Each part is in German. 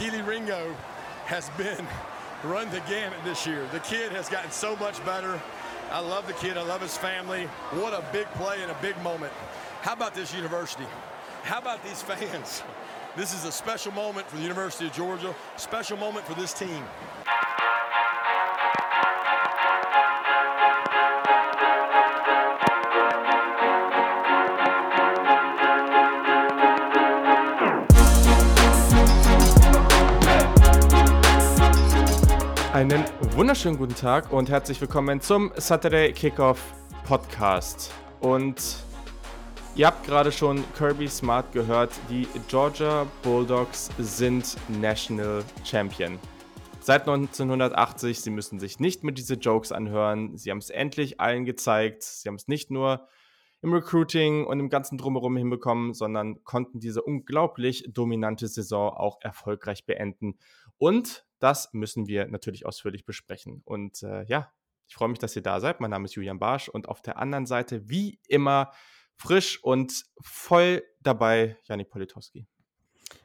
Keely Ringo has been run the gamut this year. The kid has gotten so much better. I love the kid. I love his family. What a big play and a big moment. How about this university? How about these fans? This is a special moment for the University of Georgia, special moment for this team. Einen wunderschönen guten Tag und herzlich willkommen zum Saturday Kickoff Podcast. Und ihr habt gerade schon Kirby Smart gehört, die Georgia Bulldogs sind National Champion. Seit 1980, sie müssen sich nicht mit diese Jokes anhören. Sie haben es endlich allen gezeigt. Sie haben es nicht nur im Recruiting und im ganzen Drumherum hinbekommen, sondern konnten diese unglaublich dominante Saison auch erfolgreich beenden. Und das müssen wir natürlich ausführlich besprechen. Und äh, ja, ich freue mich, dass ihr da seid. Mein Name ist Julian Barsch und auf der anderen Seite, wie immer, frisch und voll dabei, Janik Politowski.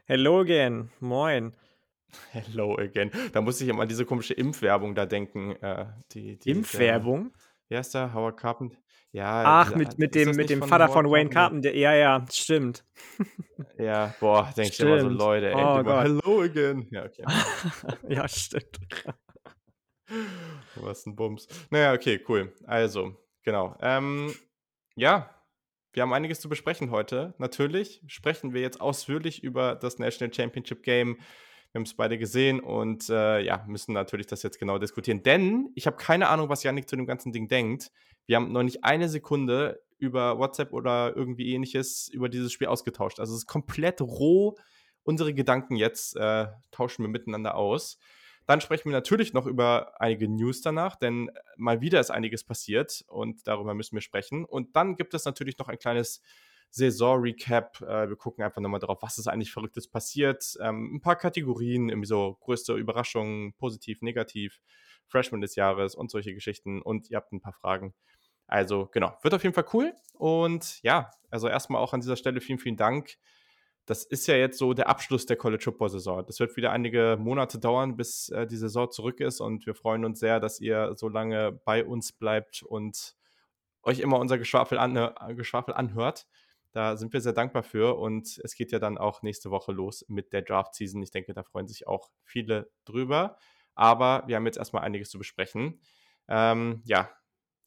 Hello again. Moin. Hello again. Da muss ich immer an diese komische Impfwerbung da denken. Äh, die, die, Impfwerbung? Wie heißt der? Howard Carpenter? Ja, Ach, mit, mit dem, mit dem von Vater von Wayne Carpenter. Ja, ja, stimmt. Ja, boah, denke ich immer so, Leute, ey, oh, Gott. hello again. Ja, okay. ja, stimmt. Was ein Bums. Naja, okay, cool. Also, genau. Ähm, ja, wir haben einiges zu besprechen heute. Natürlich sprechen wir jetzt ausführlich über das National Championship Game. Wir haben es beide gesehen und äh, ja, müssen natürlich das jetzt genau diskutieren. Denn ich habe keine Ahnung, was Yannick zu dem ganzen Ding denkt. Wir haben noch nicht eine Sekunde über WhatsApp oder irgendwie ähnliches über dieses Spiel ausgetauscht. Also es ist komplett roh. Unsere Gedanken jetzt äh, tauschen wir miteinander aus. Dann sprechen wir natürlich noch über einige News danach, denn mal wieder ist einiges passiert und darüber müssen wir sprechen. Und dann gibt es natürlich noch ein kleines Saison-Recap. Äh, wir gucken einfach nochmal drauf, was ist eigentlich Verrücktes passiert. Ähm, ein paar Kategorien, irgendwie so größte Überraschungen, positiv, negativ, Freshman des Jahres und solche Geschichten. Und ihr habt ein paar Fragen. Also genau, wird auf jeden Fall cool. Und ja, also erstmal auch an dieser Stelle vielen, vielen Dank. Das ist ja jetzt so der Abschluss der College Football Saison. Das wird wieder einige Monate dauern, bis äh, die Saison zurück ist. Und wir freuen uns sehr, dass ihr so lange bei uns bleibt und euch immer unser Geschwafel, an, Geschwafel anhört. Da sind wir sehr dankbar für. Und es geht ja dann auch nächste Woche los mit der Draft Season. Ich denke, da freuen sich auch viele drüber. Aber wir haben jetzt erstmal einiges zu besprechen. Ähm, ja,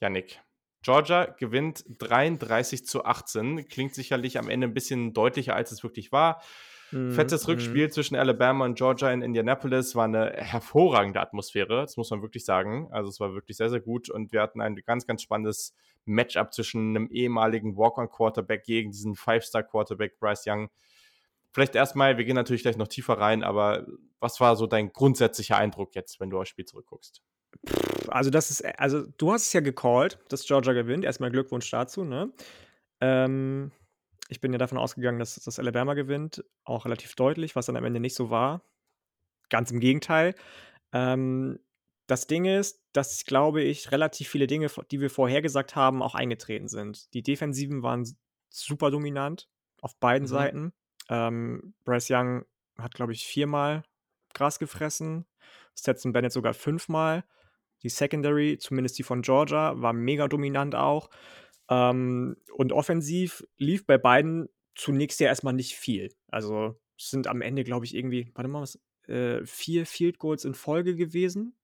Janik, Georgia gewinnt 33 zu 18. Klingt sicherlich am Ende ein bisschen deutlicher, als es wirklich war. Mhm. Fettes mhm. Rückspiel zwischen Alabama und Georgia in Indianapolis war eine hervorragende Atmosphäre, das muss man wirklich sagen. Also es war wirklich sehr, sehr gut und wir hatten ein ganz, ganz spannendes Matchup zwischen einem ehemaligen Walk-on-Quarterback gegen diesen Five-Star-Quarterback Bryce Young. Vielleicht erstmal, wir gehen natürlich gleich noch tiefer rein, aber was war so dein grundsätzlicher Eindruck jetzt, wenn du aufs Spiel zurückguckst? Also, das ist, also du hast es ja gecallt, dass Georgia gewinnt. Erstmal Glückwunsch dazu, ne? Ähm, ich bin ja davon ausgegangen, dass, dass Alabama gewinnt, auch relativ deutlich, was dann am Ende nicht so war. Ganz im Gegenteil. Ähm, das Ding ist, dass, glaube ich, relativ viele Dinge, die wir vorhergesagt haben, auch eingetreten sind. Die Defensiven waren super dominant auf beiden mhm. Seiten. Ähm, Bryce Young hat, glaube ich, viermal Gras gefressen. Stetson Bennett sogar fünfmal. Die Secondary, zumindest die von Georgia, war mega dominant auch. Ähm, und offensiv lief bei beiden zunächst ja erstmal nicht viel. Also sind am Ende, glaube ich, irgendwie, warte mal, was, äh, vier Field Goals in Folge gewesen.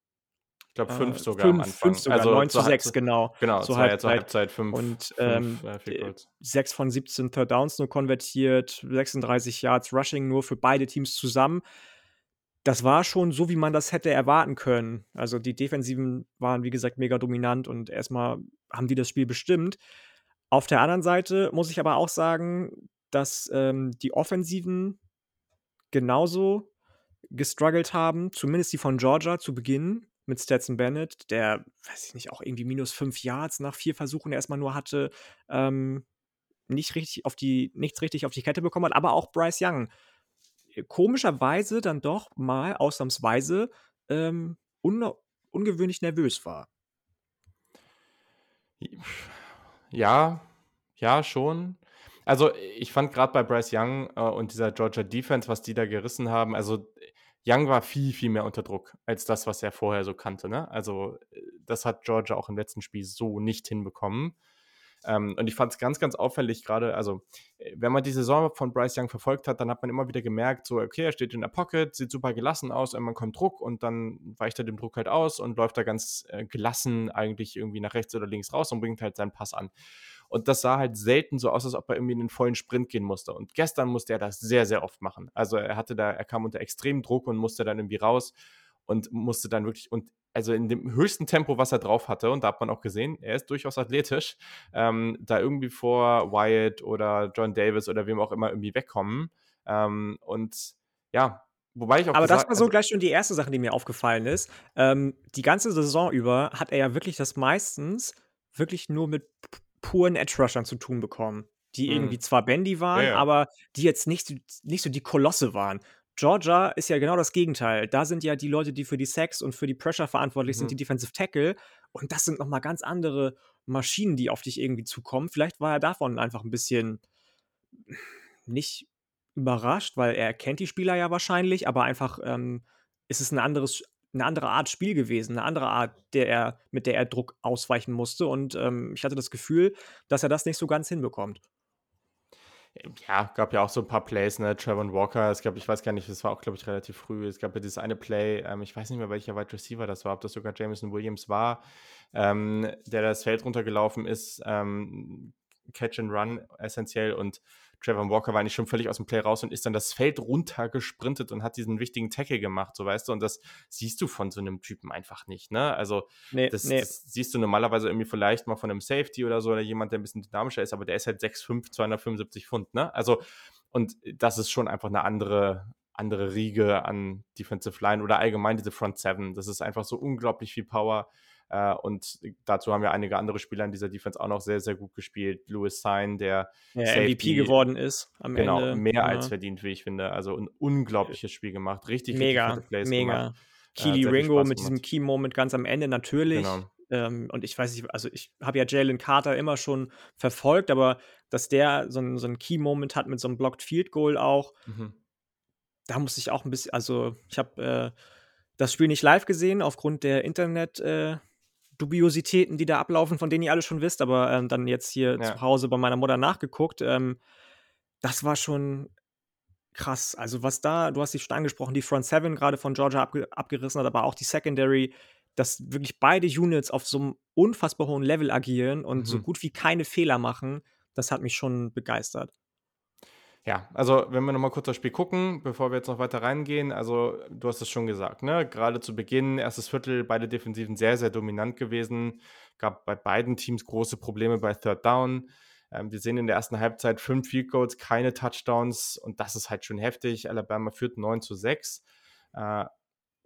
Ich glaube, fünf äh, sogar fünf, am Anfang. Fünf sogar, also 9 zu 6, genau. Genau, zur Halbzeit. Halbzeit fünf, und ähm, fünf, äh, sechs von 17 Third Downs nur konvertiert, 36 Yards Rushing nur für beide Teams zusammen das war schon so, wie man das hätte erwarten können. Also die Defensiven waren, wie gesagt, mega dominant und erstmal haben die das Spiel bestimmt. Auf der anderen Seite muss ich aber auch sagen, dass ähm, die Offensiven genauso gestruggelt haben, zumindest die von Georgia zu Beginn mit Stetson Bennett, der, weiß ich nicht, auch irgendwie minus fünf Yards nach vier Versuchen erstmal nur hatte, ähm, nicht richtig auf die, nichts richtig auf die Kette bekommen hat, aber auch Bryce Young komischerweise dann doch mal ausnahmsweise ähm, un ungewöhnlich nervös war. Ja, ja, schon. Also ich fand gerade bei Bryce Young äh, und dieser Georgia Defense, was die da gerissen haben, also Young war viel, viel mehr unter Druck als das, was er vorher so kannte. Ne? Also, äh, das hat Georgia auch im letzten Spiel so nicht hinbekommen. Ähm, und ich fand es ganz, ganz auffällig, gerade, also, äh, wenn man die Saison von Bryce Young verfolgt hat, dann hat man immer wieder gemerkt, so, okay, er steht in der Pocket, sieht super gelassen aus, irgendwann kommt Druck und dann weicht er dem Druck halt aus und läuft da ganz äh, gelassen eigentlich irgendwie nach rechts oder links raus und bringt halt seinen Pass an. Und das sah halt selten so aus, als ob er irgendwie in den vollen Sprint gehen musste. Und gestern musste er das sehr, sehr oft machen. Also er hatte da, er kam unter extremem Druck und musste dann irgendwie raus und musste dann wirklich, und also in dem höchsten Tempo, was er drauf hatte, und da hat man auch gesehen, er ist durchaus athletisch, ähm, da irgendwie vor Wyatt oder John Davis oder wem auch immer irgendwie wegkommen. Ähm, und ja, wobei ich auch. Aber das war so also, gleich schon die erste Sache, die mir aufgefallen ist. Ähm, die ganze Saison über hat er ja wirklich das meistens wirklich nur mit puren Edge-Rushern zu tun bekommen, die mhm. irgendwie zwar Bendy waren, ja, ja. aber die jetzt nicht, nicht so die Kolosse waren. Georgia ist ja genau das Gegenteil. Da sind ja die Leute, die für die Sex und für die Pressure verantwortlich mhm. sind, die Defensive Tackle. Und das sind nochmal ganz andere Maschinen, die auf dich irgendwie zukommen. Vielleicht war er davon einfach ein bisschen nicht überrascht, weil er kennt die Spieler ja wahrscheinlich, aber einfach ähm, ist es ein anderes, eine andere Art Spiel gewesen, eine andere Art, der er, mit der er Druck ausweichen musste. Und ähm, ich hatte das Gefühl, dass er das nicht so ganz hinbekommt. Ja, gab ja auch so ein paar Plays, ne? Trevor Walker, es gab, ich weiß gar nicht, das war auch, glaube ich, relativ früh. Es gab ja dieses eine Play, ähm, ich weiß nicht mehr, welcher Wide Receiver das war, ob das sogar Jameson Williams war, ähm, der das Feld runtergelaufen ist, ähm, Catch and Run essentiell und Trevor Walker war eigentlich schon völlig aus dem Play raus und ist dann das Feld runter gesprintet und hat diesen wichtigen Tackle gemacht, so weißt du, und das siehst du von so einem Typen einfach nicht, ne? Also, nee, das, nee. das, siehst du normalerweise irgendwie vielleicht mal von einem Safety oder so oder jemand, der ein bisschen dynamischer ist, aber der ist halt 6'5, 275 Pfund, ne? Also, und das ist schon einfach eine andere, andere Riege an Defensive Line oder allgemein diese Front Seven. Das ist einfach so unglaublich viel Power. Äh, und dazu haben ja einige andere Spieler in dieser Defense auch noch sehr, sehr gut gespielt. Louis Sign, der ja, MVP geworden ist am genau, Ende. Genau, mehr ja. als verdient, wie ich finde. Also ein unglaubliches Spiel gemacht. Richtig, mega, richtig Plays mega. Gemacht. Äh, Ringo mit diesem Key-Moment ganz am Ende natürlich. Genau. Ähm, und ich weiß nicht, also ich habe ja Jalen Carter immer schon verfolgt, aber dass der so ein, so ein Key-Moment hat mit so einem Blocked Field Goal auch, mhm. da muss ich auch ein bisschen, also ich habe äh, das Spiel nicht live gesehen aufgrund der Internet- äh, Dubiositäten, die da ablaufen, von denen ihr alle schon wisst, aber ähm, dann jetzt hier ja. zu Hause bei meiner Mutter nachgeguckt. Ähm, das war schon krass. Also, was da, du hast dich schon angesprochen, die Front Seven gerade von Georgia abge abgerissen hat, aber auch die Secondary, dass wirklich beide Units auf so einem unfassbar hohen Level agieren und mhm. so gut wie keine Fehler machen, das hat mich schon begeistert. Ja, also wenn wir nochmal kurz das Spiel gucken, bevor wir jetzt noch weiter reingehen, also du hast es schon gesagt, ne? Gerade zu Beginn, erstes Viertel, beide Defensiven sehr, sehr dominant gewesen. Gab bei beiden Teams große Probleme bei Third Down. Ähm, wir sehen in der ersten Halbzeit fünf Field Goals, keine Touchdowns und das ist halt schon heftig. Alabama führt 9 zu 6. Äh,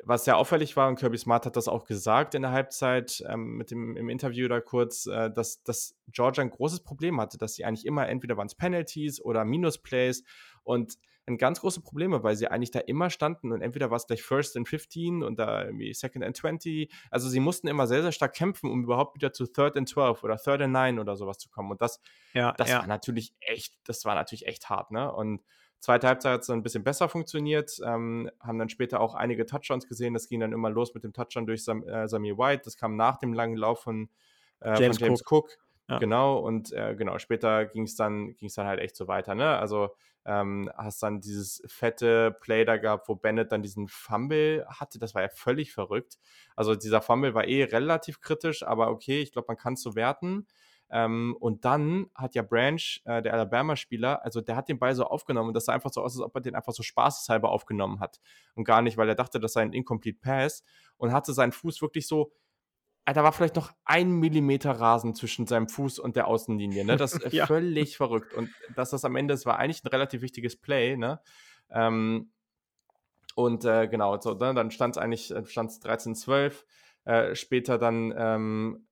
was sehr auffällig war, und Kirby Smart hat das auch gesagt in der Halbzeit ähm, mit dem, im Interview da kurz, äh, dass, dass Georgia ein großes Problem hatte, dass sie eigentlich immer entweder waren es Penalties oder Minusplays und ein ganz große Probleme, weil sie eigentlich da immer standen und entweder war es gleich First and 15 und da irgendwie Second and 20. Also sie mussten immer sehr, sehr stark kämpfen, um überhaupt wieder zu Third and 12 oder Third and 9 oder sowas zu kommen. Und das, ja, das ja. war natürlich echt, das war natürlich echt hart, ne? Und Zweite Halbzeit hat es dann ein bisschen besser funktioniert, ähm, haben dann später auch einige Touchdowns gesehen. Das ging dann immer los mit dem Touchdown durch Sam, äh, Samir White. Das kam nach dem langen Lauf von, äh, James, von James Cook. Cook. Ja. Genau, und äh, genau, später ging es dann, ging's dann halt echt so weiter. Ne? Also ähm, hast dann dieses fette Play da gehabt, wo Bennett dann diesen Fumble hatte. Das war ja völlig verrückt. Also dieser Fumble war eh relativ kritisch, aber okay, ich glaube, man kann es so werten. Ähm, und dann hat ja Branch, äh, der Alabama-Spieler, also der hat den Ball so aufgenommen und das sah einfach so aus, als ob er den einfach so spaßeshalber aufgenommen hat. Und gar nicht, weil er dachte, das sei ein Incomplete Pass und hatte seinen Fuß wirklich so da war vielleicht noch ein Millimeter Rasen zwischen seinem Fuß und der Außenlinie. Ne? Das ist ja. völlig verrückt. Und dass das am Ende, es war eigentlich ein relativ wichtiges Play. Ne? Ähm, und äh, genau, so, ne? dann stand es eigentlich stand's 13-12. Äh, später dann ähm,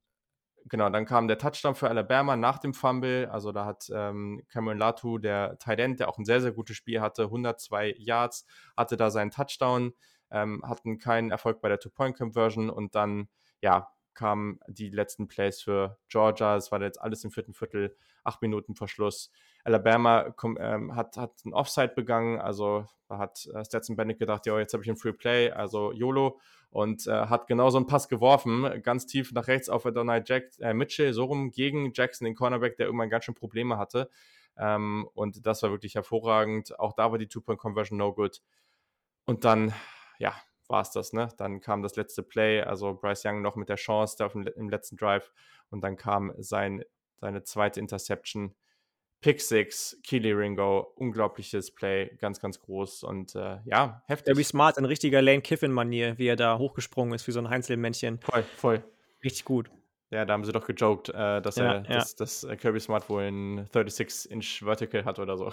genau, dann kam der Touchdown für Alabama nach dem Fumble. Also da hat ähm, Cameron Latu, der Tight End, der auch ein sehr, sehr gutes Spiel hatte, 102 Yards, hatte da seinen Touchdown, ähm, hatten keinen Erfolg bei der Two-Point-Conversion und dann, ja, kamen die letzten Plays für Georgia. Es war jetzt alles im vierten Viertel, acht Minuten Verschluss. Alabama ähm, hat, hat ein Offside begangen, also da hat äh, Stetson Bennett gedacht, ja, jetzt habe ich ein Free Play, also YOLO und äh, hat genau so einen Pass geworfen, ganz tief nach rechts auf Adonai Jack, äh, Mitchell, so rum gegen Jackson, den Cornerback, der irgendwann ganz schön Probleme hatte. Ähm, und das war wirklich hervorragend. Auch da war die Two-Point-Conversion no good. Und dann, ja, war es das, ne? Dann kam das letzte Play, also Bryce Young noch mit der Chance da im letzten Drive und dann kam sein, seine zweite Interception. Pick Six, Keely Ringo, unglaubliches Play, ganz, ganz groß und äh, ja, heftig. Derby Smart in richtiger Lane Kiffin-Manier, wie er da hochgesprungen ist, wie so ein Heinzelmännchen. Voll, voll. Richtig gut. Ja, da haben sie doch gejoked, äh, dass, ja, er, ja. Dass, dass äh, Kirby Smart wohl ein 36-Inch Vertical hat oder so.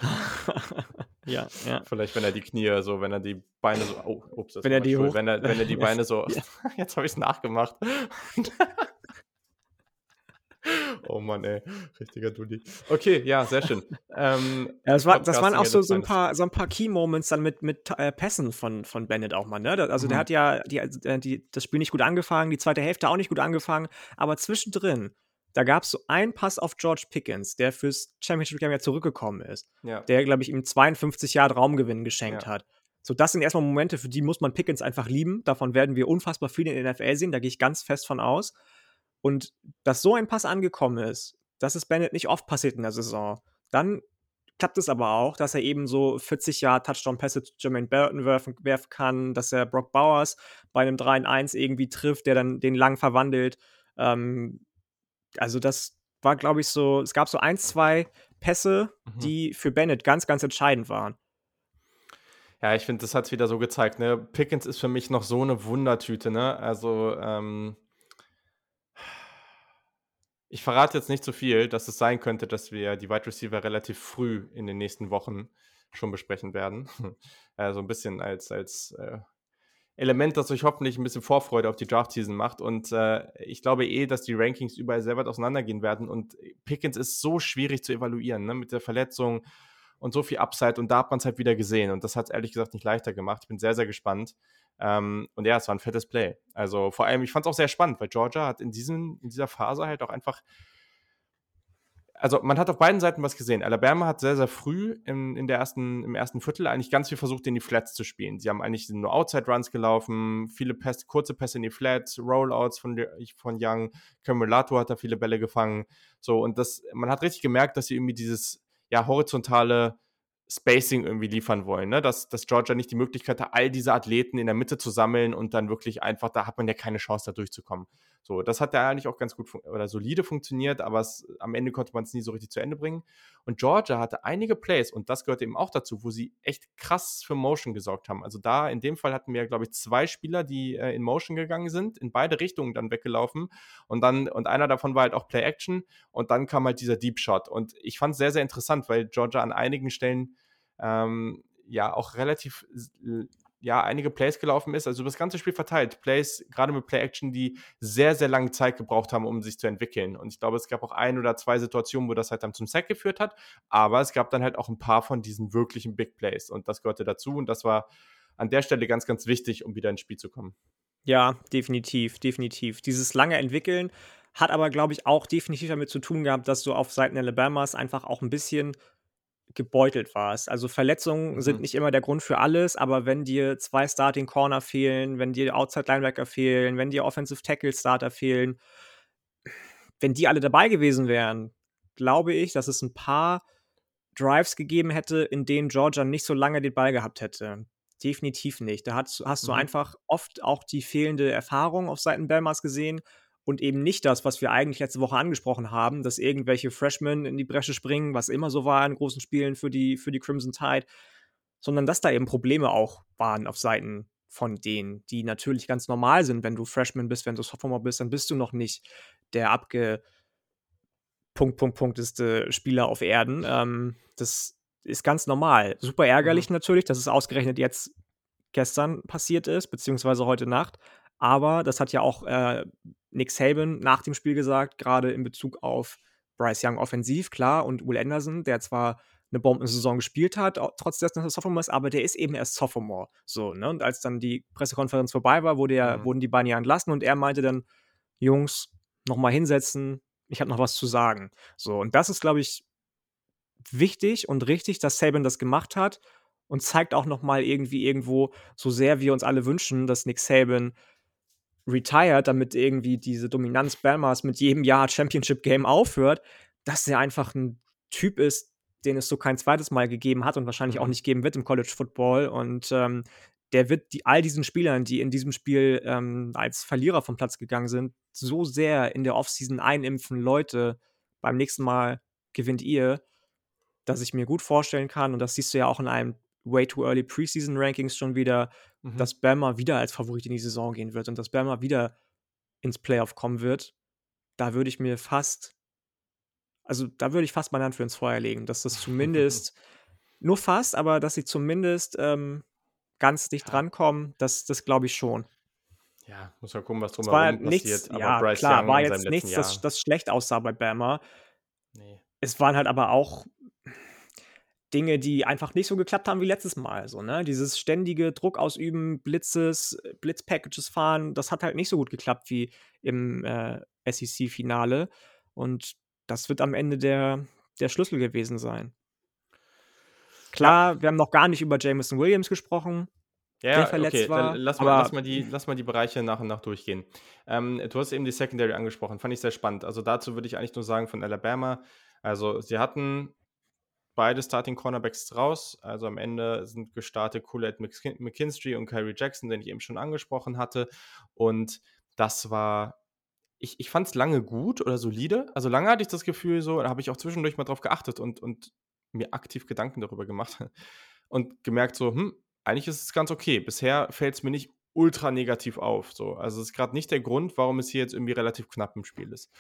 ja, ja. Vielleicht, wenn er die Knie so, wenn er die Beine so, oh, ups, wenn er die hoch, wenn er, wenn er die Beine so, jetzt habe ich es nachgemacht. Oh Mann, ey, richtiger Dulli. Okay, ja, sehr schön. Ähm, ja, das, war, das waren auch so, so, ein paar, so ein paar Key-Moments dann mit, mit äh, Pässen von, von Bennett auch mal. Ne? Also mhm. der hat ja die, äh, die, das Spiel nicht gut angefangen, die zweite Hälfte auch nicht gut angefangen, aber zwischendrin, da gab es so einen Pass auf George Pickens, der fürs Championship Game ja zurückgekommen ist. Ja. Der, glaube ich, ihm 52 Jahre Raumgewinn geschenkt ja. hat. So, das sind erstmal Momente, für die muss man Pickens einfach lieben. Davon werden wir unfassbar viele in der NFL sehen, da gehe ich ganz fest von aus. Und dass so ein Pass angekommen ist, das ist Bennett nicht oft passiert in der Saison. Dann klappt es aber auch, dass er eben so 40 Jahre Touchdown-Pässe zu Jermaine Burton werfen, werfen, kann, dass er Brock Bowers bei einem 3 in 1 irgendwie trifft, der dann den lang verwandelt. Ähm, also das war, glaube ich, so, es gab so ein, zwei Pässe, mhm. die für Bennett ganz, ganz entscheidend waren. Ja, ich finde, das hat es wieder so gezeigt. Ne? Pickens ist für mich noch so eine Wundertüte. Ne? Also, ähm, ich verrate jetzt nicht so viel, dass es sein könnte, dass wir die Wide Receiver relativ früh in den nächsten Wochen schon besprechen werden. Also ein bisschen als, als äh, Element, das euch hoffentlich ein bisschen Vorfreude auf die Draft-Season macht. Und äh, ich glaube eh, dass die Rankings überall sehr weit auseinandergehen werden. Und Pickens ist so schwierig zu evaluieren, ne? mit der Verletzung und so viel Upside. Und da hat man es halt wieder gesehen. Und das hat es ehrlich gesagt nicht leichter gemacht. Ich bin sehr, sehr gespannt. Ähm, und ja, es war ein fettes Play. Also vor allem, ich fand es auch sehr spannend, weil Georgia hat in, diesem, in dieser Phase halt auch einfach. Also man hat auf beiden Seiten was gesehen. Alabama hat sehr, sehr früh im, in der ersten, im ersten Viertel eigentlich ganz viel versucht, in die Flats zu spielen. Sie haben eigentlich nur Outside-Runs gelaufen, viele Pässe, kurze Pässe in die Flats, Rollouts von, von Young, Camerato hat da viele Bälle gefangen. So, und das, man hat richtig gemerkt, dass sie irgendwie dieses ja, horizontale Spacing irgendwie liefern wollen, ne? dass, dass Georgia nicht die Möglichkeit hat, all diese Athleten in der Mitte zu sammeln und dann wirklich einfach, da hat man ja keine Chance, da durchzukommen. So, das hat da eigentlich auch ganz gut oder solide funktioniert, aber es, am Ende konnte man es nie so richtig zu Ende bringen. Und Georgia hatte einige Plays, und das gehört eben auch dazu, wo sie echt krass für Motion gesorgt haben. Also da, in dem Fall hatten wir, glaube ich, zwei Spieler, die äh, in Motion gegangen sind, in beide Richtungen dann weggelaufen. Und dann, und einer davon war halt auch Play Action und dann kam halt dieser Deep Shot. Und ich fand es sehr, sehr interessant, weil Georgia an einigen Stellen ähm, ja auch relativ ja, einige Plays gelaufen ist, also das ganze Spiel verteilt. Plays, gerade mit Play-Action, die sehr, sehr lange Zeit gebraucht haben, um sich zu entwickeln. Und ich glaube, es gab auch ein oder zwei Situationen, wo das halt dann zum Sack geführt hat. Aber es gab dann halt auch ein paar von diesen wirklichen Big Plays. Und das gehörte dazu. Und das war an der Stelle ganz, ganz wichtig, um wieder ins Spiel zu kommen. Ja, definitiv, definitiv. Dieses lange Entwickeln hat aber, glaube ich, auch definitiv damit zu tun gehabt, dass du auf Seiten Alabamas einfach auch ein bisschen gebeutelt warst. Also Verletzungen mhm. sind nicht immer der Grund für alles, aber wenn dir zwei Starting Corner fehlen, wenn dir Outside Linebacker fehlen, wenn dir Offensive Tackle Starter fehlen, wenn die alle dabei gewesen wären, glaube ich, dass es ein paar Drives gegeben hätte, in denen Georgia nicht so lange den Ball gehabt hätte. Definitiv nicht. Da hast, hast mhm. du einfach oft auch die fehlende Erfahrung auf Seiten Belmars gesehen und eben nicht das, was wir eigentlich letzte Woche angesprochen haben, dass irgendwelche Freshmen in die Bresche springen, was immer so war in großen Spielen für die, für die Crimson Tide, sondern dass da eben Probleme auch waren auf Seiten von denen, die natürlich ganz normal sind, wenn du Freshman bist, wenn du Sophomore bist, dann bist du noch nicht der abge Punkt, Punkt, Punkteste Spieler auf Erden. Ähm, das ist ganz normal. Super ärgerlich mhm. natürlich, dass es ausgerechnet jetzt gestern passiert ist, beziehungsweise heute Nacht. Aber das hat ja auch äh, Nick Saban nach dem Spiel gesagt, gerade in Bezug auf Bryce Young offensiv, klar, und Will Anderson, der zwar eine Bombensaison gespielt hat, trotz dessen, dass er Sophomore ist, aber der ist eben erst Sophomore. So, ne? Und als dann die Pressekonferenz vorbei war, wurde er, mhm. wurden die beiden ja entlassen und er meinte dann, Jungs, nochmal hinsetzen, ich habe noch was zu sagen. So, und das ist, glaube ich, wichtig und richtig, dass Saban das gemacht hat und zeigt auch noch mal irgendwie irgendwo, so sehr wir uns alle wünschen, dass Nick Saban retired, damit irgendwie diese Dominanz Bamas mit jedem Jahr Championship Game aufhört, dass er einfach ein Typ ist, den es so kein zweites Mal gegeben hat und wahrscheinlich auch mhm. nicht geben wird im College Football. Und ähm, der wird die, all diesen Spielern, die in diesem Spiel ähm, als Verlierer vom Platz gegangen sind, so sehr in der Offseason einimpfen, Leute, beim nächsten Mal gewinnt ihr, dass ich mir gut vorstellen kann, und das siehst du ja auch in einem Way Too Early Preseason Rankings schon wieder, mhm. dass Bama wieder als Favorit in die Saison gehen wird und dass Bama wieder ins Playoff kommen wird. Da würde ich mir fast, also da würde ich fast meine Hand für ins Feuer legen, dass das zumindest, nur fast, aber dass sie zumindest ähm, ganz dicht ja. rankommen, das, das glaube ich schon. Ja, muss ja gucken, was drumherum passiert. Nichts, aber ja, Bryce klar, Young war jetzt nichts, das, das schlecht aussah bei Bama. Nee. Es waren halt aber auch Dinge, die einfach nicht so geklappt haben wie letztes Mal. So, ne? Dieses ständige Druck ausüben, Blitzes, Blitzpackages fahren, das hat halt nicht so gut geklappt wie im äh, SEC-Finale. Und das wird am Ende der, der Schlüssel gewesen sein. Klar, ja. wir haben noch gar nicht über Jameson Williams gesprochen. Ja, der verletzt okay. war. Dann lass, mal, lass, mal die, lass mal die Bereiche nach und nach durchgehen. Ähm, du hast eben die Secondary angesprochen, fand ich sehr spannend. Also dazu würde ich eigentlich nur sagen von Alabama. Also sie hatten beide Starting Cornerbacks raus. Also am Ende sind gestartet Colette McKinstry und Kyrie Jackson, den ich eben schon angesprochen hatte. Und das war, ich, ich fand es lange gut oder solide. Also lange hatte ich das Gefühl so, da habe ich auch zwischendurch mal drauf geachtet und, und mir aktiv Gedanken darüber gemacht und gemerkt so, hm, eigentlich ist es ganz okay. Bisher fällt es mir nicht ultra negativ auf. So. Also es ist gerade nicht der Grund, warum es hier jetzt irgendwie relativ knapp im Spiel ist.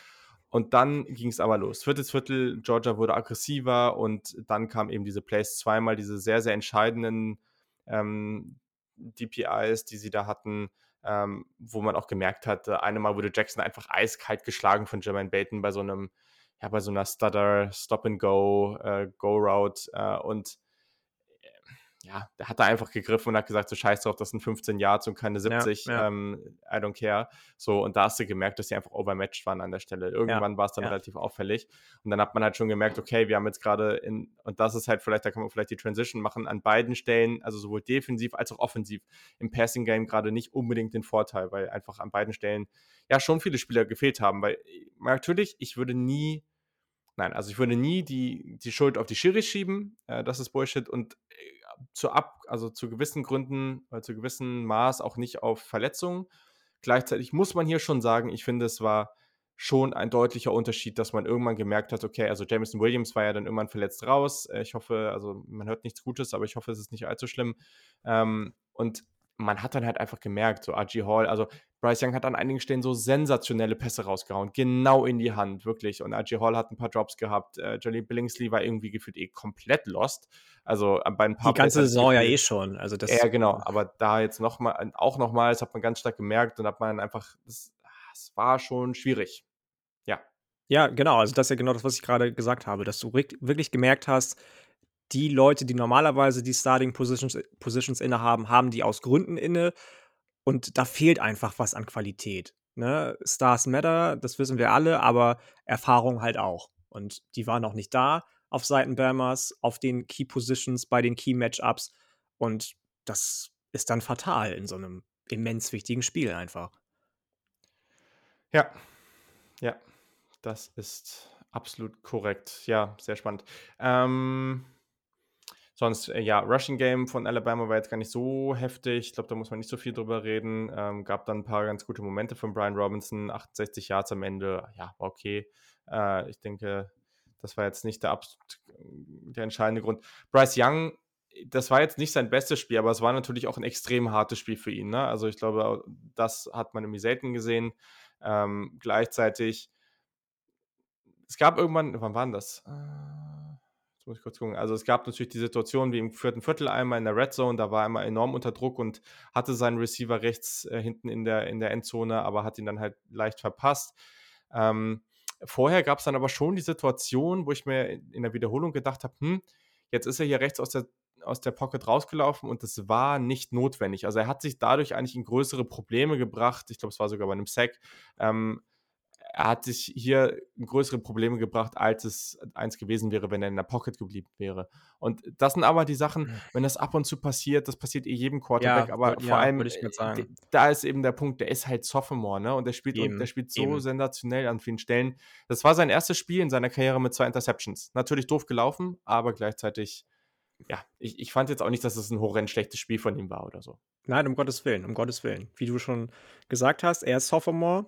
Und dann ging es aber los. Viertes Viertel, Georgia wurde aggressiver und dann kam eben diese Plays zweimal, diese sehr, sehr entscheidenden ähm, DPIs, die sie da hatten, ähm, wo man auch gemerkt hat, äh, einmal wurde Jackson einfach eiskalt geschlagen von Jermaine Baton bei so einem, ja, bei so einer Stutter, Stop-and-Go, äh, Go-Route äh, und ja, der hat da einfach gegriffen und hat gesagt, so scheiß drauf, das sind 15 Yards und keine 70, ja, ja. Ähm, I don't care. So, und da hast du gemerkt, dass sie einfach overmatched waren an der Stelle. Irgendwann ja, war es dann relativ auffällig. Und dann hat man halt schon gemerkt, okay, wir haben jetzt gerade in, und das ist halt vielleicht, da kann man vielleicht die Transition machen, an beiden Stellen, also sowohl defensiv als auch offensiv, im Passing Game gerade nicht unbedingt den Vorteil, weil einfach an beiden Stellen ja schon viele Spieler gefehlt haben. Weil natürlich, ich würde nie Nein, also ich würde nie die, die Schuld auf die Schiris schieben. Äh, das ist Bullshit. Und zu ab, also zu gewissen Gründen, äh, zu gewissem Maß auch nicht auf Verletzungen. Gleichzeitig muss man hier schon sagen, ich finde, es war schon ein deutlicher Unterschied, dass man irgendwann gemerkt hat, okay, also Jameson Williams war ja dann irgendwann verletzt raus. Äh, ich hoffe, also man hört nichts Gutes, aber ich hoffe, es ist nicht allzu schlimm. Ähm, und man hat dann halt einfach gemerkt, so RG Hall, also Bryce Young hat an einigen Stellen so sensationelle Pässe rausgehauen, genau in die Hand, wirklich. Und RG Hall hat ein paar Drops gehabt. Äh, Jolly Billingsley war irgendwie gefühlt eh komplett lost. Also äh, bei ein paar Die ganze Saison ja eh schon. Also das ja, genau. Aber da jetzt noch mal, auch nochmal, das hat man ganz stark gemerkt und hat man einfach, es war schon schwierig. Ja. Ja, genau. Also das ist ja genau das, was ich gerade gesagt habe, dass du wirklich gemerkt hast, die Leute, die normalerweise die Starting Positions, Positions innehaben, haben die aus Gründen inne. Und da fehlt einfach was an Qualität. Ne? Stars matter, das wissen wir alle, aber Erfahrung halt auch. Und die waren noch nicht da auf Seiten Bammers, auf den Key Positions, bei den Key Matchups. Und das ist dann fatal in so einem immens wichtigen Spiel einfach. Ja, ja, das ist absolut korrekt. Ja, sehr spannend. Ähm, Sonst, äh, ja, Rushing Game von Alabama war jetzt gar nicht so heftig. Ich glaube, da muss man nicht so viel drüber reden. Ähm, gab dann ein paar ganz gute Momente von Brian Robinson. 68 Yards am Ende, ja, war okay. Äh, ich denke, das war jetzt nicht der, der entscheidende Grund. Bryce Young, das war jetzt nicht sein bestes Spiel, aber es war natürlich auch ein extrem hartes Spiel für ihn. Ne? Also ich glaube, das hat man irgendwie selten gesehen. Ähm, gleichzeitig, es gab irgendwann, wann war das? Äh, Jetzt muss ich kurz gucken. Also es gab natürlich die Situation wie im vierten Viertel einmal in der Red Zone, da war er immer enorm unter Druck und hatte seinen Receiver rechts äh, hinten in der, in der Endzone, aber hat ihn dann halt leicht verpasst. Ähm, vorher gab es dann aber schon die Situation, wo ich mir in der Wiederholung gedacht habe, hm, jetzt ist er hier rechts aus der, aus der Pocket rausgelaufen und das war nicht notwendig. Also er hat sich dadurch eigentlich in größere Probleme gebracht. Ich glaube, es war sogar bei einem Sack. Ähm, er hat sich hier größere Probleme gebracht, als es eins gewesen wäre, wenn er in der Pocket geblieben wäre. Und das sind aber die Sachen, hm. wenn das ab und zu passiert, das passiert eh jedem Quarterback, ja, aber vor ja, allem, äh, da ist eben der Punkt, der ist halt Sophomore, ne? Und der spielt, und der spielt so eben. sensationell an vielen Stellen. Das war sein erstes Spiel in seiner Karriere mit zwei Interceptions. Natürlich doof gelaufen, aber gleichzeitig ja, ich, ich fand jetzt auch nicht, dass es ein horrend schlechtes Spiel von ihm war oder so. Nein, um Gottes Willen, um Gottes Willen. Wie du schon gesagt hast, er ist Sophomore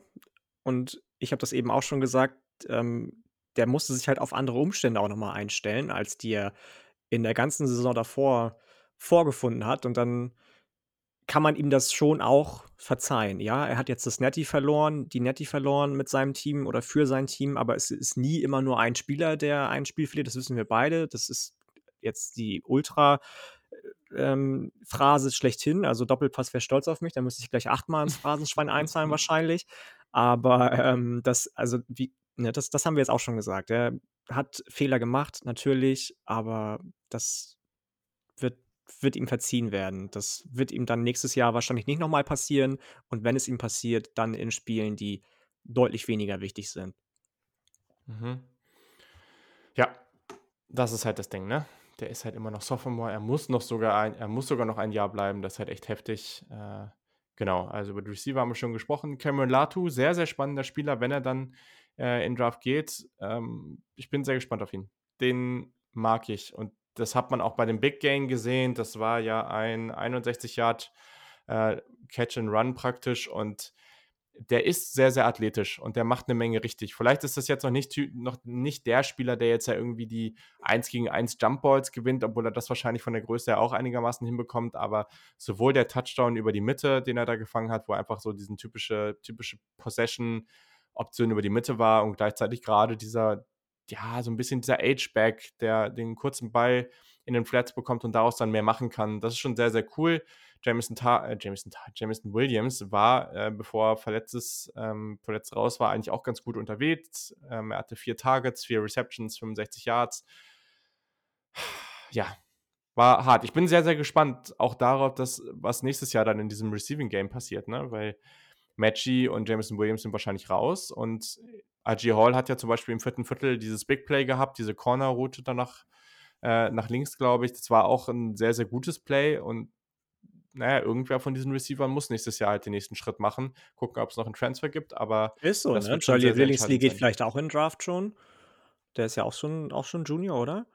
und ich habe das eben auch schon gesagt, ähm, der musste sich halt auf andere Umstände auch nochmal einstellen, als die er in der ganzen Saison davor vorgefunden hat. Und dann kann man ihm das schon auch verzeihen. Ja, er hat jetzt das Netty verloren, die Netty verloren mit seinem Team oder für sein Team, aber es ist nie immer nur ein Spieler, der ein Spiel verliert. Das wissen wir beide. Das ist jetzt die Ultra. Ähm, Phrase schlechthin, also Doppelpass wäre stolz auf mich, da müsste ich gleich achtmal ins Phrasenschwein einzahlen wahrscheinlich. Aber ähm, das, also wie, ne, das, das haben wir jetzt auch schon gesagt. Er hat Fehler gemacht, natürlich, aber das wird, wird ihm verziehen werden. Das wird ihm dann nächstes Jahr wahrscheinlich nicht nochmal passieren. Und wenn es ihm passiert, dann in Spielen, die deutlich weniger wichtig sind. Mhm. Ja, das ist halt das Ding, ne? Der ist halt immer noch Sophomore. Er muss noch sogar ein, er muss sogar noch ein Jahr bleiben. Das ist halt echt heftig. Äh, genau, also über die Receiver haben wir schon gesprochen. Cameron Latu, sehr, sehr spannender Spieler, wenn er dann äh, in Draft geht. Ähm, ich bin sehr gespannt auf ihn. Den mag ich. Und das hat man auch bei dem Big Game gesehen. Das war ja ein 61 Yard äh, Catch and Run praktisch. Und der ist sehr, sehr athletisch und der macht eine Menge richtig. Vielleicht ist das jetzt noch nicht, noch nicht der Spieler, der jetzt ja irgendwie die 1 gegen 1 Jumpballs gewinnt, obwohl er das wahrscheinlich von der Größe her auch einigermaßen hinbekommt. Aber sowohl der Touchdown über die Mitte, den er da gefangen hat, wo einfach so diesen typische, typische Possession-Option über die Mitte war und gleichzeitig gerade dieser, ja, so ein bisschen dieser Age-Back, der den kurzen Ball in den Flats bekommt und daraus dann mehr machen kann. Das ist schon sehr, sehr cool. Jameson, Ta äh, Jameson, Ta Jameson Williams war, äh, bevor er verletztes, ähm, verletzt raus war, eigentlich auch ganz gut unterwegs. Ähm, er hatte vier Targets, vier Receptions, 65 Yards. Ja, war hart. Ich bin sehr, sehr gespannt auch darauf, dass, was nächstes Jahr dann in diesem Receiving Game passiert, ne? weil Matchy und Jameson Williams sind wahrscheinlich raus und RG Hall hat ja zum Beispiel im vierten Viertel dieses Big Play gehabt, diese Corner-Route danach äh, nach links, glaube ich. Das war auch ein sehr, sehr gutes Play und naja, irgendwer von diesen Receivern muss nächstes Jahr halt den nächsten Schritt machen. Gucken, ob es noch einen Transfer gibt, aber. Ist so, ne? Charlie Lillingsley geht vielleicht auch in den Draft schon. Der ist ja auch schon, auch schon Junior, oder?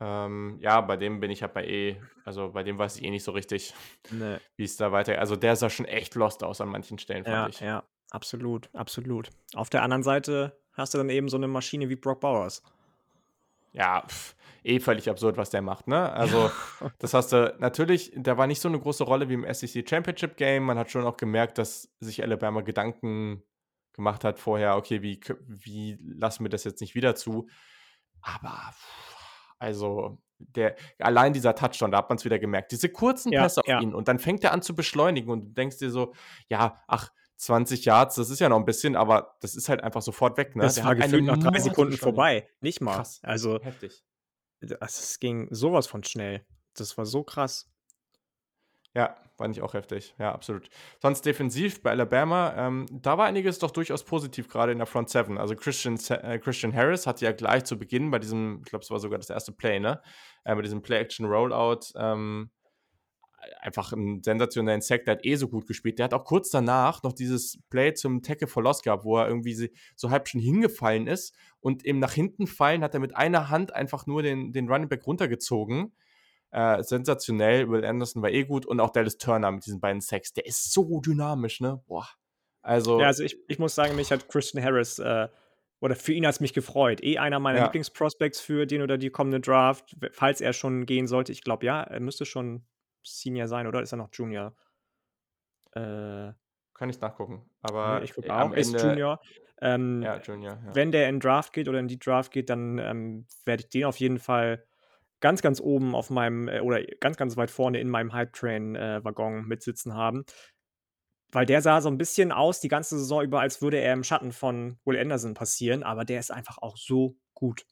Ähm, ja, bei dem bin ich halt bei eh, also bei dem weiß ich eh nicht so richtig, nee. wie es da weiter. Also der sah schon echt lost aus an manchen Stellen, fand ja, ich. Ja, absolut, absolut. Auf der anderen Seite hast du dann eben so eine Maschine wie Brock Bowers. Ja, pff, eh völlig absurd, was der macht, ne? Also, das hast du natürlich, der war nicht so eine große Rolle wie im SEC Championship Game. Man hat schon auch gemerkt, dass sich Alabama Gedanken gemacht hat vorher, okay, wie, wie lassen wir das jetzt nicht wieder zu? Aber, also, der, allein dieser Touchdown, da hat man es wieder gemerkt. Diese kurzen ja, Pässe auf ja. ihn und dann fängt er an zu beschleunigen und du denkst dir so, ja, ach, 20 Yards, das ist ja noch ein bisschen, aber das ist halt einfach sofort weg. Ne? Das Der war gefühlt nach drei Sekunden vorbei. Nicht mal. Krass, also, heftig. Es ging sowas von schnell. Das war so krass. Ja, fand ich auch heftig. Ja, absolut. Sonst defensiv bei Alabama, ähm, da war einiges doch durchaus positiv, gerade in der Front Seven. Also Christian, äh, Christian Harris hatte ja gleich zu Beginn bei diesem, ich glaube, es war sogar das erste Play, ne? Äh, bei diesem Play-Action-Rollout, ähm, einfach einen sensationellen Sack, der hat eh so gut gespielt. Der hat auch kurz danach noch dieses Play zum Tackle for Loss gehabt, wo er irgendwie so halb schon hingefallen ist und im nach hinten fallen hat er mit einer Hand einfach nur den, den Running Back runtergezogen. Äh, sensationell. Will Anderson war eh gut und auch Dallas Turner mit diesen beiden Sacks. Der ist so dynamisch, ne? Boah. Also, ja, also ich, ich muss sagen, mich hat Christian Harris äh, oder für ihn hat es mich gefreut. Eh einer meiner ja. Lieblingsprospects für den oder die kommende Draft, falls er schon gehen sollte. Ich glaube, ja, er müsste schon Senior sein, oder ist er noch Junior? Äh, Kann ich nachgucken. Aber ich gucke auch, ist Junior. Ähm, ja, Junior. Ja. Wenn der in Draft geht oder in die Draft geht, dann ähm, werde ich den auf jeden Fall ganz, ganz oben auf meinem äh, oder ganz, ganz weit vorne in meinem Hype-Train-Waggon äh, mitsitzen haben. Weil der sah so ein bisschen aus die ganze Saison über, als würde er im Schatten von Will Anderson passieren, aber der ist einfach auch so gut.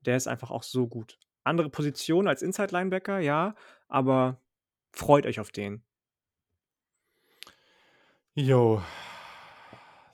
Der ist einfach auch so gut. Andere Position als Inside-Linebacker, ja, aber freut euch auf den. Jo.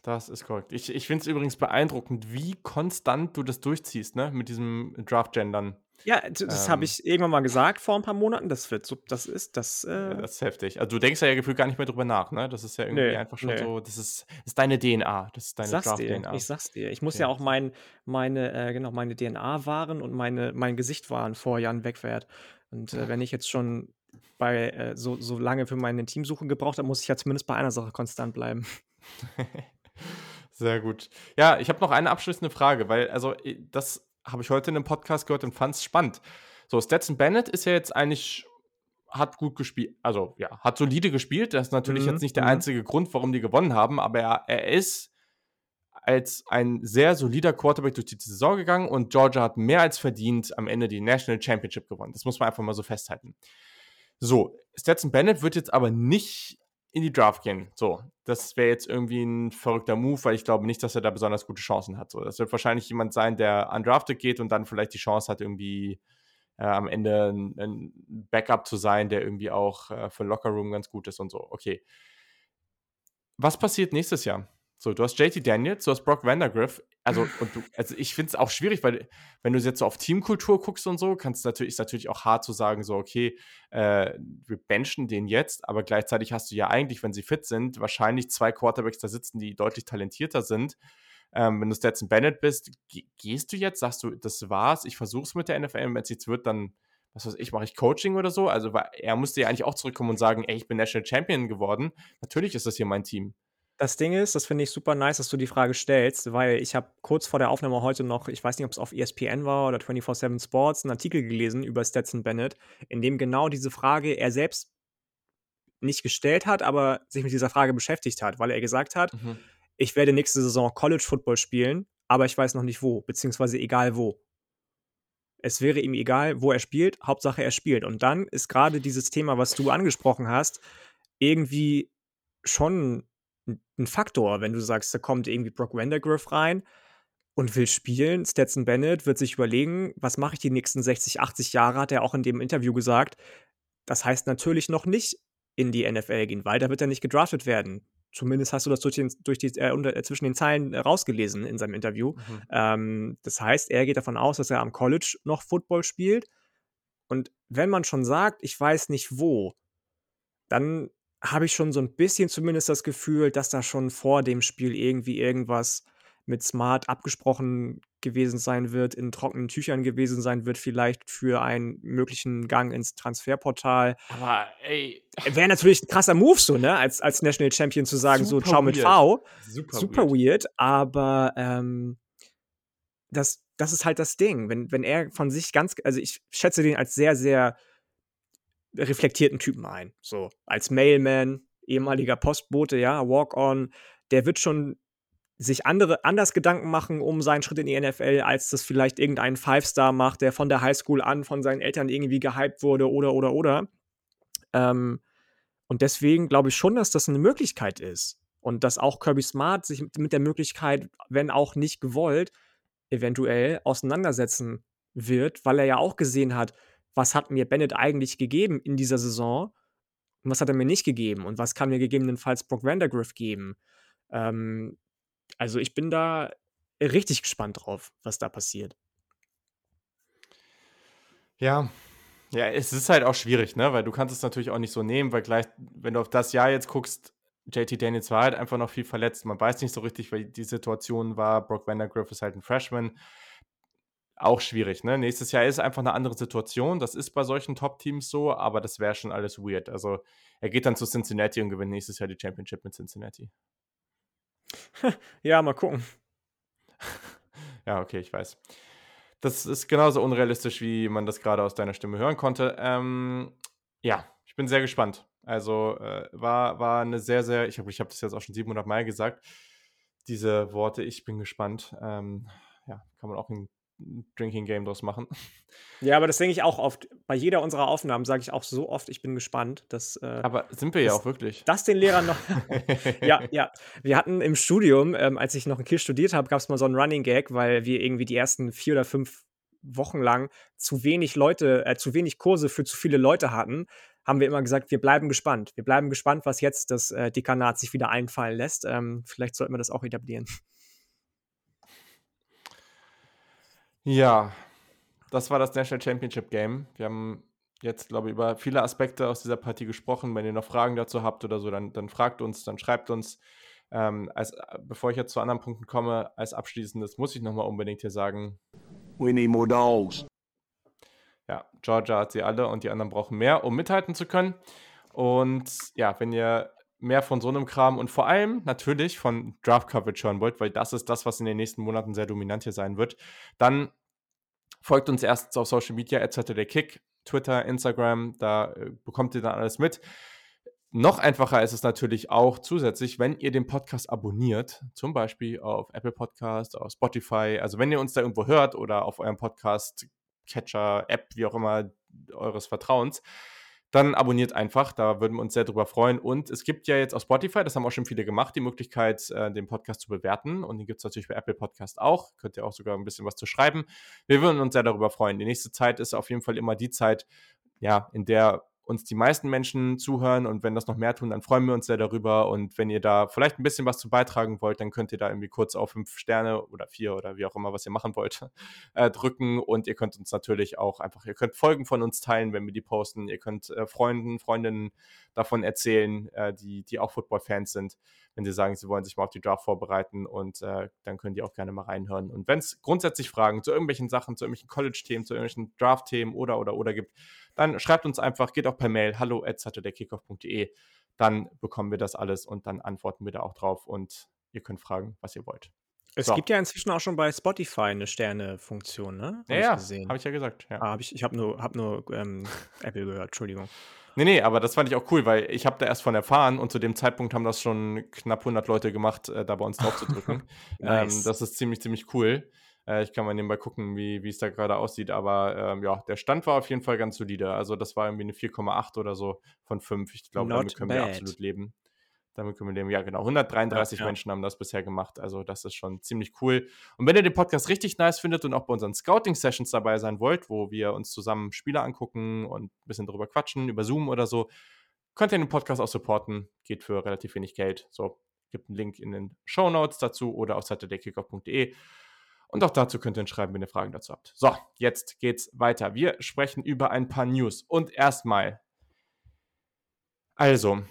Das ist korrekt. Ich, ich finde es übrigens beeindruckend, wie konstant du das durchziehst, ne? Mit diesem Draft-Gendern. Ja, das ähm, habe ich irgendwann mal gesagt vor ein paar Monaten. Das wird so, das ist, das. Äh das ist heftig. Also du denkst ja gefühlt gar nicht mehr drüber nach, ne? Das ist ja irgendwie nee, einfach schon nee. so, das ist, das ist deine DNA. Das ist deine Draft-DNA. Ich sag's dir. Ich muss okay. ja auch mein, meine, äh, genau, meine DNA wahren und meine, mein Gesicht wahren vor Jan Wegwert. Und äh, wenn ich jetzt schon bei äh, so, so lange für meine Teamsuche gebraucht habe, muss ich ja zumindest bei einer Sache konstant bleiben. Sehr gut. Ja, ich habe noch eine abschließende Frage, weil, also, das habe ich heute in einem Podcast gehört und fand es spannend. So, Stetson Bennett ist ja jetzt eigentlich, hat gut gespielt, also ja, hat solide gespielt. Das ist natürlich mhm. jetzt nicht der mhm. einzige Grund, warum die gewonnen haben, aber er, er ist als ein sehr solider Quarterback durch die Saison gegangen und Georgia hat mehr als verdient am Ende die National Championship gewonnen. Das muss man einfach mal so festhalten. So, Stetson Bennett wird jetzt aber nicht in die Draft gehen. So, das wäre jetzt irgendwie ein verrückter Move, weil ich glaube nicht, dass er da besonders gute Chancen hat. So, das wird wahrscheinlich jemand sein, der undrafted geht und dann vielleicht die Chance hat, irgendwie äh, am Ende ein, ein, Backup zu sein, der irgendwie auch äh, für Lockerroom ganz gut ist und so. Okay. Was passiert nächstes Jahr? So, du hast JT Daniels, du hast Brock Vandergriff. Also, und du, also ich finde es auch schwierig, weil, wenn du jetzt so auf Teamkultur guckst und so, kannst natürlich, ist natürlich auch hart zu sagen, so, okay, äh, wir benchen den jetzt, aber gleichzeitig hast du ja eigentlich, wenn sie fit sind, wahrscheinlich zwei Quarterbacks da sitzen, die deutlich talentierter sind. Ähm, wenn du Stetson Bennett bist, gehst du jetzt, sagst du, das war's, ich versuch's mit der NFL, wenn es jetzt wird, dann, was weiß ich, mache ich Coaching oder so? Also, er musste ja eigentlich auch zurückkommen und sagen, ey, ich bin National Champion geworden. Natürlich ist das hier mein Team. Das Ding ist, das finde ich super nice, dass du die Frage stellst, weil ich habe kurz vor der Aufnahme heute noch, ich weiß nicht, ob es auf ESPN war oder 24/7 Sports, einen Artikel gelesen über Stetson Bennett, in dem genau diese Frage er selbst nicht gestellt hat, aber sich mit dieser Frage beschäftigt hat, weil er gesagt hat, mhm. ich werde nächste Saison College Football spielen, aber ich weiß noch nicht wo, beziehungsweise egal wo. Es wäre ihm egal, wo er spielt, Hauptsache er spielt. Und dann ist gerade dieses Thema, was du angesprochen hast, irgendwie schon ein Faktor, wenn du sagst, da kommt irgendwie Brock Vandergriff rein und will spielen. Stetson Bennett wird sich überlegen, was mache ich die nächsten 60, 80 Jahre, hat er auch in dem Interview gesagt. Das heißt natürlich noch nicht in die NFL gehen, weil da wird er nicht gedraftet werden. Zumindest hast du das durch, den, durch die, äh, unter, äh, zwischen den Zeilen rausgelesen in seinem Interview. Mhm. Ähm, das heißt, er geht davon aus, dass er am College noch Football spielt. Und wenn man schon sagt, ich weiß nicht wo, dann habe ich schon so ein bisschen zumindest das Gefühl, dass da schon vor dem Spiel irgendwie irgendwas mit Smart abgesprochen gewesen sein wird, in trockenen Tüchern gewesen sein wird, vielleicht für einen möglichen Gang ins Transferportal. Aber ey. Wäre natürlich ein krasser Move, so, ne? Als, als National Champion zu sagen, so, ciao mit V. Super, Super weird. weird. aber ähm, das, das ist halt das Ding. Wenn, wenn er von sich ganz, also ich schätze den als sehr, sehr reflektierten Typen ein. So, als Mailman, ehemaliger Postbote, ja, Walk-on, der wird schon sich andere, anders Gedanken machen um seinen Schritt in die NFL, als das vielleicht irgendein Five-Star macht, der von der Highschool an von seinen Eltern irgendwie gehypt wurde oder, oder, oder. Ähm, und deswegen glaube ich schon, dass das eine Möglichkeit ist. Und dass auch Kirby Smart sich mit der Möglichkeit, wenn auch nicht gewollt, eventuell auseinandersetzen wird, weil er ja auch gesehen hat, was hat mir Bennett eigentlich gegeben in dieser Saison und was hat er mir nicht gegeben und was kann mir gegebenenfalls Brock Vandergriff geben. Ähm, also ich bin da richtig gespannt drauf, was da passiert. Ja, ja, es ist halt auch schwierig, ne? Weil du kannst es natürlich auch nicht so nehmen, weil gleich, wenn du auf das Jahr jetzt guckst, JT Daniels war halt einfach noch viel verletzt. Man weiß nicht so richtig, weil die Situation war. Brock Vandergriff ist halt ein Freshman auch schwierig. Ne? Nächstes Jahr ist einfach eine andere Situation. Das ist bei solchen Top-Teams so, aber das wäre schon alles weird. Also er geht dann zu Cincinnati und gewinnt nächstes Jahr die Championship mit Cincinnati. ja, mal gucken. ja, okay, ich weiß. Das ist genauso unrealistisch, wie man das gerade aus deiner Stimme hören konnte. Ähm, ja, ich bin sehr gespannt. Also äh, war, war eine sehr, sehr, ich habe ich hab das jetzt auch schon 700 Mal gesagt, diese Worte, ich bin gespannt. Ähm, ja, kann man auch in Drinking Game draus machen. Ja, aber das denke ich auch oft. Bei jeder unserer Aufnahmen sage ich auch so oft, ich bin gespannt. Dass, äh, aber sind wir ja auch wirklich. Das den Lehrern noch. ja, ja. Wir hatten im Studium, ähm, als ich noch in Kiel studiert habe, gab es mal so einen Running Gag, weil wir irgendwie die ersten vier oder fünf Wochen lang zu wenig Leute, äh, zu wenig Kurse für zu viele Leute hatten, haben wir immer gesagt, wir bleiben gespannt. Wir bleiben gespannt, was jetzt das äh, Dekanat sich wieder einfallen lässt. Ähm, vielleicht sollten wir das auch etablieren. Ja, das war das National Championship Game. Wir haben jetzt, glaube ich, über viele Aspekte aus dieser Partie gesprochen. Wenn ihr noch Fragen dazu habt oder so, dann, dann fragt uns, dann schreibt uns. Ähm, als, bevor ich jetzt zu anderen Punkten komme, als abschließendes muss ich nochmal unbedingt hier sagen: We need more dogs. Ja, Georgia hat sie alle und die anderen brauchen mehr, um mithalten zu können. Und ja, wenn ihr mehr von so einem Kram und vor allem natürlich von Draft Coverage hören wollt, weil das ist das, was in den nächsten Monaten sehr dominant hier sein wird, dann folgt uns erstens auf Social Media, etc. der Kick, Twitter, Instagram, da äh, bekommt ihr dann alles mit. Noch einfacher ist es natürlich auch zusätzlich, wenn ihr den Podcast abonniert, zum Beispiel auf Apple Podcast, auf Spotify. Also wenn ihr uns da irgendwo hört oder auf eurem Podcast-Catcher, App, wie auch immer eures Vertrauens, dann abonniert einfach. Da würden wir uns sehr drüber freuen. Und es gibt ja jetzt auf Spotify, das haben auch schon viele gemacht, die Möglichkeit, äh, den Podcast zu bewerten. Und den gibt es natürlich bei Apple Podcast auch. Könnt ihr auch sogar ein bisschen was zu schreiben. Wir würden uns sehr darüber freuen. Die nächste Zeit ist auf jeden Fall immer die Zeit, ja, in der uns die meisten Menschen zuhören und wenn das noch mehr tun, dann freuen wir uns sehr darüber. Und wenn ihr da vielleicht ein bisschen was zu beitragen wollt, dann könnt ihr da irgendwie kurz auf fünf Sterne oder vier oder wie auch immer, was ihr machen wollt, äh, drücken. Und ihr könnt uns natürlich auch einfach, ihr könnt Folgen von uns teilen, wenn wir die posten. Ihr könnt äh, Freunden, Freundinnen davon erzählen, äh, die, die auch Football-Fans sind wenn sie sagen, sie wollen sich mal auf die Draft vorbereiten und äh, dann können die auch gerne mal reinhören. Und wenn es grundsätzlich Fragen zu irgendwelchen Sachen, zu irgendwelchen College-Themen, zu irgendwelchen Draft-Themen oder oder oder gibt, dann schreibt uns einfach, geht auch per Mail, hallo at saturdaykickoff.de, dann bekommen wir das alles und dann antworten wir da auch drauf und ihr könnt fragen, was ihr wollt. Es so. gibt ja inzwischen auch schon bei Spotify eine Sterne-Funktion, ne? Hab ja, ja habe ich ja gesagt. Ja. Ah, hab ich ich habe nur, hab nur ähm, Apple gehört, Entschuldigung. Nee, nee, aber das fand ich auch cool, weil ich habe da erst von erfahren und zu dem Zeitpunkt haben das schon knapp 100 Leute gemacht, äh, da bei uns drauf zu drücken. nice. ähm, das ist ziemlich, ziemlich cool. Äh, ich kann mal nebenbei gucken, wie es da gerade aussieht, aber ähm, ja, der Stand war auf jeden Fall ganz solide. Also das war irgendwie eine 4,8 oder so von 5. Ich glaube, damit können bad. wir absolut leben. Damit können wir leben. Ja, genau. 133 ja, ja. Menschen haben das bisher gemacht. Also, das ist schon ziemlich cool. Und wenn ihr den Podcast richtig nice findet und auch bei unseren Scouting-Sessions dabei sein wollt, wo wir uns zusammen Spiele angucken und ein bisschen drüber quatschen, über Zoom oder so, könnt ihr den Podcast auch supporten. Geht für relativ wenig Geld. So, gibt einen Link in den Show Notes dazu oder auf saturdaykickoff.de. Und auch dazu könnt ihr schreiben, wenn ihr Fragen dazu habt. So, jetzt geht's weiter. Wir sprechen über ein paar News. Und erstmal, also,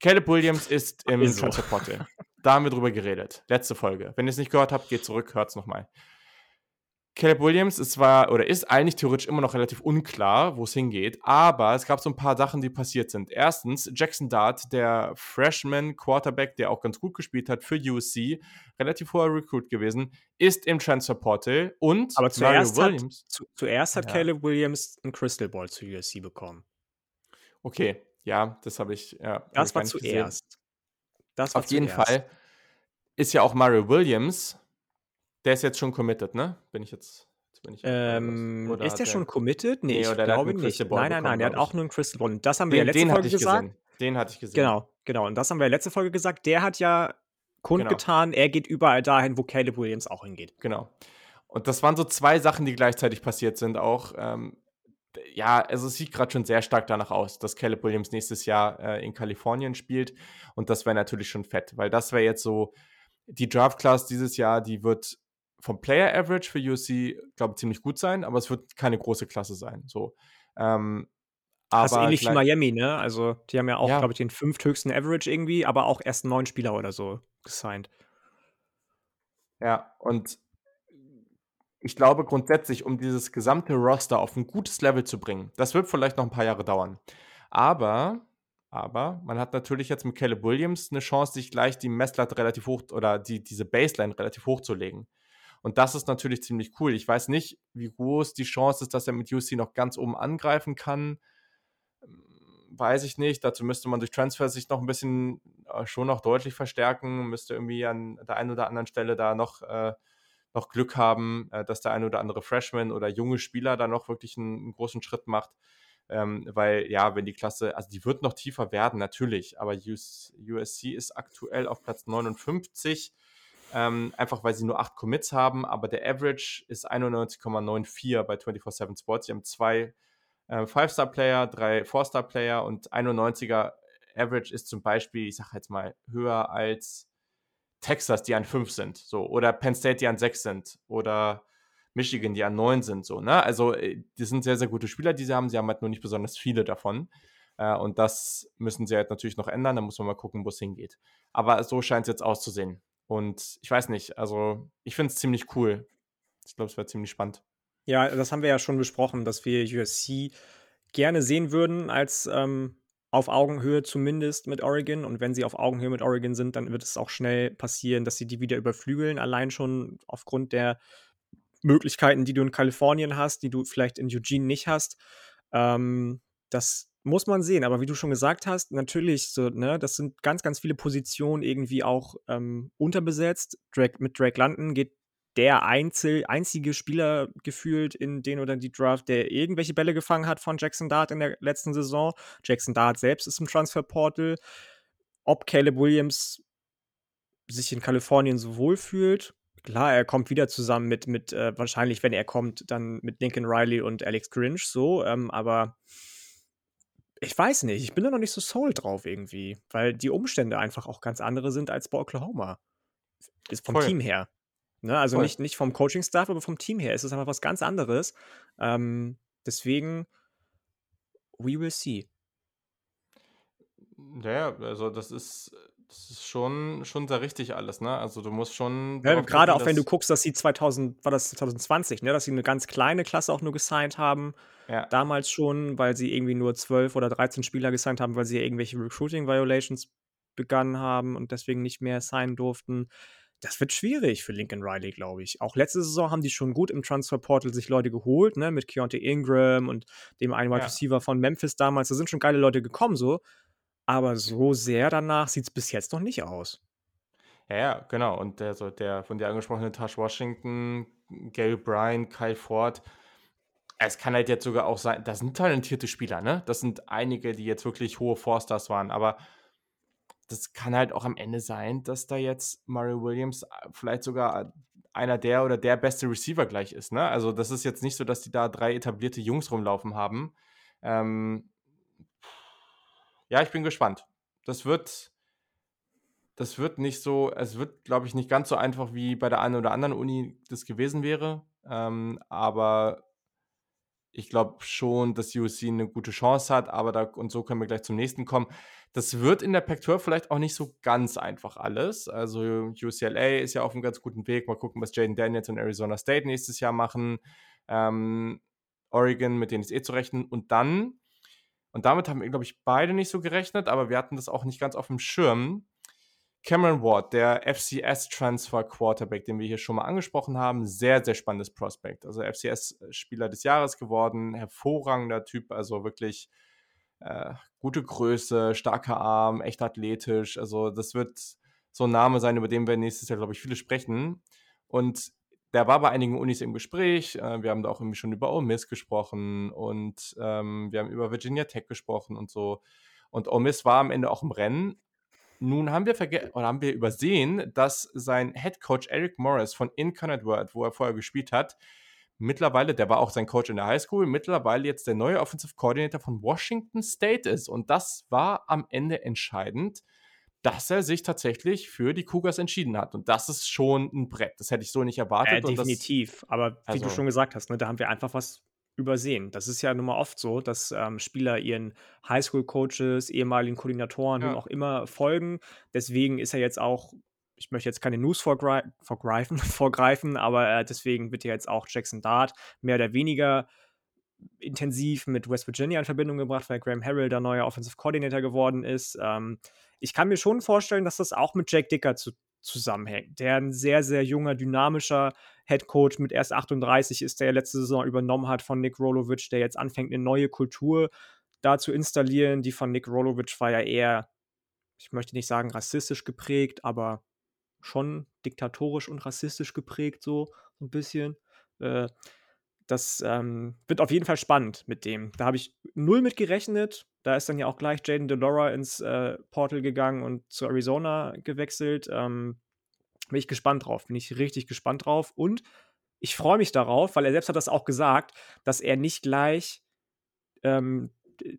Caleb Williams ist im so. Transferportal. Da haben wir drüber geredet. Letzte Folge. Wenn ihr es nicht gehört habt, geht zurück, hört es nochmal. Caleb Williams ist zwar oder ist eigentlich theoretisch immer noch relativ unklar, wo es hingeht, aber es gab so ein paar Sachen, die passiert sind. Erstens, Jackson Dart, der Freshman Quarterback, der auch ganz gut gespielt hat für USC, relativ hoher Recruit gewesen, ist im Transferportal und aber zuerst Mario Williams. Hat, zu, zuerst hat ja. Caleb Williams ein Crystal Ball zu USC bekommen. Okay, ja, das habe ich. Ja, das war zuerst. Das war Auf jeden Fall ist ja auch Mario Williams, der ist jetzt schon committed, ne? Bin ich jetzt. Bin ich ähm, ist der, der schon committed? Nee, nee ich glaube nicht. Nein, nein, nein, der hat auch nur einen Crystal Ball. Und das haben wir den, ja letzte den Folge gesagt. Gesehen. Den hatte ich gesehen. Genau, genau. Und das haben wir ja letzte Folge gesagt. Der hat ja kundgetan, genau. er geht überall dahin, wo Caleb Williams auch hingeht. Genau. Und das waren so zwei Sachen, die gleichzeitig passiert sind. Auch ähm, ja, also es sieht gerade schon sehr stark danach aus, dass Caleb Williams nächstes Jahr äh, in Kalifornien spielt. Und das wäre natürlich schon fett, weil das wäre jetzt so, die Draft Class dieses Jahr, die wird vom Player Average für USC, glaube ich, ziemlich gut sein, aber es wird keine große Klasse sein. So. Ähm, aber das ist ähnlich wie Miami, ne? Also, die haben ja auch, ja. glaube ich, den fünfthöchsten Average irgendwie, aber auch erst neun Spieler oder so gesigned. Ja, und ich glaube grundsätzlich, um dieses gesamte Roster auf ein gutes Level zu bringen, das wird vielleicht noch ein paar Jahre dauern. Aber, aber man hat natürlich jetzt mit Caleb Williams eine Chance, sich gleich die Messlatte relativ hoch oder die, diese Baseline relativ hoch zu legen. Und das ist natürlich ziemlich cool. Ich weiß nicht, wie groß die Chance ist, dass er mit UC noch ganz oben angreifen kann. Weiß ich nicht. Dazu müsste man durch Transfer sich noch ein bisschen äh, schon noch deutlich verstärken. Müsste irgendwie an der einen oder anderen Stelle da noch äh, noch Glück haben, äh, dass der eine oder andere Freshman oder junge Spieler da noch wirklich einen, einen großen Schritt macht. Ähm, weil ja, wenn die Klasse, also die wird noch tiefer werden, natürlich, aber US, USC ist aktuell auf Platz 59, ähm, einfach weil sie nur acht Commits haben, aber der Average ist 91,94 bei 24-7 Sports. Sie haben zwei äh, Five-Star-Player, drei Four-Star-Player und 91er Average ist zum Beispiel, ich sag jetzt mal, höher als Texas, die an 5 sind, so, oder Penn State, die an 6 sind, oder Michigan, die an 9 sind, so, ne? Also, äh, die sind sehr, sehr gute Spieler, die sie haben. Sie haben halt nur nicht besonders viele davon. Äh, und das müssen sie halt natürlich noch ändern. Da muss man mal gucken, wo es hingeht. Aber so scheint es jetzt auszusehen. Und ich weiß nicht, also ich finde es ziemlich cool. Ich glaube, es wäre ziemlich spannend. Ja, das haben wir ja schon besprochen, dass wir USC gerne sehen würden als ähm, auf Augenhöhe zumindest mit Oregon. Und wenn sie auf Augenhöhe mit Oregon sind, dann wird es auch schnell passieren, dass sie die wieder überflügeln. Allein schon aufgrund der Möglichkeiten, die du in Kalifornien hast, die du vielleicht in Eugene nicht hast. Ähm, das muss man sehen. Aber wie du schon gesagt hast, natürlich, so, ne, das sind ganz, ganz viele Positionen irgendwie auch ähm, unterbesetzt. Drake, mit Drake London geht der Einzel, einzige Spieler gefühlt in den oder die Draft, der irgendwelche Bälle gefangen hat von Jackson Dart in der letzten Saison. Jackson Dart selbst ist im Transferportal. Ob Caleb Williams sich in Kalifornien so wohl fühlt, klar, er kommt wieder zusammen mit, mit äh, wahrscheinlich, wenn er kommt, dann mit Lincoln Riley und Alex Grinch so, ähm, aber ich weiß nicht, ich bin da noch nicht so sold drauf irgendwie, weil die Umstände einfach auch ganz andere sind als bei Oklahoma. Ist vom Voll. Team her. Ne? Also nicht, nicht vom Coaching-Staff, aber vom Team her ist es einfach was ganz anderes. Ähm, deswegen, we will see. Ja, also das ist, das ist schon, schon sehr richtig alles, ne? Also du musst schon. Ja, gerade auch wenn du guckst, dass sie 2000, war das 2020, ne? Dass sie eine ganz kleine Klasse auch nur gesigned haben. Ja. Damals schon, weil sie irgendwie nur 12 oder 13 Spieler gesigned haben, weil sie ja irgendwelche Recruiting-Violations begangen haben und deswegen nicht mehr signen durften das wird schwierig für Lincoln Riley, glaube ich. Auch letzte Saison haben die schon gut im Transferportal sich Leute geholt, ne, mit Keontae Ingram und dem einen Wide ja. Receiver von Memphis damals. Da sind schon geile Leute gekommen, so. Aber so sehr danach sieht es bis jetzt noch nicht aus. Ja, ja, genau. Und der, so der von dir angesprochene Tash Washington, Gail Bryan, Kyle Ford, es kann halt jetzt sogar auch sein, das sind talentierte Spieler, ne? Das sind einige, die jetzt wirklich hohe Forsters waren, aber das kann halt auch am Ende sein, dass da jetzt Mario Williams äh, vielleicht sogar einer der oder der beste Receiver gleich ist. Ne? Also das ist jetzt nicht so, dass die da drei etablierte Jungs rumlaufen haben. Ähm, ja, ich bin gespannt. Das wird, das wird nicht so, es wird, glaube ich, nicht ganz so einfach wie bei der einen oder anderen Uni das gewesen wäre. Ähm, aber ich glaube schon, dass USC eine gute Chance hat, aber da, und so können wir gleich zum nächsten kommen. Das wird in der Pac-12 vielleicht auch nicht so ganz einfach alles. Also UCLA ist ja auf einem ganz guten Weg. Mal gucken, was Jaden Daniels und Arizona State nächstes Jahr machen. Ähm, Oregon, mit denen ist eh zu rechnen. Und dann, und damit haben wir, glaube ich, beide nicht so gerechnet, aber wir hatten das auch nicht ganz auf dem Schirm. Cameron Ward, der FCS-Transfer Quarterback, den wir hier schon mal angesprochen haben, sehr, sehr spannendes Prospect. Also FCS-Spieler des Jahres geworden, hervorragender Typ, also wirklich äh, gute Größe, starker Arm, echt athletisch. Also das wird so ein Name sein, über den wir nächstes Jahr, glaube ich, viele sprechen. Und der war bei einigen Unis im Gespräch. Äh, wir haben da auch irgendwie schon über Ole Miss gesprochen und ähm, wir haben über Virginia Tech gesprochen und so. Und Ole Miss war am Ende auch im Rennen. Nun haben wir oder haben wir übersehen, dass sein Head Coach Eric Morris von Incarnate World, wo er vorher gespielt hat, mittlerweile, der war auch sein Coach in der Highschool, mittlerweile jetzt der neue Offensive Coordinator von Washington State ist. Und das war am Ende entscheidend, dass er sich tatsächlich für die Cougars entschieden hat. Und das ist schon ein Brett. Das hätte ich so nicht erwartet. Äh, definitiv. Das, Aber wie also, du schon gesagt hast, ne, da haben wir einfach was übersehen. Das ist ja nun mal oft so, dass ähm, Spieler ihren Highschool-Coaches, ehemaligen Koordinatoren ja. auch immer folgen. Deswegen ist er jetzt auch ich möchte jetzt keine News vorgre vorgreifen, vorgreifen, aber äh, deswegen wird ja jetzt auch Jackson Dart mehr oder weniger intensiv mit West Virginia in Verbindung gebracht, weil Graham Harrell der neue Offensive Coordinator geworden ist. Ähm, ich kann mir schon vorstellen, dass das auch mit Jack Dicker zu, zusammenhängt, der ein sehr, sehr junger, dynamischer Head Coach mit erst 38 ist, der letzte Saison übernommen hat von Nick Rolovic, der jetzt anfängt, eine neue Kultur da zu installieren. Die von Nick Rolovic war ja eher, ich möchte nicht sagen rassistisch geprägt, aber schon diktatorisch und rassistisch geprägt, so ein bisschen. Äh, das ähm, wird auf jeden Fall spannend mit dem. Da habe ich null mit gerechnet. Da ist dann ja auch gleich Jaden Delora ins äh, Portal gegangen und zu Arizona gewechselt. Ähm, bin ich gespannt drauf. Bin ich richtig gespannt drauf. Und ich freue mich darauf, weil er selbst hat das auch gesagt, dass er nicht gleich ähm,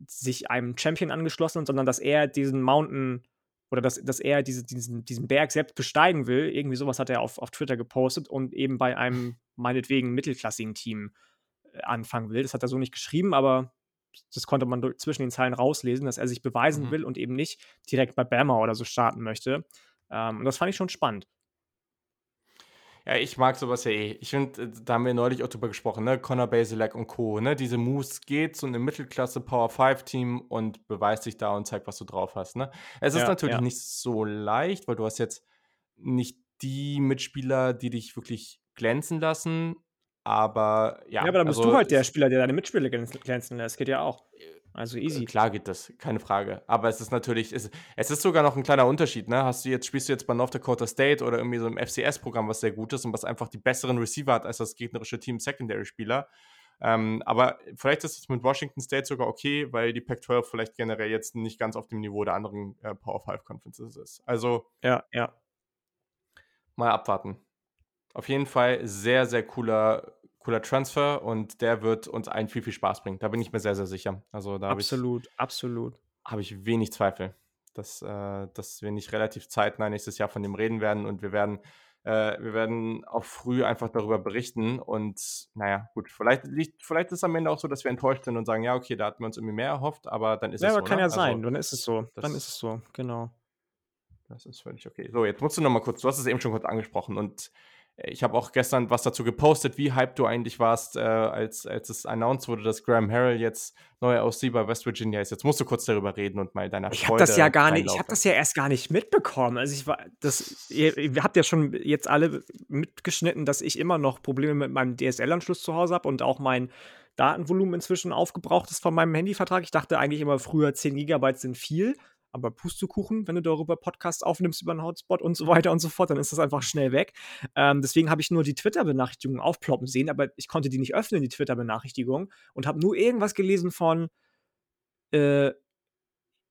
sich einem Champion angeschlossen, sondern dass er diesen Mountain oder dass, dass er diese, diesen, diesen Berg selbst besteigen will. Irgendwie sowas hat er auf, auf Twitter gepostet und eben bei einem meinetwegen mittelklassigen Team äh, anfangen will. Das hat er so nicht geschrieben, aber das konnte man zwischen den Zeilen rauslesen, dass er sich beweisen mhm. will und eben nicht direkt bei Bama oder so starten möchte. Ähm, und das fand ich schon spannend. Ja, ich mag sowas ja eh. Ich finde, äh, da haben wir neulich auch drüber gesprochen, ne? Connor Basilek und Co. Ne? Diese Moves geht so eine Mittelklasse Power 5 Team und beweist sich da und zeigt, was du drauf hast. Ne? Es ja, ist natürlich ja. nicht so leicht, weil du hast jetzt nicht die Mitspieler, die dich wirklich glänzen lassen. Aber ja. Ja, aber dann bist also, du halt der Spieler, der deine Mitspieler glänzen lässt. Geht ja auch. Also äh, easy. Klar geht das, keine Frage. Aber es ist natürlich, es, es ist sogar noch ein kleiner Unterschied, ne? Hast du jetzt, spielst du jetzt bei North Dakota State oder irgendwie so im FCS-Programm, was sehr gut ist und was einfach die besseren Receiver hat als das gegnerische Team Secondary-Spieler. Ähm, aber vielleicht ist es mit Washington State sogar okay, weil die Pac-12 vielleicht generell jetzt nicht ganz auf dem Niveau der anderen äh, Power 5 Conferences ist. Also. Ja, ja. Mal abwarten. Auf jeden Fall sehr, sehr cooler cooler Transfer und der wird uns allen viel, viel Spaß bringen. Da bin ich mir sehr, sehr sicher. Also da absolut, ich, absolut. Habe ich wenig Zweifel, dass, äh, dass wir nicht relativ zeitnah nächstes Jahr von dem reden werden und wir werden, äh, wir werden auch früh einfach darüber berichten und naja, gut, vielleicht liegt, vielleicht ist es am Ende auch so, dass wir enttäuscht sind und sagen, ja, okay, da hatten wir uns irgendwie mehr erhofft, aber dann ist ja, es so. Ja, kann ne? ja sein, also, dann ist es so. Dann ist es so, genau. Das ist völlig okay. So, jetzt musst du noch mal kurz, du hast es eben schon kurz angesprochen und ich habe auch gestern was dazu gepostet, wie hyped du eigentlich warst, äh, als, als es announced wurde, dass Graham Harrell jetzt neuer OC bei West Virginia ist. Jetzt musst du kurz darüber reden und mal deiner Ich habe das ja gar nicht, ich habe das ja erst gar nicht mitbekommen. Also ich war, das, ihr, ihr habt ja schon jetzt alle mitgeschnitten, dass ich immer noch Probleme mit meinem DSL-Anschluss zu Hause habe und auch mein Datenvolumen inzwischen aufgebraucht ist von meinem Handyvertrag. Ich dachte eigentlich immer früher 10 Gigabyte sind viel aber Pustekuchen, wenn du darüber Podcast aufnimmst über einen Hotspot und so weiter und so fort, dann ist das einfach schnell weg. Ähm, deswegen habe ich nur die Twitter-Benachrichtigungen aufploppen sehen, aber ich konnte die nicht öffnen, die Twitter-Benachrichtigung, und habe nur irgendwas gelesen von äh,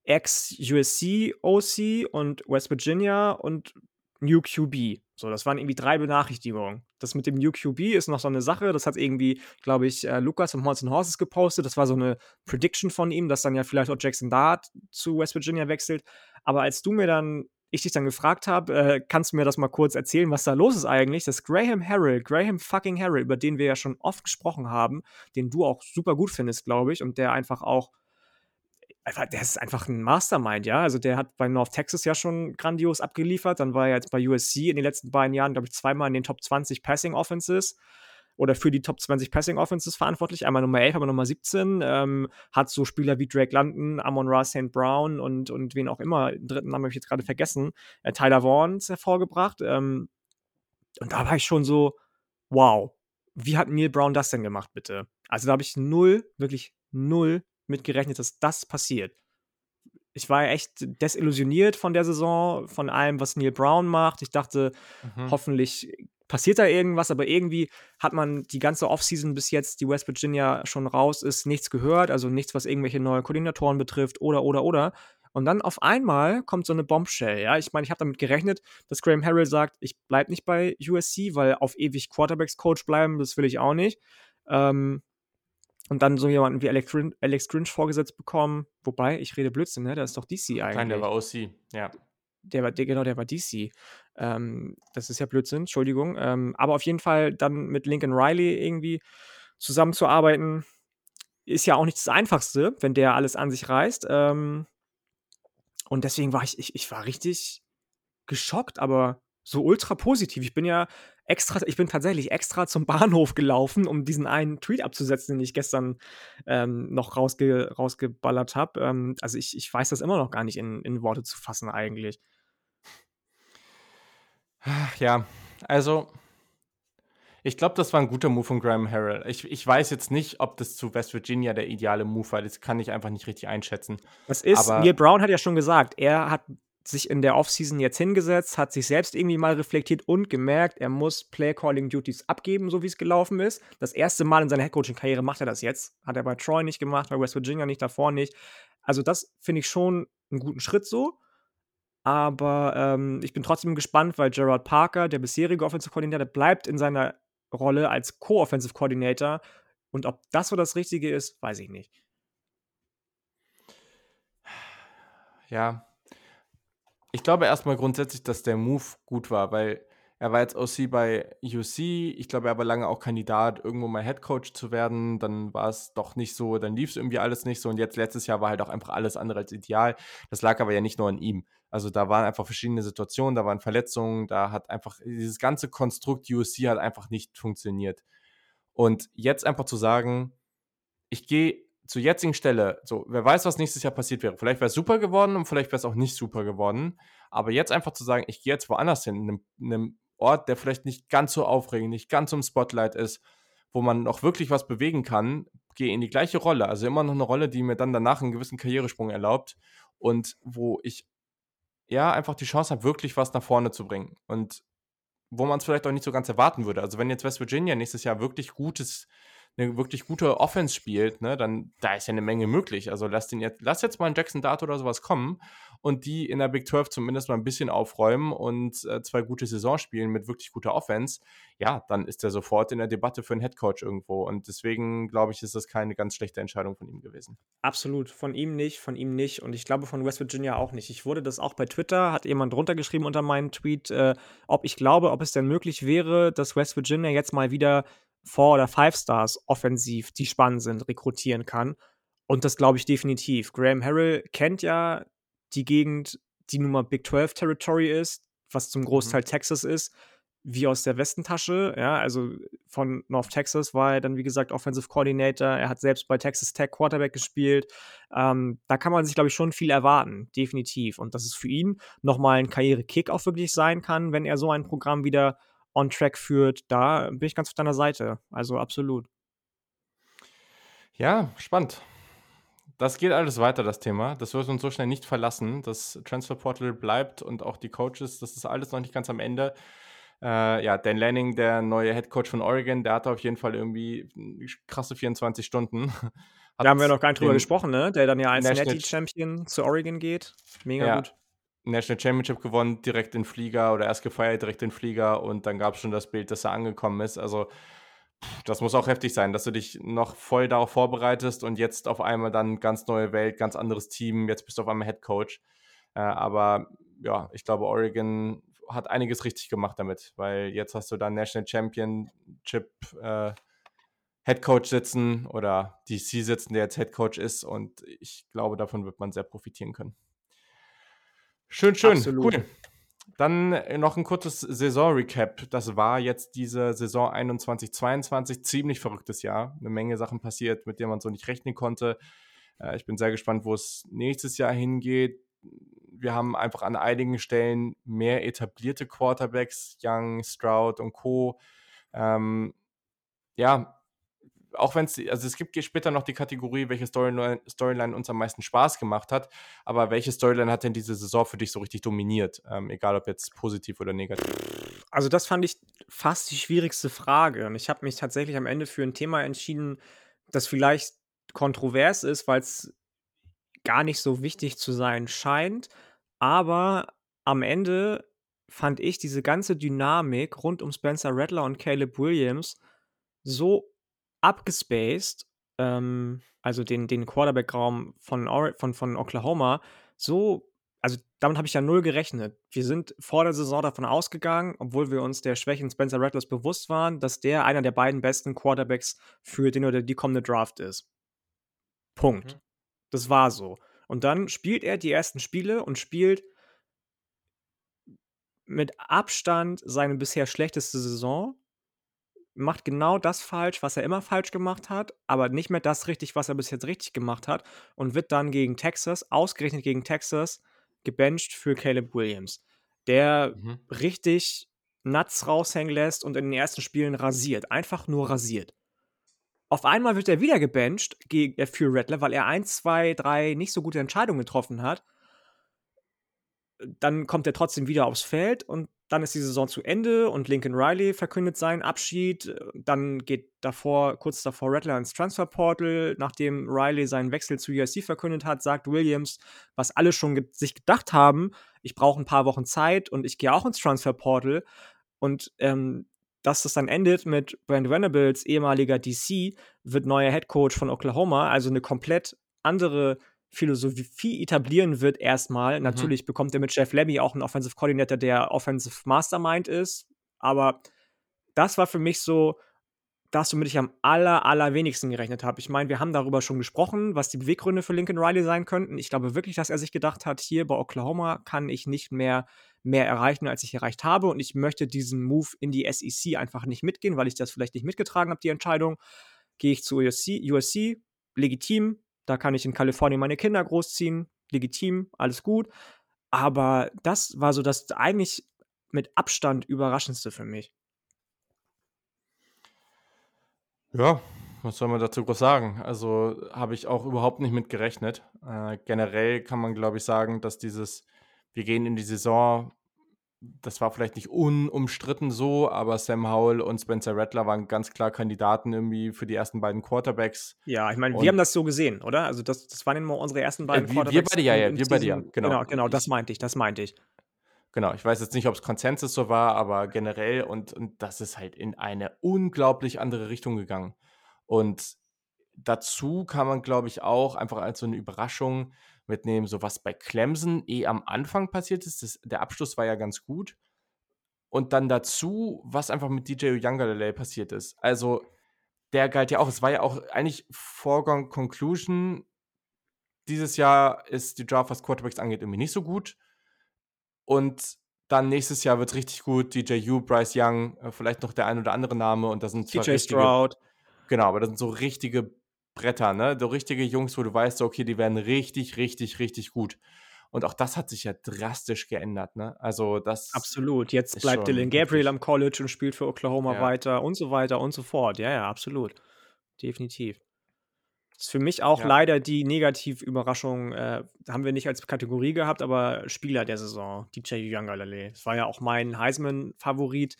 Ex-USC OC und West Virginia und New QB. So, das waren irgendwie drei Benachrichtigungen. Das mit dem New QB ist noch so eine Sache. Das hat irgendwie, glaube ich, äh, Lukas von Horns Horses gepostet. Das war so eine Prediction von ihm, dass dann ja vielleicht auch Jackson Dart zu West Virginia wechselt. Aber als du mir dann, ich dich dann gefragt habe, äh, kannst du mir das mal kurz erzählen, was da los ist eigentlich? Das Graham Harrell, Graham fucking Harrell, über den wir ja schon oft gesprochen haben, den du auch super gut findest, glaube ich, und der einfach auch einfach, der ist einfach ein Mastermind, ja. Also der hat bei North Texas ja schon grandios abgeliefert. Dann war er jetzt bei USC in den letzten beiden Jahren, glaube ich, zweimal in den Top 20 Passing Offenses oder für die Top 20 Passing Offenses verantwortlich. Einmal Nummer 11, aber Nummer 17. Ähm, hat so Spieler wie Drake London, Amon Ra St. Brown und, und wen auch immer, den dritten Namen habe ich jetzt gerade vergessen, äh, Tyler Vaughns hervorgebracht. Ähm, und da war ich schon so, wow, wie hat Neil Brown das denn gemacht, bitte? Also da habe ich null, wirklich null mit gerechnet, dass das passiert. Ich war echt desillusioniert von der Saison, von allem, was Neil Brown macht. Ich dachte, mhm. hoffentlich passiert da irgendwas, aber irgendwie hat man die ganze Offseason bis jetzt, die West Virginia schon raus ist, nichts gehört, also nichts, was irgendwelche neue Koordinatoren betrifft oder, oder, oder. Und dann auf einmal kommt so eine Bombshell, ja. Ich meine, ich habe damit gerechnet, dass Graham Harrell sagt, ich bleibe nicht bei USC, weil auf ewig Quarterbacks-Coach bleiben, das will ich auch nicht. Ähm, und dann so jemanden wie Alex, Grin Alex Grinch vorgesetzt bekommen. Wobei, ich rede Blödsinn, ne? Der ist doch DC eigentlich. Nein, der war OC, ja. Der war, der, genau, der war DC. Ähm, das ist ja Blödsinn, Entschuldigung. Ähm, aber auf jeden Fall dann mit Lincoln Riley irgendwie zusammenzuarbeiten, ist ja auch nicht das Einfachste, wenn der alles an sich reißt. Ähm, und deswegen war ich, ich, ich war richtig geschockt, aber so ultra positiv. Ich bin ja extra, ich bin tatsächlich extra zum Bahnhof gelaufen, um diesen einen Tweet abzusetzen, den ich gestern ähm, noch rausge rausgeballert habe. Ähm, also ich, ich weiß das immer noch gar nicht in, in Worte zu fassen eigentlich. Ja, also ich glaube, das war ein guter Move von Graham Harrell. Ich, ich weiß jetzt nicht, ob das zu West Virginia der ideale Move war. Das kann ich einfach nicht richtig einschätzen. Das ist, Aber Neil Brown hat ja schon gesagt, er hat sich in der Offseason jetzt hingesetzt, hat sich selbst irgendwie mal reflektiert und gemerkt, er muss Play-Calling-Duties abgeben, so wie es gelaufen ist. Das erste Mal in seiner Headcoaching-Karriere macht er das jetzt. Hat er bei Troy nicht gemacht, bei West Virginia nicht, davor nicht. Also das finde ich schon einen guten Schritt so. Aber ähm, ich bin trotzdem gespannt, weil Gerard Parker, der bisherige Offensive Coordinator, bleibt in seiner Rolle als Co-Offensive Coordinator. Und ob das so das Richtige ist, weiß ich nicht. Ja, ich glaube erstmal grundsätzlich, dass der Move gut war, weil er war jetzt OC bei UC. Ich glaube, er war lange auch Kandidat, irgendwo mal Headcoach zu werden. Dann war es doch nicht so, dann lief es irgendwie alles nicht so. Und jetzt letztes Jahr war halt auch einfach alles andere als ideal. Das lag aber ja nicht nur an ihm. Also da waren einfach verschiedene Situationen, da waren Verletzungen, da hat einfach dieses ganze Konstrukt USC hat einfach nicht funktioniert. Und jetzt einfach zu sagen, ich gehe zur jetzigen Stelle, so, wer weiß, was nächstes Jahr passiert wäre. Vielleicht wäre es super geworden und vielleicht wäre es auch nicht super geworden. Aber jetzt einfach zu sagen, ich gehe jetzt woanders hin, in einem, in einem Ort, der vielleicht nicht ganz so aufregend, nicht ganz so im Spotlight ist, wo man noch wirklich was bewegen kann, gehe in die gleiche Rolle. Also immer noch eine Rolle, die mir dann danach einen gewissen Karrieresprung erlaubt und wo ich ja einfach die Chance habe, wirklich was nach vorne zu bringen. Und wo man es vielleicht auch nicht so ganz erwarten würde. Also wenn jetzt West Virginia nächstes Jahr wirklich gutes eine wirklich gute Offense spielt, ne, dann da ist ja eine Menge möglich. Also lass den jetzt, lass jetzt mal einen Jackson Dart oder sowas kommen und die in der Big 12 zumindest mal ein bisschen aufräumen und äh, zwei gute Saisons spielen mit wirklich guter Offense, ja, dann ist er sofort in der Debatte für einen Headcoach irgendwo. Und deswegen glaube ich, ist das keine ganz schlechte Entscheidung von ihm gewesen. Absolut. Von ihm nicht, von ihm nicht. Und ich glaube von West Virginia auch nicht. Ich wurde das auch bei Twitter, hat jemand drunter geschrieben unter meinem Tweet, äh, ob ich glaube, ob es denn möglich wäre, dass West Virginia jetzt mal wieder Four- oder Five-Stars offensiv, die spannend sind, rekrutieren kann. Und das glaube ich definitiv. Graham Harrell kennt ja die Gegend, die nun mal Big 12 Territory ist, was zum mhm. Großteil mhm. Texas ist, wie aus der Westentasche. Ja, also von North Texas war er dann, wie gesagt, Offensive Coordinator. Er hat selbst bei Texas Tech Quarterback gespielt. Ähm, da kann man sich, glaube ich, schon viel erwarten, definitiv. Und dass es für ihn nochmal ein Karriere-Kick auch wirklich sein kann, wenn er so ein Programm wieder on track führt, da bin ich ganz auf deiner Seite. Also absolut. Ja, spannend. Das geht alles weiter, das Thema. Das wird uns so schnell nicht verlassen. Das Transferportal bleibt und auch die Coaches, das ist alles noch nicht ganz am Ende. Äh, ja, Dan Lanning, der neue Head Coach von Oregon, der hatte auf jeden Fall irgendwie krasse 24 Stunden. da haben wir noch gar nicht drüber gesprochen, ne? Der dann ja als Natty Champion zu Oregon geht. Mega ja, gut. National Championship gewonnen, direkt in Flieger oder erst gefeiert, direkt in Flieger und dann gab es schon das Bild, dass er angekommen ist. Also das muss auch heftig sein, dass du dich noch voll darauf vorbereitest und jetzt auf einmal dann ganz neue Welt, ganz anderes Team, jetzt bist du auf einmal Head Coach. Äh, aber ja, ich glaube, Oregon hat einiges richtig gemacht damit, weil jetzt hast du da National Championship äh, Head Coach sitzen oder DC sitzen, der jetzt Head Coach ist und ich glaube, davon wird man sehr profitieren können. Schön, schön. Absolut. Cool. Dann äh, noch ein kurzes Saison-Recap. Das war jetzt diese Saison 21-22. Ziemlich verrücktes Jahr. Eine Menge Sachen passiert, mit denen man so nicht rechnen konnte. Äh, ich bin sehr gespannt, wo es nächstes Jahr hingeht. Wir haben einfach an einigen Stellen mehr etablierte Quarterbacks, Young, Stroud und Co. Ähm, ja, auch wenn es, also es gibt später noch die Kategorie, welche Storyline, Storyline uns am meisten Spaß gemacht hat, aber welche Storyline hat denn diese Saison für dich so richtig dominiert? Ähm, egal ob jetzt positiv oder negativ. Also, das fand ich fast die schwierigste Frage. Und ich habe mich tatsächlich am Ende für ein Thema entschieden, das vielleicht kontrovers ist, weil es gar nicht so wichtig zu sein scheint. Aber am Ende fand ich diese ganze Dynamik rund um Spencer Rattler und Caleb Williams so abgespaced, ähm, also den, den Quarterback-Raum von, von, von Oklahoma, so, also damit habe ich ja null gerechnet. Wir sind vor der Saison davon ausgegangen, obwohl wir uns der Schwächen Spencer Rattlers bewusst waren, dass der einer der beiden besten Quarterbacks für den oder die kommende Draft ist. Punkt. Mhm. Das war so. Und dann spielt er die ersten Spiele und spielt mit Abstand seine bisher schlechteste Saison macht genau das falsch, was er immer falsch gemacht hat, aber nicht mehr das richtig, was er bis jetzt richtig gemacht hat und wird dann gegen Texas, ausgerechnet gegen Texas, gebencht für Caleb Williams, der mhm. richtig Nuts raushängen lässt und in den ersten Spielen rasiert, einfach nur rasiert. Auf einmal wird er wieder gebencht für Rattler, weil er ein, zwei, drei nicht so gute Entscheidungen getroffen hat. Dann kommt er trotzdem wieder aufs Feld und dann ist die Saison zu Ende und Lincoln Riley verkündet seinen Abschied. Dann geht davor, kurz davor Rattler ins Transferportal. Nachdem Riley seinen Wechsel zu USC verkündet hat, sagt Williams, was alle schon ge sich gedacht haben, ich brauche ein paar Wochen Zeit und ich gehe auch ins Transferportal. Und ähm, dass das dann endet mit Brand Venables, ehemaliger DC, wird neuer Head Coach von Oklahoma, also eine komplett andere Philosophie etablieren wird erstmal. Mhm. Natürlich bekommt er mit Jeff Lemmy auch einen Offensive Coordinator, der Offensive Mastermind ist, aber das war für mich so das, womit ich am aller, allerwenigsten gerechnet habe. Ich meine, wir haben darüber schon gesprochen, was die Beweggründe für Lincoln Riley sein könnten. Ich glaube wirklich, dass er sich gedacht hat, hier bei Oklahoma kann ich nicht mehr mehr erreichen, als ich erreicht habe und ich möchte diesen Move in die SEC einfach nicht mitgehen, weil ich das vielleicht nicht mitgetragen habe, die Entscheidung. Gehe ich zu USC, USC, legitim, da kann ich in Kalifornien meine Kinder großziehen, legitim, alles gut. Aber das war so das eigentlich mit Abstand überraschendste für mich. Ja, was soll man dazu groß sagen? Also habe ich auch überhaupt nicht mit gerechnet. Äh, generell kann man, glaube ich, sagen, dass dieses, wir gehen in die Saison, das war vielleicht nicht unumstritten so, aber Sam Howell und Spencer Rattler waren ganz klar Kandidaten irgendwie für die ersten beiden Quarterbacks. Ja, ich meine, wir haben das so gesehen, oder? Also das, das waren immer unsere ersten beiden wir- wir Quarterbacks beide, ja, ja, wir beide, ja, genau. Genau, genau, das meinte ich, das meinte ich. Genau, ich weiß jetzt nicht, ob es Konsensus so war, aber generell und, und das ist halt in eine unglaublich andere Richtung gegangen. Und dazu kann man, glaube ich, auch einfach als so eine Überraschung mitnehmen, so was bei Clemson eh am Anfang passiert ist. Das, der Abschluss war ja ganz gut. Und dann dazu, was einfach mit DJ Youngerlele passiert ist. Also, der galt ja auch, es war ja auch eigentlich Foregone Conclusion. Dieses Jahr ist die Draft, was Quarterbacks angeht, irgendwie nicht so gut. Und dann nächstes Jahr wird es richtig gut. DJ U, Bryce Young, äh, vielleicht noch der ein oder andere Name. Und da sind TJ Stroud. Genau, aber das sind so richtige Bretter, ne? So richtige Jungs, wo du weißt, okay, die werden richtig, richtig, richtig gut. Und auch das hat sich ja drastisch geändert, ne? Also das. Absolut. Jetzt bleibt Dylan Gabriel wirklich- am College und spielt für Oklahoma Ja. weiter und so weiter und so fort. Ja, ja, absolut. Definitiv. Das ist für mich auch Ja. leider die Negativüberraschung, äh, haben wir nicht als Kategorie gehabt, aber Spieler der Saison, DJ Youngerlele. Das war ja auch mein Heisman-Favorit.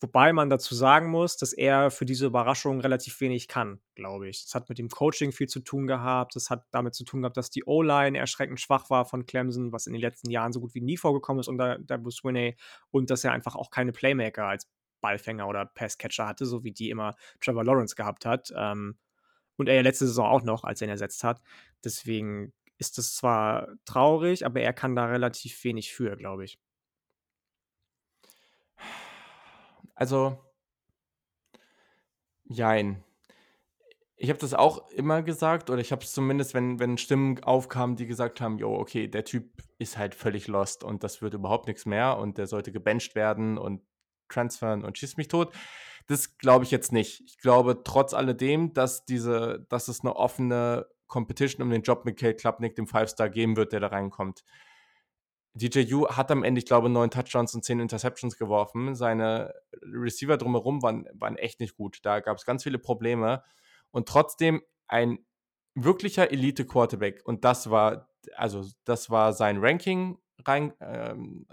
Wobei man dazu sagen muss, dass er für diese Überraschung relativ wenig kann, glaube ich. Das hat mit dem Coaching viel zu tun gehabt. Das hat damit zu tun gehabt, dass die O-Line erschreckend schwach war von Clemson, was in den letzten Jahren so gut wie nie vorgekommen ist unter der Bruce Winney. Und dass er einfach auch keine Playmaker als Ballfänger oder Passcatcher hatte, so wie die immer Trevor Lawrence gehabt hat. Ähm, und er ja letzte Saison auch noch, als er ihn ersetzt hat. Deswegen ist das zwar traurig, aber er kann da relativ wenig für, glaube ich. Also, jein. Ich habe das auch immer gesagt, oder ich habe es zumindest, wenn, wenn Stimmen aufkamen, die gesagt haben, jo, okay, der Typ ist halt völlig lost und das wird überhaupt nichts mehr und der sollte gebencht werden und transfern und schießt mich tot. Das glaube ich jetzt nicht. Ich glaube trotz alledem, dass diese, dass es eine offene Competition um den Job mit Kate Klapnick, dem Five-Star, geben wird, der da reinkommt. DJ U hat am Ende, ich glaube, neun Touchdowns und zehn Interceptions geworfen. Seine Receiver drumherum waren, waren echt nicht gut. Da gab es ganz viele Probleme. Und trotzdem ein wirklicher Elite-Quarterback. Und das war, also das war sein Ranking rein, ähm,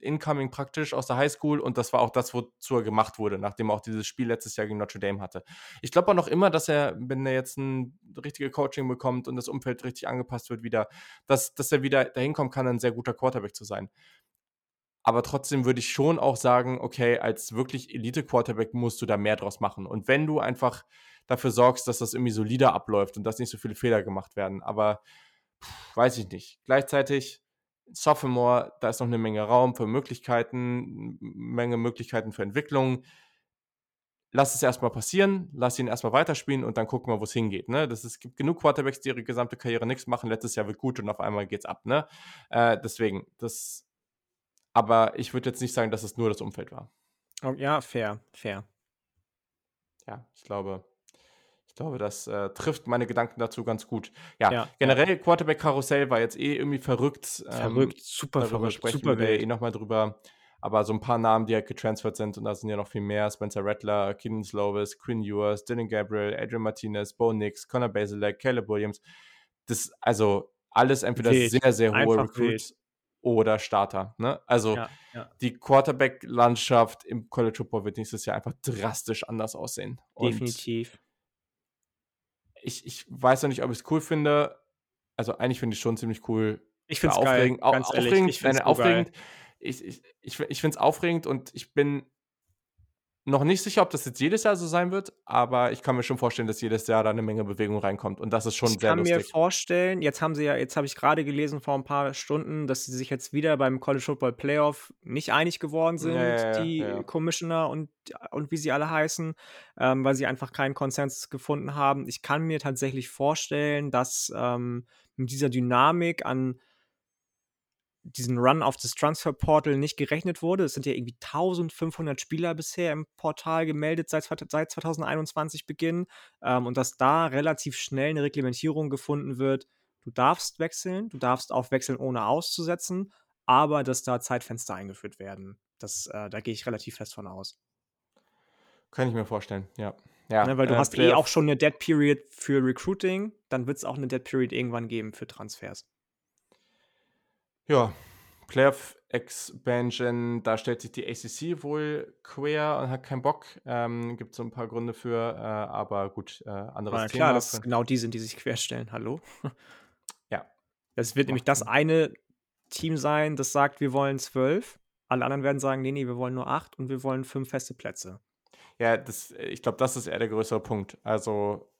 incoming praktisch aus der Highschool. Und das war auch das, wozu er gemacht wurde, nachdem er auch dieses Spiel letztes Jahr gegen Notre Dame hatte. Ich glaube auch noch immer, dass er, wenn er jetzt ein richtiges Coaching bekommt und das Umfeld richtig angepasst wird, wieder, dass, dass er wieder dahin kommen kann, ein sehr guter Quarterback zu sein. Aber trotzdem würde ich schon auch sagen, okay, als wirklich Elite-Quarterback musst du da mehr draus machen. Und wenn du einfach dafür sorgst, dass das irgendwie solider abläuft und dass nicht so viele Fehler gemacht werden. Aber pff, weiß ich nicht. Gleichzeitig, Sophomore, da ist noch eine Menge Raum für Möglichkeiten, Menge Möglichkeiten für Entwicklung. Lass es erstmal passieren, lass ihn erstmal weiterspielen und dann gucken wir, wo es hingeht. Ne? Das ist, es gibt genug Quarterbacks, die ihre gesamte Karriere nichts machen. Letztes Jahr wird gut und auf einmal geht's ab. Ne? Äh, deswegen, das. Aber ich würde jetzt nicht sagen, dass es nur das Umfeld war. Oh, ja, fair, fair. Ja, ich glaube, ich glaube, das äh, trifft meine Gedanken dazu ganz gut. Ja, Ja, generell Quarterback-Karussell war jetzt eh irgendwie verrückt. Verrückt, super verrückt, sprechen super wir eh nochmal drüber. Aber so ein paar Namen, die halt getransfert sind, und da sind ja noch viel mehr: Spencer Rattler, Keenan Slovis, Quinn Ewers, Dylan Gabriel, Adrian Martinez, Bo Nix, Connor Basilek, Caleb Williams. Das, also alles entweder Wild, sehr, sehr hohe einfach Recruits wild. oder Starter. Ne? Also Ja, ja. die Quarterback-Landschaft im College Football wird nächstes Jahr einfach drastisch anders aussehen. Definitiv. Ich, ich weiß noch nicht, ob ich es cool finde. Also eigentlich finde ich es schon ziemlich cool. Ich Äh, finde es geil, aufregend, au- ganz ehrlich. aufregend, Ich es so geil. aufregend. Ich, ich, ich, ich finde es aufregend und ich bin noch nicht sicher, ob das jetzt jedes Jahr so sein wird, aber ich kann mir schon vorstellen, dass jedes Jahr da eine Menge Bewegung reinkommt und das ist schon Ich sehr kann mir lustig. vorstellen, jetzt haben sie ja jetzt habe ich gerade gelesen vor ein paar Stunden, dass sie sich jetzt wieder beim College Football Playoff nicht einig geworden sind, ja, ja, die ja. Commissioner und und wie sie alle heißen, ähm, weil sie einfach keinen Konsens gefunden haben. Ich kann mir tatsächlich vorstellen, dass, ähm, mit dieser Dynamik an diesen Run auf das Transferportal nicht gerechnet wurde. Es sind ja irgendwie 1.500 Spieler bisher im Portal gemeldet seit seit 2021 Beginn, ähm, und dass da relativ schnell 'ne Reglementierung gefunden wird. Du darfst wechseln, du darfst auch wechseln, ohne auszusetzen, aber dass da Zeitfenster eingeführt werden. Das äh, da gehe ich relativ fest von aus. Kann ich mir vorstellen, ja. Ja, Ne, weil du äh, hast eh auch schon 'ne Dead Period für Recruiting, dann wird's auch 'ne Dead Period irgendwann geben für Transfers. Ja, Playoff Expansion, da stellt sich die ACC wohl quer und hat keinen Bock. Ähm, gibt so 'n paar Gründe für, äh, aber gut, äh, anderes Na ja, Thema. klar, dass es genau die sind, die sich querstellen. Hallo? Ja. Es wird nämlich Macht das Sinn. eine Team sein, das sagt: „Wir wollen 12.“ Alle anderen werden sagen: „Ne, ne, wir wollen nur 8 und wir wollen 5 feste Plätze.“ Ja, das ich glaube, das ist eher der größere Punkt. Also,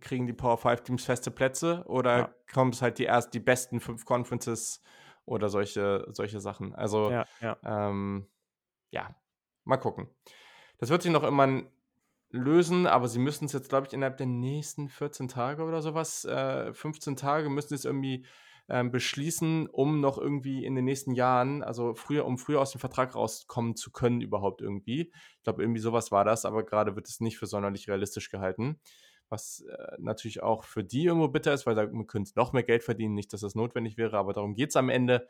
kriegen die Power 5 Teams feste Plätze oder Ja. kommen es halt die erst die besten 5 Conferences oder solche solche Sachen? Also, Ja, ja. ähm, ja, mal gucken. Das wird sich noch irgendwann lösen, aber sie müssen's jetzt, glaube ich, innerhalb der nächsten 14 Tage oder so was, äh, 15 Tage müssen sie's irgendwie, ähm, beschließen, um noch irgendwie in den nächsten Jahren also, früher um früher aus dem Vertrag rauskommen zu können überhaupt irgendwie. Ich glaube, irgendwie so was war das, aber grade wird es nicht für sonderlich realistisch gehalten, was, äh, natürlich auch für die irgendwo bitter ist, weil damit können noch mehr Geld verdienen. Nicht, dass das notwendig wäre, aber darum geht's am Ende.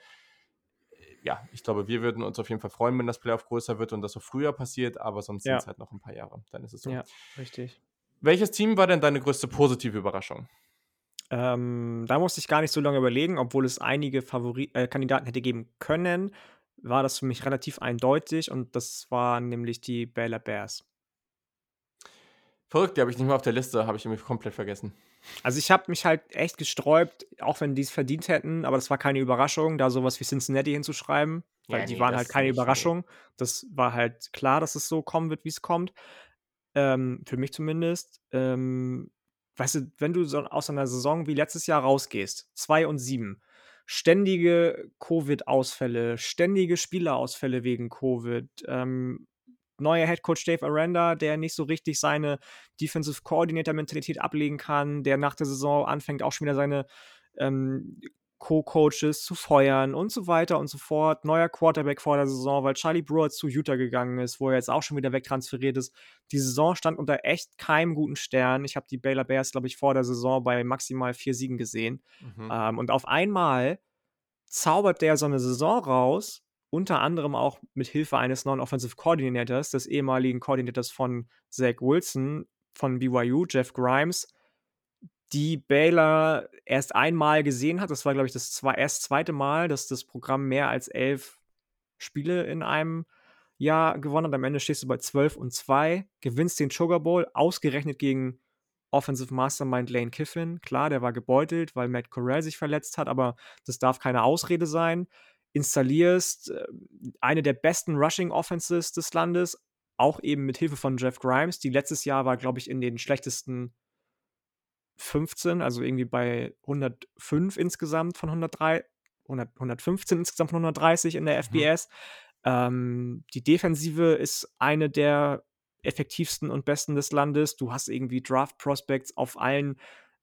Äh, ja, ich glaube, wir würden uns auf jeden Fall freuen, wenn das Playoff größer wird und das auch früher passiert, aber sonst Ja. sind's halt noch 'n paar Jahre. Dann ist es so. Ja, richtig. Welches Team war denn deine größte positive Überraschung? Ähm, da musste ich gar nicht so lange überlegen, obwohl es einige Favori äh, Kandidaten hätte geben können, war das für mich relativ eindeutig und das waren nämlich die Baylor Bears. Verrückt, die habe ich nicht mehr auf der Liste, habe ich irgendwie komplett vergessen. Also, ich habe mich halt echt gesträubt, auch wenn die's verdient hätten, aber das war keine Überraschung, da so was wie Cincinnati hinzuschreiben, weil Ja, die waren halt keine ne. Überraschung. Das war halt klar, dass es so kommen wird, wie's kommt. Ähm, für mich zumindest. Ähm, weißt du, wenn du so aus so 'ner Saison wie letztes Jahr rausgehst, 2 und 7, ständige Covid-Ausfälle, ständige Spielerausfälle wegen Covid, ähm, neuer Headcoach Dave Aranda, der nicht so richtig seine Defensive Coordinator-Mentalität ablegen kann, der nach der Saison anfängt, auch schon wieder seine, ähm, Co-Coaches zu feuern und so weiter und so fort. Neuer Quarterback vor der Saison, weil Charlie Brewer zu Utah gegangen ist, wo er jetzt auch schon wieder wegtransferiert ist. Die Saison stand unter echt keinem guten Stern. Ich habe die Baylor Bears, glaube ich, vor der Saison bei maximal 4 Siegen gesehen. Mhm. Ähm, und auf einmal zaubert der so 'ne Saison raus, unter anderem auch mit Hilfe eines neuen Offensive Coordinators, des ehemaligen Coordinators von Zach Wilson von BYU, Jeff Grimes, die Baylor erst einmal gesehen hat. Das war, glaube ich, das zwei erst 2. Mal, dass das Programm mehr als 11 Spiele in einem Jahr gewonnen hat. Am Ende stehst du bei 12 und 2, gewinnst den Sugar Bowl, ausgerechnet gegen Offensive Mastermind Lane Kiffin. Klar, der war gebeutelt, weil Matt Corral sich verletzt hat, aber das darf keine Ausrede sein. Installierst, äh, eine der besten Rushing Offenses des Landes, auch eben mit Hilfe von Jeff Grimes, die letztes Jahr war, glaube ich, in den schlechtesten 15, also irgendwie bei 105 insgesamt von 103 100 115 insgesamt von 130 in der Mhm. FBS. Ähm, die Defensive ist eine der effektivsten und besten des Landes. Du hast irgendwie Draft Prospects auf allen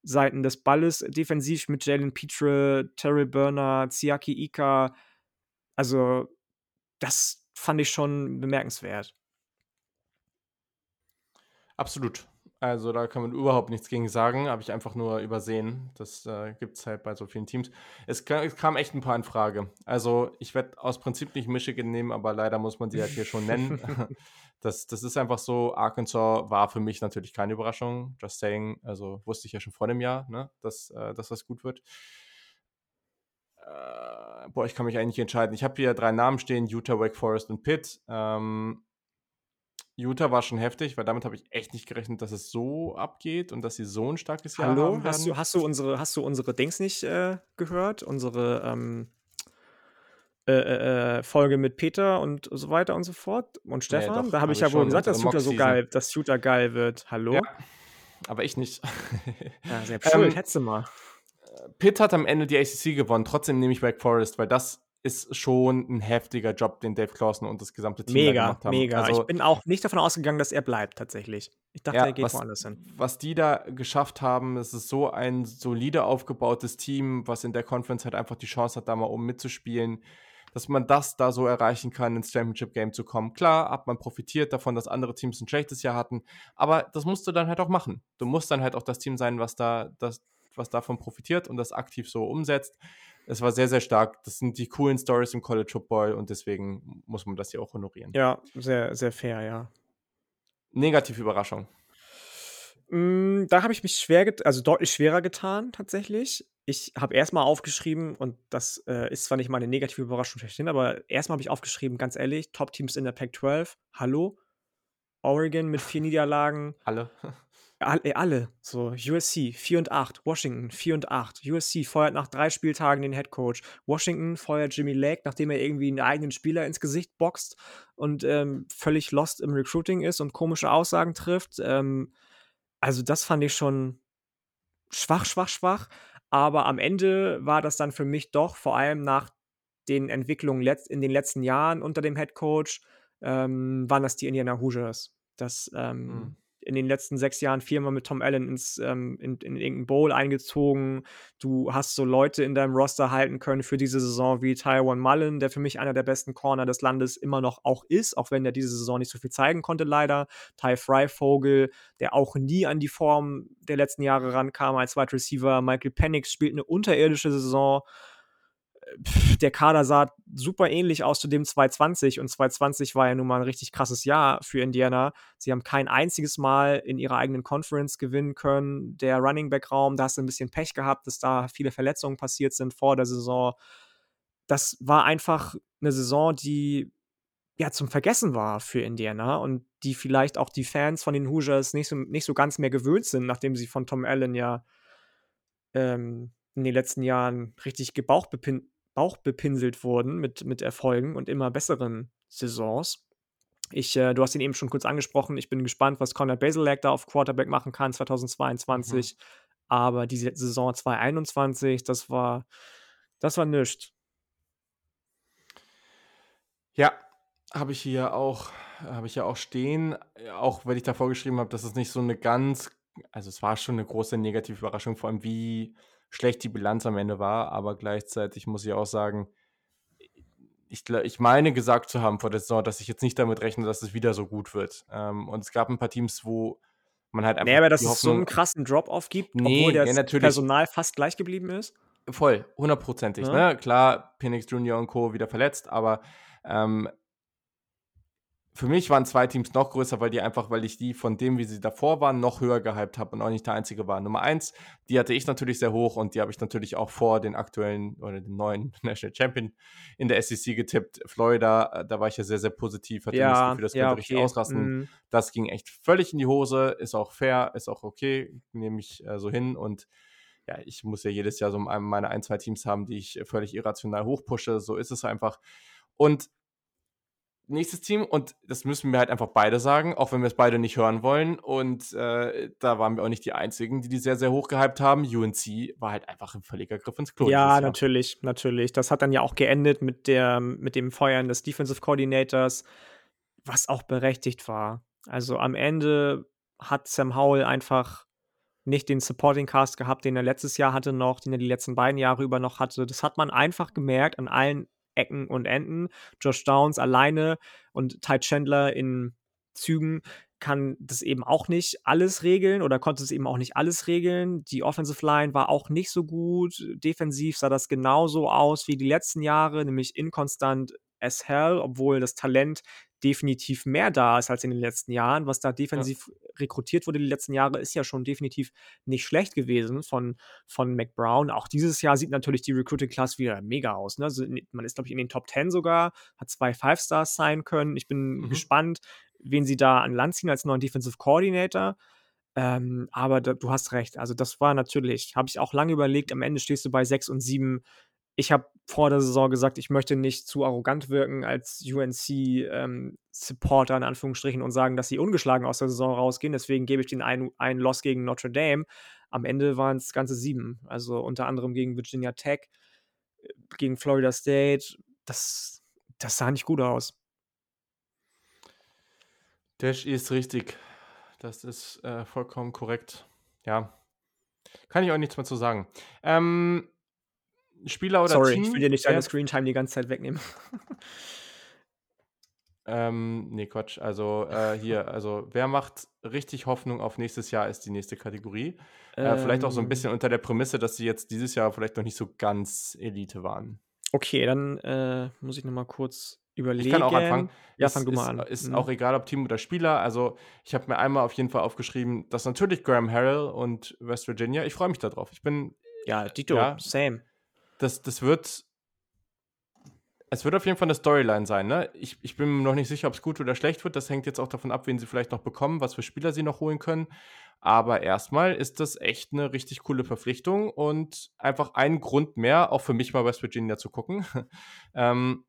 Seiten des Balles defensiv mit Jalen Pitre, Terrell Burner, Siaki Ika. Also, das fand ich schon bemerkenswert. Absolut. Also, da kann man überhaupt nichts gegen sagen, habe ich einfach nur übersehen. Das, äh, gibt's halt bei so vielen Teams. Es es kamen echt 'n paar in Frage. Also, ich werde aus Prinzip nicht Michigan nehmen, aber leider muss man sie halt hier schon nennen. Das das ist einfach so. Arkansas war für mich natürlich keine Überraschung. Just saying. Also, wusste ich ja schon vor dem Jahr, ne, dass, äh dass das gut wird. Äh, boah, ich kann mich eigentlich nicht entscheiden. Ich habe hier 3 Namen stehen: Utah, Wake Forest und Pitt. Ähm, Utah war schon heftig, weil damit habe ich echt nicht gerechnet, dass es so abgeht und dass sie so 'n starkes Jahr Hallo, haben hast du hast du unsere hast du unsere Dings nicht, äh, gehört? Unsere, ähm äh, äh, äh, Folge mit Peter und so weiter und so fort und Stefan. Ja, doch, da habe hab ich ja wohl gesagt, dass Shooter so geil, dass Shooter geil wird. Hallo? Ja, aber ich nicht. ja, selbst schuld, ähm, hättest du mal. Pitt hat am Ende die ACC gewonnen. Trotzdem nehme ich Wake Forest, weil das ist schon ein heftiger Job, den Dave Clawson und das gesamte Team mega, gemacht haben. Mega, also, Ich bin auch nicht davon ausgegangen, dass er bleibt, tatsächlich. Ich dachte, ja, er geht was, woanders hin. Was die da geschafft haben, es ist so ein solide aufgebautes Team, was in der Conference halt einfach die Chance hat, da mal um mitzuspielen, dass man das da so erreichen kann, ins Championship Game zu kommen. Klar, hat man profitiert davon, dass andere Teams ein schlechtes Jahr hatten, aber das musst du dann halt auch machen. Du musst dann halt auch das Team sein, was da, das, was davon profitiert und das aktiv so umsetzt es war sehr, sehr stark. Das sind die coolen Stories im College Football und deswegen muss man das hier auch honorieren. Ja, sehr, sehr fair, ja. Negative Überraschung. Mm, da habe ich mich schwer, also deutlich schwerer getan, tatsächlich. Ich habe erstmal aufgeschrieben, und das äh, ist zwar nicht mal eine negative Überraschung schlechthin, aber erstmal habe ich aufgeschrieben, ganz ehrlich, Top-Teams in der Pac-12, hallo? Oregon mit vier Niederlagen. Alle. Alle. So, USC 4 und 8, Washington 4 und 8. USC feuert nach drei Spieltagen den Head Coach. Washington feuert Jimmy Lake, nachdem er irgendwie einen eigenen Spieler ins Gesicht boxt und ähm, völlig lost im Recruiting ist und komische Aussagen trifft. Ähm, also, das fand ich schon schwach, schwach, schwach. Aber am Ende war das dann für mich doch vor allem nach den Entwicklungen in den letzten Jahren unter dem Head Coach, ähm, waren das die Indiana Hoosiers. Das, ähm, mhm in den letzten sechs Jahren viermal mit Tom Allen ins, ähm, in, in irgendein Bowl eingezogen. Du hast so Leute in deinem Roster halten können für diese Saison wie Taiwan Mullen, der für mich einer der besten Corner des Landes immer noch auch ist, auch wenn er diese Saison nicht so viel zeigen konnte, leider. Ty Freivogel, der auch nie an die Form der letzten Jahre rankam als Wide Receiver. Michael Penix spielt eine unterirdische Saison der Kader sah super ähnlich aus zu dem 220 und 220 war ja nun mal ein richtig krasses Jahr für Indiana. Sie haben kein einziges Mal in ihrer eigenen Conference gewinnen können. Der Running Back Raum, da hast du ein bisschen Pech gehabt, dass da viele Verletzungen passiert sind vor der Saison. Das war einfach eine Saison, die ja zum Vergessen war für Indiana und die vielleicht auch die Fans von den Hoosiers nicht so, nicht so ganz mehr gewöhnt sind, nachdem sie von Tom Allen ja ähm, in den letzten Jahren richtig gebauchbepinnt bauchbepinselt wurden mit, mit Erfolgen und immer besseren Saisons. Ich, äh, du hast ihn eben schon kurz angesprochen. Ich bin gespannt, was Conor Basilak da auf Quarterback machen kann 2022. Mhm. Aber diese Saison 2021, das war, das war nichts. Ja, habe ich hier auch, habe ich ja auch stehen, auch wenn ich davor geschrieben habe, dass es nicht so eine ganz, also es war schon eine große negative Überraschung, vor allem wie schlecht die Bilanz am Ende war, aber gleichzeitig muss ich auch sagen, ich, ich meine gesagt zu haben vor der Saison, dass ich jetzt nicht damit rechne, dass es wieder so gut wird. Ähm, und es gab ein paar Teams, wo man halt einfach. Nee, aber dass es so einen krassen Drop-off gibt, nee, obwohl das ja, Personal fast gleich geblieben ist. Voll, hundertprozentig. Ja. Ne? Klar, Penix Junior und Co. wieder verletzt, aber ähm, für mich waren zwei Teams noch größer, weil die einfach, weil ich die von dem, wie sie davor waren, noch höher gehypt habe und auch nicht der einzige war. Nummer eins, die hatte ich natürlich sehr hoch und die habe ich natürlich auch vor den aktuellen oder den neuen National Champion in der SEC getippt. Florida, äh, da war ich ja sehr, sehr positiv, hatte ja, das Gefühl, das ja, könnte okay. richtig ausrasten. Mhm. Das ging echt völlig in die Hose, ist auch fair, ist auch okay, nehme ich äh, so hin und ja, ich muss ja jedes Jahr so meine ein, zwei Teams haben, die ich völlig irrational hochpushe. So ist es einfach. Und nächstes Team und das müssen wir halt einfach beide sagen, auch wenn wir es beide nicht hören wollen. Und äh, da waren wir auch nicht die Einzigen, die die sehr, sehr hoch gehypt haben. UNC war halt einfach ein völliger Griff ins Klo. Ja, natürlich, natürlich. Das hat dann ja auch geendet mit, der, mit dem Feuern des Defensive Coordinators, was auch berechtigt war. Also am Ende hat Sam Howell einfach nicht den Supporting Cast gehabt, den er letztes Jahr hatte noch, den er die letzten beiden Jahre über noch hatte. Das hat man einfach gemerkt an allen Ecken und Enden. Josh Downs alleine und Ty Chandler in Zügen kann das eben auch nicht alles regeln oder konnte es eben auch nicht alles regeln. Die Offensive Line war auch nicht so gut. Defensiv sah das genauso aus wie die letzten Jahre, nämlich inkonstant as hell, obwohl das Talent definitiv mehr da ist als in den letzten Jahren. Was da defensiv ja. rekrutiert wurde die letzten Jahre, ist ja schon definitiv nicht schlecht gewesen von, von McBrown. Auch dieses Jahr sieht natürlich die Recruiting Class wieder mega aus. Ne? Also man ist, glaube ich, in den Top 10 sogar, hat zwei Five-Stars sein können. Ich bin mhm. gespannt, wen sie da an Land ziehen als neuen Defensive Coordinator. Ähm, aber da, du hast recht. Also, das war natürlich, habe ich auch lange überlegt. Am Ende stehst du bei 6 und 7 ich habe vor der Saison gesagt, ich möchte nicht zu arrogant wirken als UNC-Supporter ähm, in Anführungsstrichen und sagen, dass sie ungeschlagen aus der Saison rausgehen. Deswegen gebe ich den einen, Loss gegen Notre Dame. Am Ende waren es ganze sieben. Also unter anderem gegen Virginia Tech, äh, gegen Florida State. Das, das sah nicht gut aus. Dash ist richtig. Das ist äh, vollkommen korrekt. Ja. Kann ich auch nichts mehr zu sagen. Ähm, Spieler oder Sorry, Team? ich will dir nicht deine Screentime die ganze Zeit wegnehmen. ähm, nee, Quatsch. Also äh, hier, also wer macht richtig Hoffnung auf nächstes Jahr, ist die nächste Kategorie. Äh, vielleicht auch so ein bisschen ähm. unter der Prämisse, dass sie jetzt dieses Jahr vielleicht noch nicht so ganz Elite waren. Okay, dann äh, muss ich noch mal kurz überlegen. Ich kann auch anfangen. Ja, fang du mal an. Ist mhm. auch egal, ob Team oder Spieler. Also, ich habe mir einmal auf jeden Fall aufgeschrieben, dass natürlich Graham Harrell und West Virginia, ich freue mich darauf. Ich bin. Ja, Dito, ja, same das, das wird. Es wird auf jeden Fall eine Storyline sein, ne? Ich, ich bin mir noch nicht sicher, ob es gut oder schlecht wird. Das hängt jetzt auch davon ab, wen sie vielleicht noch bekommen, was für Spieler sie noch holen können. Aber erstmal ist das echt eine richtig coole Verpflichtung und einfach ein Grund mehr, auch für mich mal West Virginia zu gucken. ähm,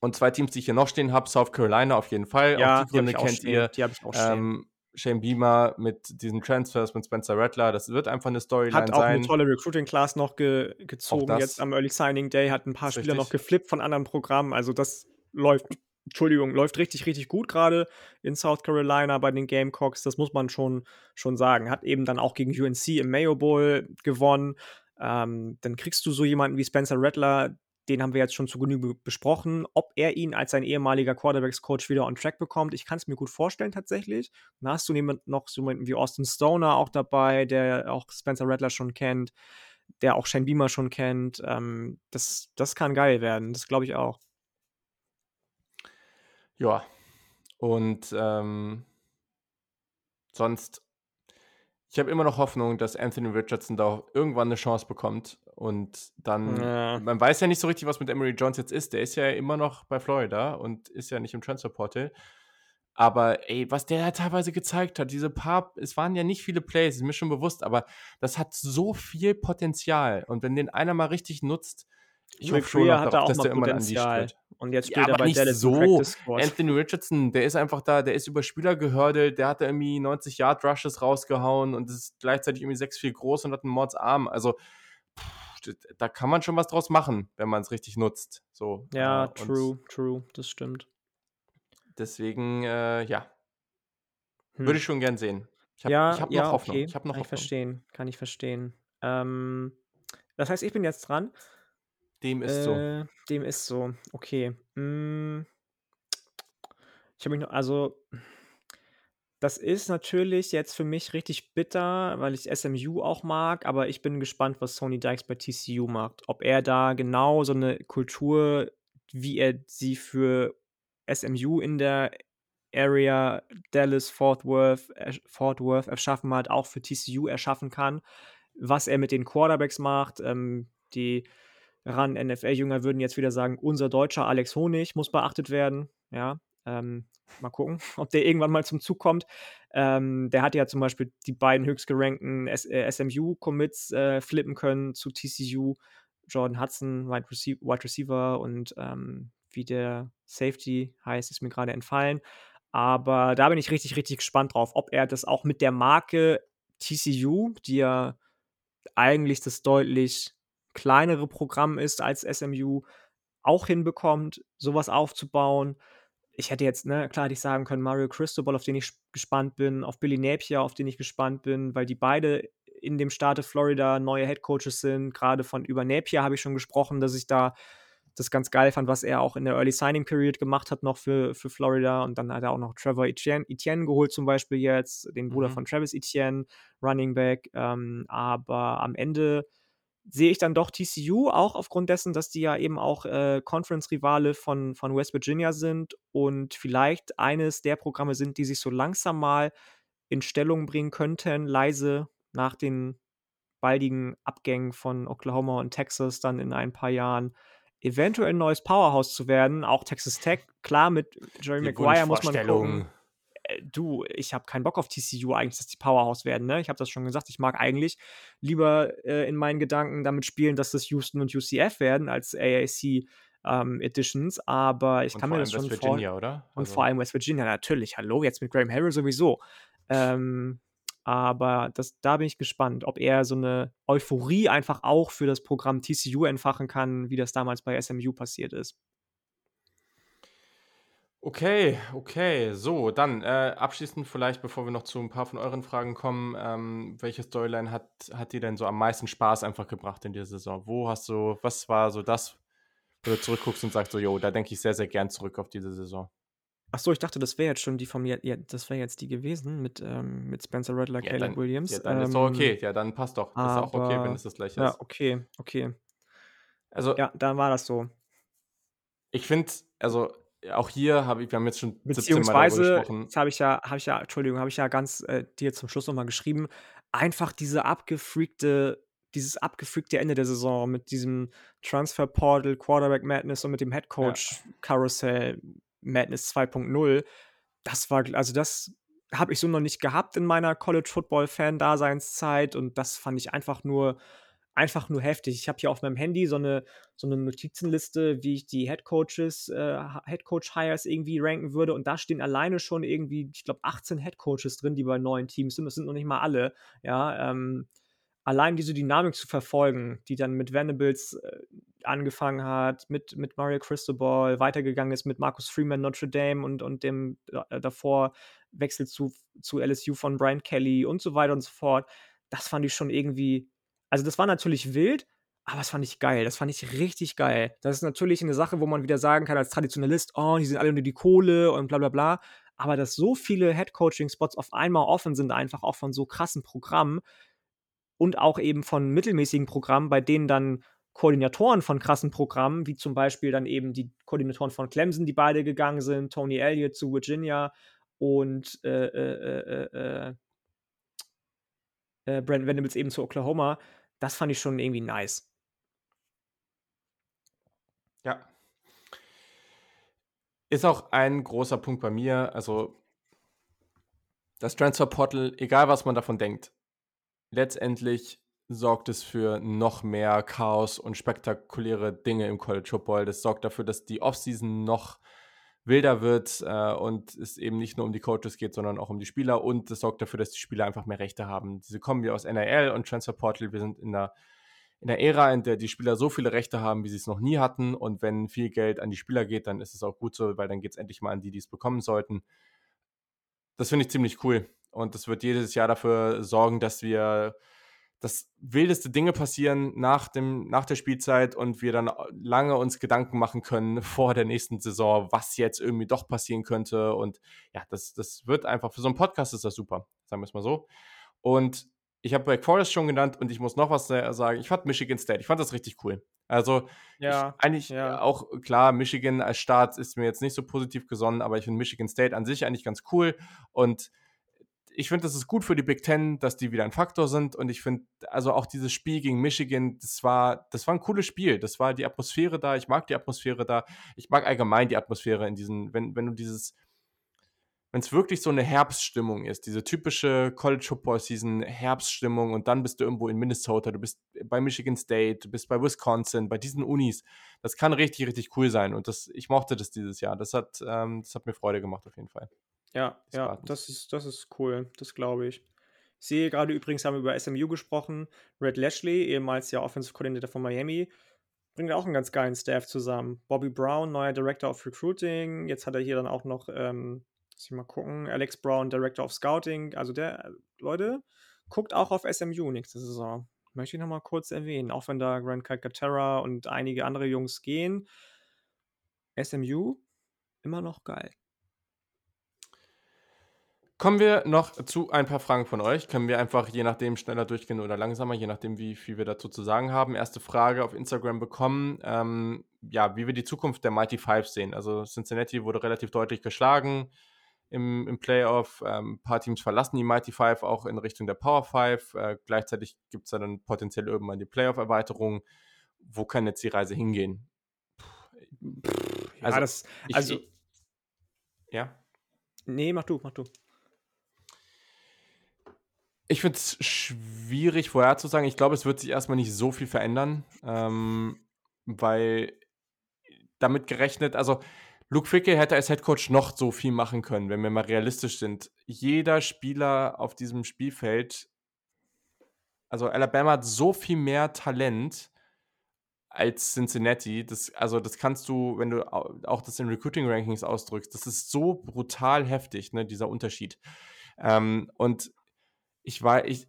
und zwei Teams, die ich hier noch stehen habe, South Carolina auf jeden Fall. Ja, auch die Gründe kennt stehen. ihr. Die habe ich auch stehen. Ähm, Shane Beamer mit diesen Transfers mit Spencer Rattler. Das wird einfach eine Storyline sein. Hat auch sein. eine tolle Recruiting-Class noch ge gezogen jetzt am Early Signing Day. Hat ein paar Spieler richtig. noch geflippt von anderen Programmen. Also das läuft, Entschuldigung, läuft richtig, richtig gut gerade in South Carolina bei den Gamecocks. Das muss man schon, schon sagen. Hat eben dann auch gegen UNC im Mayo Bowl gewonnen. Ähm, dann kriegst du so jemanden wie Spencer Rattler, den haben wir jetzt schon zu Genüge besprochen. Ob er ihn als sein ehemaliger Quarterbacks-Coach wieder on track bekommt, ich kann es mir gut vorstellen tatsächlich. Dann hast du noch so jemanden wie Austin Stoner auch dabei, der auch Spencer Rattler schon kennt, der auch Shane Beamer schon kennt. Ähm, das, das kann geil werden, das glaube ich auch. Ja, und ähm, sonst ich habe immer noch Hoffnung, dass Anthony Richardson da irgendwann eine Chance bekommt. Und dann, ja. man weiß ja nicht so richtig, was mit Emery Jones jetzt ist. Der ist ja immer noch bei Florida und ist ja nicht im Transferportal. Aber ey, was der da teilweise gezeigt hat, diese paar, es waren ja nicht viele Plays, ist mir schon bewusst, aber das hat so viel Potenzial. Und wenn den einer mal richtig nutzt, ich hoffe schon, noch darauf, dass der immer an die spielt. Und jetzt spielt ja, er bei nicht Dallas so. Anthony Richardson, der ist einfach da, der ist über Spieler gehördelt, der hat da irgendwie 90 Yard Rushes rausgehauen und ist gleichzeitig irgendwie 6'4 groß und hat einen Mordsarm. Also pff, da kann man schon was draus machen, wenn man es richtig nutzt. So, ja, äh, true, true, das stimmt. Deswegen, äh, ja. Hm. Würde ich schon gern sehen. Ich habe ja, hab noch ja, Hoffnung. Okay. Ich habe noch kann Hoffnung. ich verstehen, kann ich verstehen. Ähm, das heißt, ich bin jetzt dran. Dem ist so. Äh, dem ist so. Okay. Hm. Ich habe mich noch, also das ist natürlich jetzt für mich richtig bitter, weil ich SMU auch mag, aber ich bin gespannt, was Sony Dykes bei TCU macht. Ob er da genau so eine Kultur, wie er sie für SMU in der Area Dallas, Fort Worth, Fort Worth erschaffen hat, auch für TCU erschaffen kann. Was er mit den Quarterbacks macht, ähm, die ran NFL-Jünger würden jetzt wieder sagen, unser deutscher Alex Honig muss beachtet werden. Ja, ähm, mal gucken, ob der irgendwann mal zum Zug kommt. Ähm, der hat ja zum Beispiel die beiden höchst gerankten äh, SMU-Commits äh, flippen können zu TCU. Jordan Hudson, Wide, Receiver, Wide Receiver und ähm, wie der Safety heißt, ist mir gerade entfallen. Aber da bin ich richtig, richtig gespannt drauf, ob er das auch mit der Marke TCU, die ja eigentlich das deutlich kleinere Programm ist als SMU, auch hinbekommt, sowas aufzubauen. Ich hätte jetzt, ne, klar hätte ich sagen können, Mario Cristobal, auf den ich gespannt bin, auf Billy Napier, auf den ich gespannt bin, weil die beide in dem Staate Florida neue Headcoaches sind. Gerade von über Napier habe ich schon gesprochen, dass ich da das ganz geil fand, was er auch in der Early Signing Period gemacht hat, noch für, für Florida. Und dann hat er auch noch Trevor Etienne, Etienne geholt, zum Beispiel jetzt, den Bruder mhm. von Travis Etienne, Running Back. Ähm, aber am Ende sehe ich dann doch TCU, auch aufgrund dessen, dass die ja eben auch äh, Conference-Rivale von, von West Virginia sind und vielleicht eines der Programme sind, die sich so langsam mal in Stellung bringen könnten, leise nach den baldigen Abgängen von Oklahoma und Texas dann in ein paar Jahren eventuell ein neues Powerhouse zu werden. Auch Texas Tech, klar, mit Jerry Maguire muss man gucken. Du, ich habe keinen Bock auf TCU eigentlich, dass die Powerhouse werden. Ne? Ich habe das schon gesagt. Ich mag eigentlich lieber äh, in meinen Gedanken damit spielen, dass das Houston und UCF werden als AAC ähm, Editions. Aber ich Und kann mir das schon West vor Virginia, oder? und Also, vor allem West Virginia natürlich. Hallo, jetzt mit Graham Harrell sowieso. Ähm, aber das, da bin ich gespannt, ob er so eine Euphorie einfach auch für das Programm TCU entfachen kann, wie das damals bei SMU passiert ist. Okay, okay. So, dann äh, abschließend vielleicht, bevor wir noch zu ein paar von euren Fragen kommen, ähm, welche Storyline hat, hat dir denn so am meisten Spaß einfach gebracht in dieser Saison? Wo hast du, was war so das, wo du zurückguckst und sagst so, yo, da denke ich sehr, sehr gern zurück auf diese Saison? Ach so, ich dachte, das wäre jetzt schon die von mir. Ja, das wäre jetzt die gewesen mit, ähm, mit Spencer Rattler, Ja, Caleb dann, Williams. ja, dann ist doch Ähm, okay. Ja, dann passt doch. Das ist auch okay, wenn es das gleiche ja, ist. okay, okay. Also, Ja, dann war das so. ich finde, also auch hier habe ich, wir haben jetzt schon 17 Mal Beziehungsweise, gesprochen. das habe ich ja, habe ich ja, Entschuldigung, habe ich ja ganz äh, dir zum Schluss nochmal geschrieben, einfach diese abgefreakte, dieses abgefreakte Ende der Saison mit diesem Transfer Portal, Quarterback Madness und mit dem Head. Coach Carousel Madness 2.0, das war, also das habe ich so noch nicht gehabt in meiner College Football Fan Daseinszeit und das fand ich einfach nur einfach nur heftig. Ich habe hier auf meinem Handy so eine so eine Notizenliste, wie ich die Head Coaches äh, Head Coach Hires irgendwie ranken würde und da stehen alleine schon irgendwie, ich glaube 18 Head Coaches drin, die bei neuen Teams sind. Das sind noch nicht mal alle, ja, ähm, allein diese Dynamik zu verfolgen, die dann mit Venables äh, angefangen hat, mit, mit Mario Cristobal, weitergegangen ist mit Marcus Freeman Notre Dame und, und dem äh, davor Wechsel zu, zu LSU von Brian Kelly und so weiter und so fort. Das fand ich schon irgendwie, also das war natürlich wild, aber das fand ich geil. Das fand ich richtig geil. Das ist natürlich eine Sache, wo man wieder sagen kann als Traditionalist, oh, die sind alle nur die Kohle und bla bla bla. Aber dass so viele Head-Coaching-Spots auf einmal offen sind, einfach auch von so krassen Programmen, und auch eben von mittelmäßigen Programmen, bei denen dann Koordinatoren von krassen Programmen, wie zum Beispiel dann eben die Koordinatoren von Clemson, die beide gegangen sind, Tony Elliott zu Virginia und äh, äh, äh, äh, Brent Venables eben zu Oklahoma, das fand ich schon irgendwie nice. Ja. Ist auch ein großer Punkt bei mir. Also, das Transfer Portal, egal was man davon denkt, letztendlich sorgt es für noch mehr Chaos und spektakuläre Dinge im College Football. Das sorgt dafür, dass die Offseason noch wilder wird äh, und es eben nicht nur um die Coaches geht, sondern auch um die Spieler und es sorgt dafür, dass die Spieler einfach mehr Rechte haben. Diese kommen wir aus NIL und Transfer Portal. Wir sind in der, in der Ära, in der die Spieler so viele Rechte haben, wie sie es noch nie hatten und wenn viel Geld an die Spieler geht, dann ist es auch gut so, weil dann geht es endlich mal an die, die es bekommen sollten. Das finde ich ziemlich cool und das wird jedes Jahr dafür sorgen, dass wir dass wildeste Dinge passieren nach, dem, nach der Spielzeit und wir dann lange uns Gedanken machen können vor der nächsten Saison, was jetzt irgendwie doch passieren könnte. Und ja, das, das wird einfach, für so einen Podcast ist das super, sagen wir es mal so. Und ich habe Wake Forest schon genannt und ich muss noch was sagen. Ich fand Michigan State, ich fand das richtig cool. Also Ja, ich, eigentlich ja. auch klar, Michigan als Staat ist mir jetzt nicht so positiv gesonnen, aber ich finde Michigan State an sich eigentlich ganz cool und ich finde, das ist gut für die Big Ten, dass die wieder ein Faktor sind. Und ich finde, also auch dieses Spiel gegen Michigan, das war, das war ein cooles Spiel. Das war die Atmosphäre da. Ich mag die Atmosphäre da. Ich mag allgemein die Atmosphäre in diesen, wenn, wenn du dieses, wenn es wirklich so eine Herbststimmung ist, diese typische College Football Season Herbststimmung und dann bist du irgendwo in Minnesota, du bist bei Michigan State, du bist bei Wisconsin, bei diesen Unis. Das kann richtig, richtig cool sein. Und das, ich mochte das dieses Jahr. Das hat, ähm, das hat mir Freude gemacht auf jeden Fall. Ja, des ja, Gartens. das ist, das ist cool, das glaube ich. Ich sehe gerade übrigens, haben wir über SMU gesprochen. Red Lashley, ehemals ja Offensive Coordinator von Miami, bringt auch einen ganz geilen Staff zusammen. Bobby Brown, neuer Director of Recruiting. Jetzt hat er hier dann auch noch, ähm, muss ich mal gucken, Alex Brown, Director of Scouting. Also der, Leute, guckt auch auf SMU nächste Saison. Möchte ich nochmal kurz erwähnen, auch wenn da Grant Calcaterra und einige andere Jungs gehen. SMU, immer noch geil. Kommen wir noch zu ein paar Fragen von euch. Können wir einfach je nachdem schneller durchgehen oder langsamer, je nachdem, wie viel wir dazu zu sagen haben. Erste Frage auf Instagram bekommen, ähm, ja, wie wir die Zukunft der Mighty Five sehen. Also Cincinnati wurde relativ deutlich geschlagen im, im Playoff. Ähm, ein paar Teams verlassen die Mighty Five auch in Richtung der Power Five. Äh, gleichzeitig gibt es dann potenziell irgendwann die Playoff-Erweiterung. Wo kann jetzt die Reise hingehen? Ja, Also, das, Ich, also, ich, ja. nee, mach du, mach du. Ich finde es schwierig vorherzusagen. Ich glaube, es wird sich erstmal nicht so viel verändern, ähm, weil damit gerechnet, also Luke Ficke hätte als Headcoach noch so viel machen können, wenn wir mal realistisch sind. Jeder Spieler auf diesem Spielfeld, also Alabama hat so viel mehr Talent als Cincinnati. Das, also das kannst du, wenn du auch das in Recruiting Rankings ausdrückst, das ist so brutal heftig, ne, dieser Unterschied. Ähm, und ich war, ich,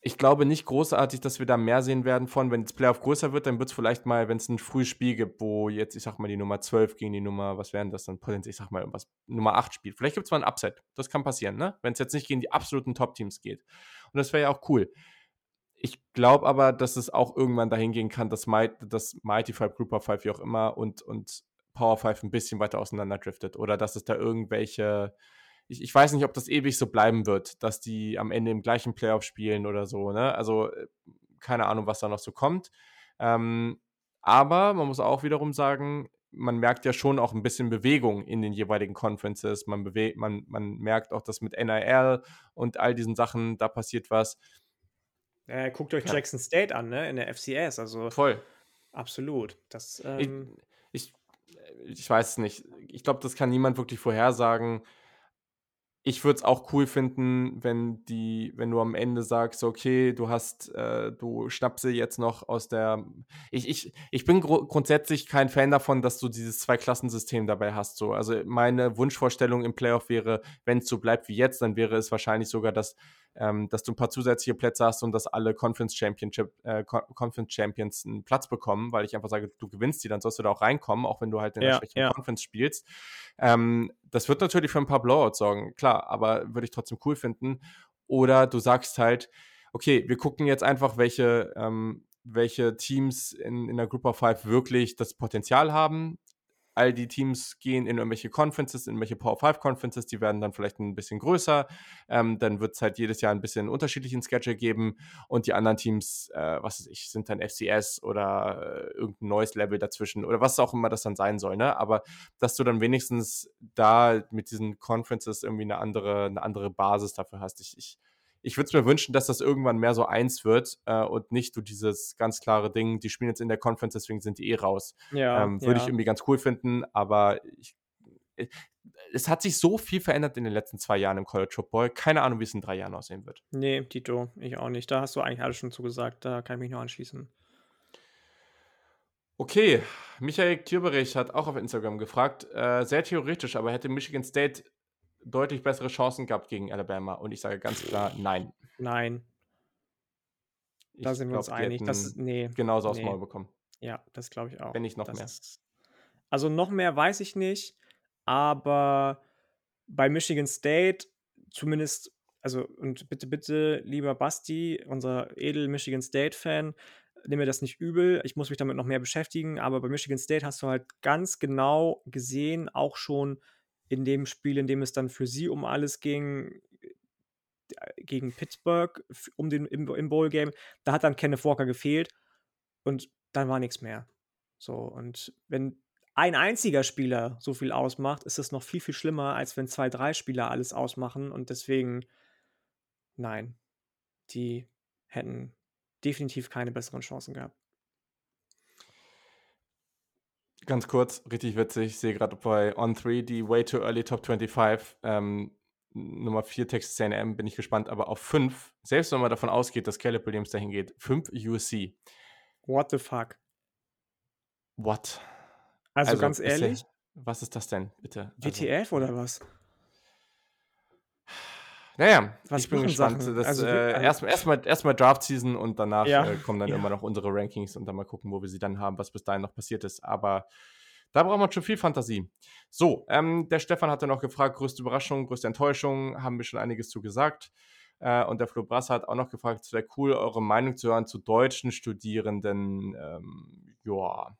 ich glaube nicht großartig, dass wir da mehr sehen werden von, wenn das Playoff größer wird, dann wird es vielleicht mal, wenn es ein frühes Spiel gibt, wo jetzt, ich sag mal, die Nummer 12 gegen die Nummer, was wären das dann potenziell, ich sag mal, irgendwas, Nummer 8 spielt. Vielleicht gibt es mal ein Upset. Das kann passieren, ne? Wenn es jetzt nicht gegen die absoluten Top-Teams geht. Und das wäre ja auch cool. Ich glaube aber, dass es auch irgendwann dahin gehen kann, dass, Might, dass Mighty Five, Group of Five, wie auch immer, und, und Power Five ein bisschen weiter auseinander driftet. Oder dass es da irgendwelche ich, ich weiß nicht, ob das ewig so bleiben wird, dass die am Ende im gleichen Playoff spielen oder so. Ne? Also äh, keine Ahnung, was da noch so kommt. Ähm, aber man muss auch wiederum sagen, man merkt ja schon auch ein bisschen Bewegung in den jeweiligen Conferences. Man, bewegt, man, man merkt auch, dass mit NIL und all diesen Sachen, da passiert was. Äh, guckt euch ja. Jackson State an, ne? In der FCS. Also voll. Absolut. Das, ähm ich, ich, ich weiß es nicht. Ich glaube, das kann niemand wirklich vorhersagen ich würde es auch cool finden, wenn die, wenn du am Ende sagst, okay, du hast, äh, du schnappst sie jetzt noch aus der. Ich, ich, ich bin gru grundsätzlich kein Fan davon, dass du dieses Zwei-Klassensystem dabei hast. So. Also meine Wunschvorstellung im Playoff wäre, wenn es so bleibt wie jetzt, dann wäre es wahrscheinlich sogar, dass ähm, dass du ein paar zusätzliche Plätze hast und dass alle Conference Championship, äh, Conference Champions einen Platz bekommen, weil ich einfach sage, du gewinnst die, dann sollst du da auch reinkommen, auch wenn du halt in der ja, schwächeren ja. Conference spielst. Ähm, das wird natürlich für ein paar Blowouts sorgen, klar, aber würde ich trotzdem cool finden. Oder du sagst halt, okay, wir gucken jetzt einfach, welche, ähm, welche Teams in, in der Group of Five wirklich das Potenzial haben, all die Teams gehen in irgendwelche Conferences, in irgendwelche Power 5 Conferences, die werden dann vielleicht ein bisschen größer. Ähm, dann wird es halt jedes Jahr ein bisschen unterschiedlichen Schedule geben und die anderen Teams, äh, was weiß ich, sind dann FCS oder äh, irgendein neues Level dazwischen oder was auch immer das dann sein soll, ne? Aber dass du dann wenigstens da mit diesen Conferences irgendwie eine andere, eine andere Basis dafür hast. Ich, ich ich würde es mir wünschen, dass das irgendwann mehr so eins wird äh, und nicht du dieses ganz klare Ding, die spielen jetzt in der Conference, deswegen sind die eh raus. Ja, ähm, würde ja. ich irgendwie ganz cool finden, aber ich, äh, es hat sich so viel verändert in den letzten zwei Jahren im College Football. Keine Ahnung, wie es in drei Jahren aussehen wird. Nee, Tito, ich auch nicht. Da hast du eigentlich alles schon zugesagt. Da kann ich mich nur anschließen. Okay, Michael Kürberich hat auch auf Instagram gefragt, äh, sehr theoretisch, aber hätte Michigan State deutlich bessere Chancen gehabt gegen Alabama. Und ich sage ganz klar, nein. Nein. Da ich sind wir uns einig. Das ist, nee, genauso nee. aufs Maul bekommen. Ja, das glaube ich auch. Wenn nicht noch das mehr. Ist, also noch mehr weiß ich nicht, aber bei Michigan State zumindest, also und bitte, bitte, lieber Basti, unser edel Michigan State-Fan, nimm mir das nicht übel, ich muss mich damit noch mehr beschäftigen, aber bei Michigan State hast du halt ganz genau gesehen, auch schon in dem Spiel, in dem es dann für sie um alles ging, äh, gegen Pittsburgh, um den, im, im Bowl-Game, da hat dann Kenneth Walker gefehlt und dann war nichts mehr. So, und wenn ein einziger Spieler so viel ausmacht, ist es noch viel, viel schlimmer, als wenn zwei, drei Spieler alles ausmachen und deswegen, nein, die hätten definitiv keine besseren Chancen gehabt. Ganz kurz, richtig witzig, ich sehe gerade bei On3 die Way Too Early Top 25. Ähm, Nummer 4 Texas A&M bin ich gespannt, aber auf 5, selbst wenn man davon ausgeht, dass Caleb Williams dahin geht, 5 USC. What the fuck? What? Also, also ganz ehrlich? Der, was ist das denn, bitte? WTF also, oder was? Naja, Was ich bin gespannt. Das, also, äh, Erstmal erst erst Draft-Season und danach ja. äh, kommen dann ja. immer noch unsere Rankings und dann mal gucken, wo wir sie dann haben, was bis dahin noch passiert ist. Aber da braucht man schon viel Fantasie. So, ähm, der Stefan hatte noch gefragt, größte Überraschung, größte Enttäuschung, haben wir schon einiges zu gesagt. Äh, und der Flo Brass hat auch noch gefragt, es wäre cool, eure Meinung zu hören zu deutschen Studierenden. Ähm, ja,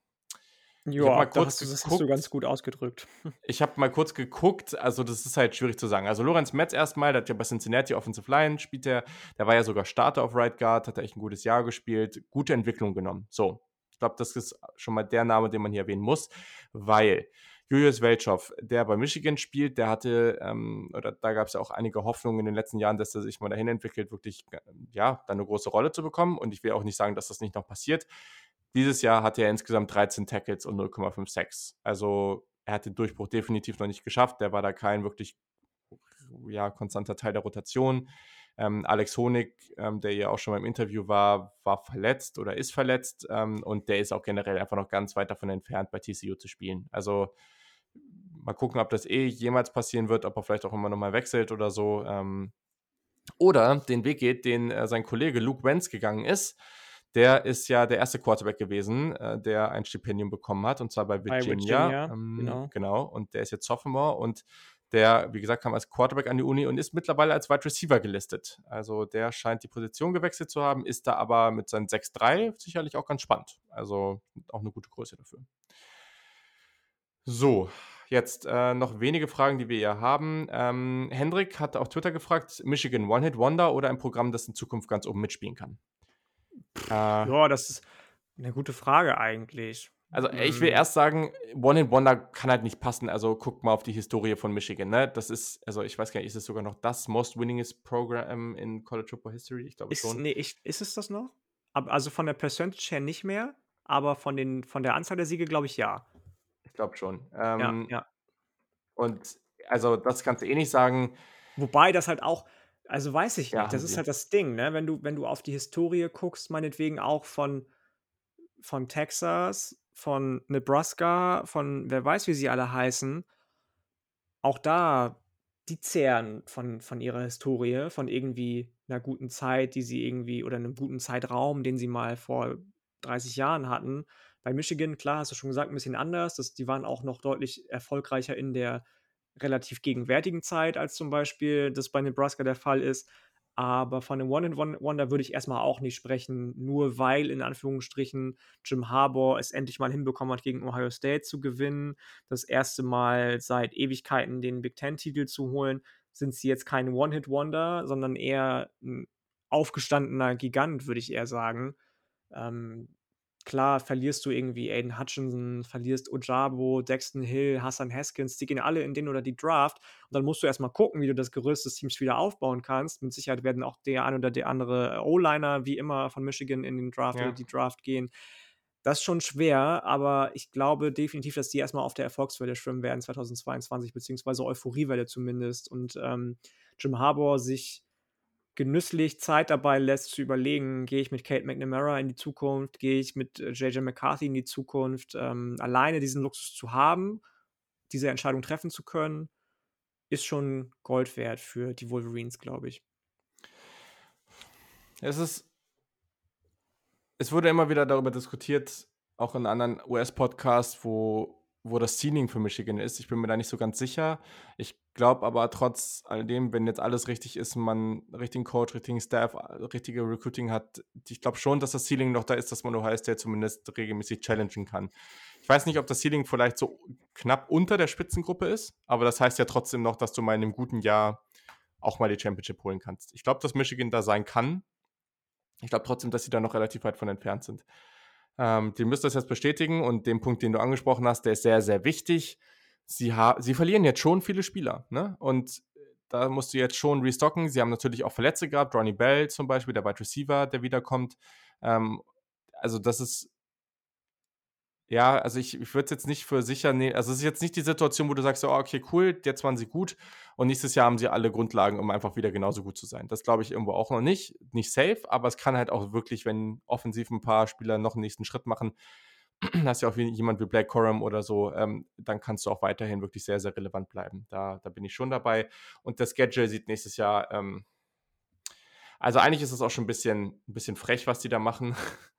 ja, du, das hast du ganz gut ausgedrückt. Ich habe mal kurz geguckt, also das ist halt schwierig zu sagen. Also Lorenz Metz erstmal, der hat ja bei Cincinnati Offensive Line, spielt der, der war ja sogar Starter auf Right Guard, hat er echt ein gutes Jahr gespielt, gute Entwicklung genommen. So, ich glaube, das ist schon mal der Name, den man hier erwähnen muss, weil Julius Welchow, der bei Michigan spielt, der hatte, ähm, oder da gab es ja auch einige Hoffnungen in den letzten Jahren, dass er sich mal dahin entwickelt, wirklich, ja, da eine große Rolle zu bekommen. Und ich will auch nicht sagen, dass das nicht noch passiert. Dieses Jahr hatte er insgesamt 13 Tackles und 0,5 Sacks. Also er hat den Durchbruch definitiv noch nicht geschafft. Der war da kein wirklich ja, konstanter Teil der Rotation. Ähm, Alex Honig, ähm, der ja auch schon mal im Interview war, war verletzt oder ist verletzt ähm, und der ist auch generell einfach noch ganz weit davon entfernt, bei TCU zu spielen. Also mal gucken, ob das eh jemals passieren wird, ob er vielleicht auch immer nochmal wechselt oder so. Ähm, oder den Weg geht, den äh, sein Kollege Luke Wentz gegangen ist. Der ist ja der erste Quarterback gewesen, äh, der ein Stipendium bekommen hat, und zwar bei Virginia. Bei Virginia ähm, genau. genau. Und der ist jetzt Sophomore und der, wie gesagt, kam als Quarterback an die Uni und ist mittlerweile als Wide Receiver gelistet. Also der scheint die Position gewechselt zu haben, ist da aber mit seinen 6'3 sicherlich auch ganz spannend. Also auch eine gute Größe dafür. So, jetzt äh, noch wenige Fragen, die wir hier haben. Ähm, Hendrik hat auf Twitter gefragt: Michigan One-Hit-Wonder oder ein Programm, das in Zukunft ganz oben mitspielen kann? Äh, ja, das ist eine gute Frage eigentlich. Also ich will mhm. erst sagen, One in Wonder kann halt nicht passen. Also guck mal auf die Historie von Michigan. Ne? Das ist, also ich weiß gar nicht, ist es sogar noch das most winningest Program in College Football History? Ich glaube schon. Nee, ich, ist es das noch? Also von der Percentage her nicht mehr, aber von, den, von der Anzahl der Siege glaube ich ja. Ich glaube schon. Ähm, ja, ja. Und also das kannst du eh nicht sagen. Wobei das halt auch, also weiß ich nicht, ja, das ist halt das Ding, ne? Wenn du, wenn du auf die Historie guckst, meinetwegen auch von, von Texas, von Nebraska, von wer weiß, wie sie alle heißen, auch da, die zehren von, von ihrer Historie, von irgendwie einer guten Zeit, die sie irgendwie, oder einem guten Zeitraum, den sie mal vor 30 Jahren hatten. Bei Michigan, klar, hast du schon gesagt, ein bisschen anders. Das, die waren auch noch deutlich erfolgreicher in der relativ gegenwärtigen Zeit, als zum Beispiel das bei Nebraska der Fall ist. Aber von einem One-and-Wonder würde ich erstmal auch nicht sprechen, nur weil in Anführungsstrichen Jim Harbour es endlich mal hinbekommen hat, gegen Ohio State zu gewinnen. Das erste Mal seit Ewigkeiten den Big Ten-Titel zu holen, sind sie jetzt kein One-Hit-Wonder, sondern eher ein aufgestandener Gigant, würde ich eher sagen. Ähm, klar verlierst du irgendwie Aiden Hutchinson, verlierst Ojabo, Dexton Hill, Hassan Haskins, die gehen alle in den oder die Draft und dann musst du erstmal gucken, wie du das Gerüst des Teams wieder aufbauen kannst. Mit Sicherheit werden auch der ein oder der andere O-Liner wie immer von Michigan in den Draft ja. oder die Draft gehen. Das ist schon schwer, aber ich glaube definitiv, dass die erstmal auf der Erfolgswelle schwimmen werden 2022, beziehungsweise Euphoriewelle zumindest. Und ähm, Jim Harbour sich genüsslich Zeit dabei lässt, zu überlegen, gehe ich mit Kate McNamara in die Zukunft, gehe ich mit JJ äh, McCarthy in die Zukunft. Ähm, alleine diesen Luxus zu haben, diese Entscheidung treffen zu können, ist schon Gold wert für die Wolverines, glaube ich. Es ist. Es wurde immer wieder darüber diskutiert, auch in anderen US-Podcasts, wo wo das Ceiling für Michigan ist. Ich bin mir da nicht so ganz sicher. Ich glaube aber trotz alledem, wenn jetzt alles richtig ist, man richtigen Coach, richtigen Staff, richtige Recruiting hat, ich glaube schon, dass das Ceiling noch da ist, dass man Ohio State zumindest regelmäßig challengen kann. Ich weiß nicht, ob das Ceiling vielleicht so knapp unter der Spitzengruppe ist, aber das heißt ja trotzdem noch, dass du mal in einem guten Jahr auch mal die Championship holen kannst. Ich glaube, dass Michigan da sein kann. Ich glaube trotzdem, dass sie da noch relativ weit von entfernt sind. Ähm, die müssen das jetzt bestätigen und den Punkt, den du angesprochen hast, der ist sehr, sehr wichtig. Sie, sie verlieren jetzt schon viele Spieler, ne? Und da musst du jetzt schon restocken. Sie haben natürlich auch Verletzte gehabt, Ronnie Bell zum Beispiel, der Wide Receiver, der wiederkommt. Ähm, also das ist ja, also ich, ich würde es jetzt nicht für sicher nehmen. Also es ist jetzt nicht die Situation, wo du sagst, oh, okay, cool, jetzt waren sie gut und nächstes Jahr haben sie alle Grundlagen, um einfach wieder genauso gut zu sein. Das glaube ich irgendwo auch noch nicht. Nicht safe, aber es kann halt auch wirklich, wenn offensiv ein paar Spieler noch einen nächsten Schritt machen, hast ja auch jemand wie Black Corum oder so, ähm, dann kannst du auch weiterhin wirklich sehr, sehr relevant bleiben. Da, da bin ich schon dabei. Und das Schedule sieht nächstes Jahr, ähm, also eigentlich ist es auch schon ein bisschen, ein bisschen frech, was die da machen.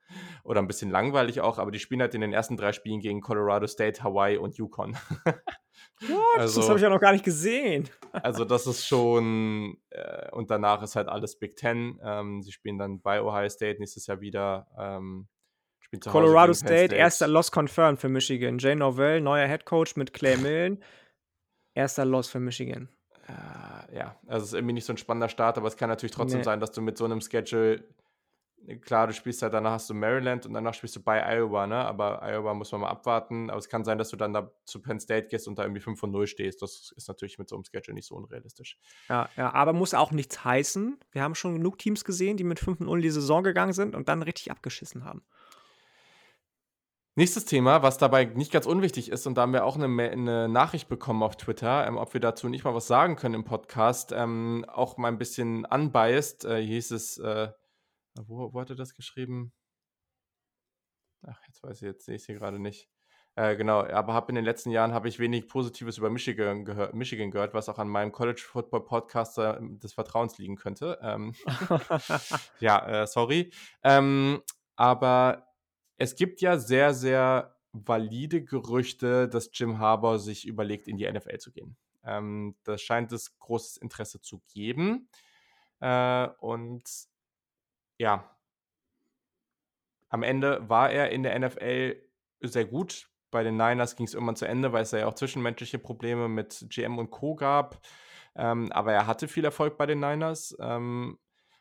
Oder ein bisschen langweilig auch, aber die spielen halt in den ersten drei Spielen gegen Colorado State, Hawaii und Yukon. What? Also, das habe ich ja noch gar nicht gesehen. also, das ist schon. Äh, und danach ist halt alles Big Ten. Ähm, sie spielen dann bei Ohio State nächstes Jahr wieder. Ähm, Colorado State, State, erster Loss confirmed für Michigan. Jay Novell, neuer Head Coach mit Clay Millen. Erster Loss für Michigan. Äh, ja, also es ist irgendwie nicht so ein spannender Start, aber es kann natürlich trotzdem nee. sein, dass du mit so einem Schedule klar, du spielst ja, danach hast du Maryland und danach spielst du bei Iowa, ne? Aber Iowa muss man mal abwarten. Aber es kann sein, dass du dann da zu Penn State gehst und da irgendwie 5 von 0 stehst. Das ist natürlich mit so einem Schedule nicht so unrealistisch. Ja, ja, aber muss auch nichts heißen. Wir haben schon genug Teams gesehen, die mit 5 0 in die Saison gegangen sind und dann richtig abgeschissen haben. Nächstes Thema, was dabei nicht ganz unwichtig ist, und da haben wir auch eine, eine Nachricht bekommen auf Twitter, ähm, ob wir dazu nicht mal was sagen können im Podcast, ähm, auch mal ein bisschen unbiased, äh, hieß es, äh, wo, wo hat er das geschrieben? Ach, jetzt weiß ich, jetzt sehe ich es hier gerade nicht. Äh, genau, aber habe in den letzten Jahren habe ich wenig Positives über Michigan, gehör, Michigan gehört, was auch an meinem College Football Podcaster des Vertrauens liegen könnte. Ähm, ja, äh, sorry. Ähm, aber es gibt ja sehr, sehr valide Gerüchte, dass Jim Harbour sich überlegt, in die NFL zu gehen. Ähm, da scheint es großes Interesse zu geben. Äh, und ja, am Ende war er in der NFL sehr gut. Bei den Niners ging es irgendwann zu Ende, weil es ja auch zwischenmenschliche Probleme mit GM und Co. gab. Ähm, aber er hatte viel Erfolg bei den Niners. Ähm,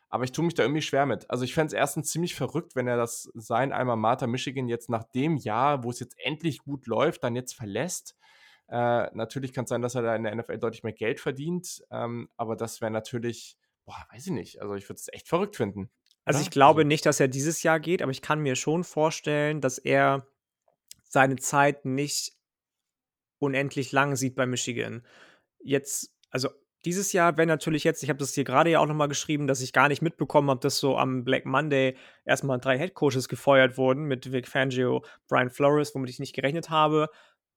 aber ich tue mich da irgendwie schwer mit. Also ich fände es erstens ziemlich verrückt, wenn er das sein Alma Mater Michigan jetzt nach dem Jahr, wo es jetzt endlich gut läuft, dann jetzt verlässt. Äh, natürlich kann es sein, dass er da in der NFL deutlich mehr Geld verdient. Ähm, aber das wäre natürlich, boah, weiß ich nicht. Also ich würde es echt verrückt finden. Also ich glaube also, nicht, dass er dieses Jahr geht, aber ich kann mir schon vorstellen, dass er seine Zeit nicht unendlich lang sieht bei Michigan. Jetzt, also dieses Jahr wäre natürlich jetzt, ich habe das hier gerade ja auch nochmal geschrieben, dass ich gar nicht mitbekommen habe, dass so am Black Monday erstmal drei Headcoaches gefeuert wurden mit Vic Fangio, Brian Flores, womit ich nicht gerechnet habe.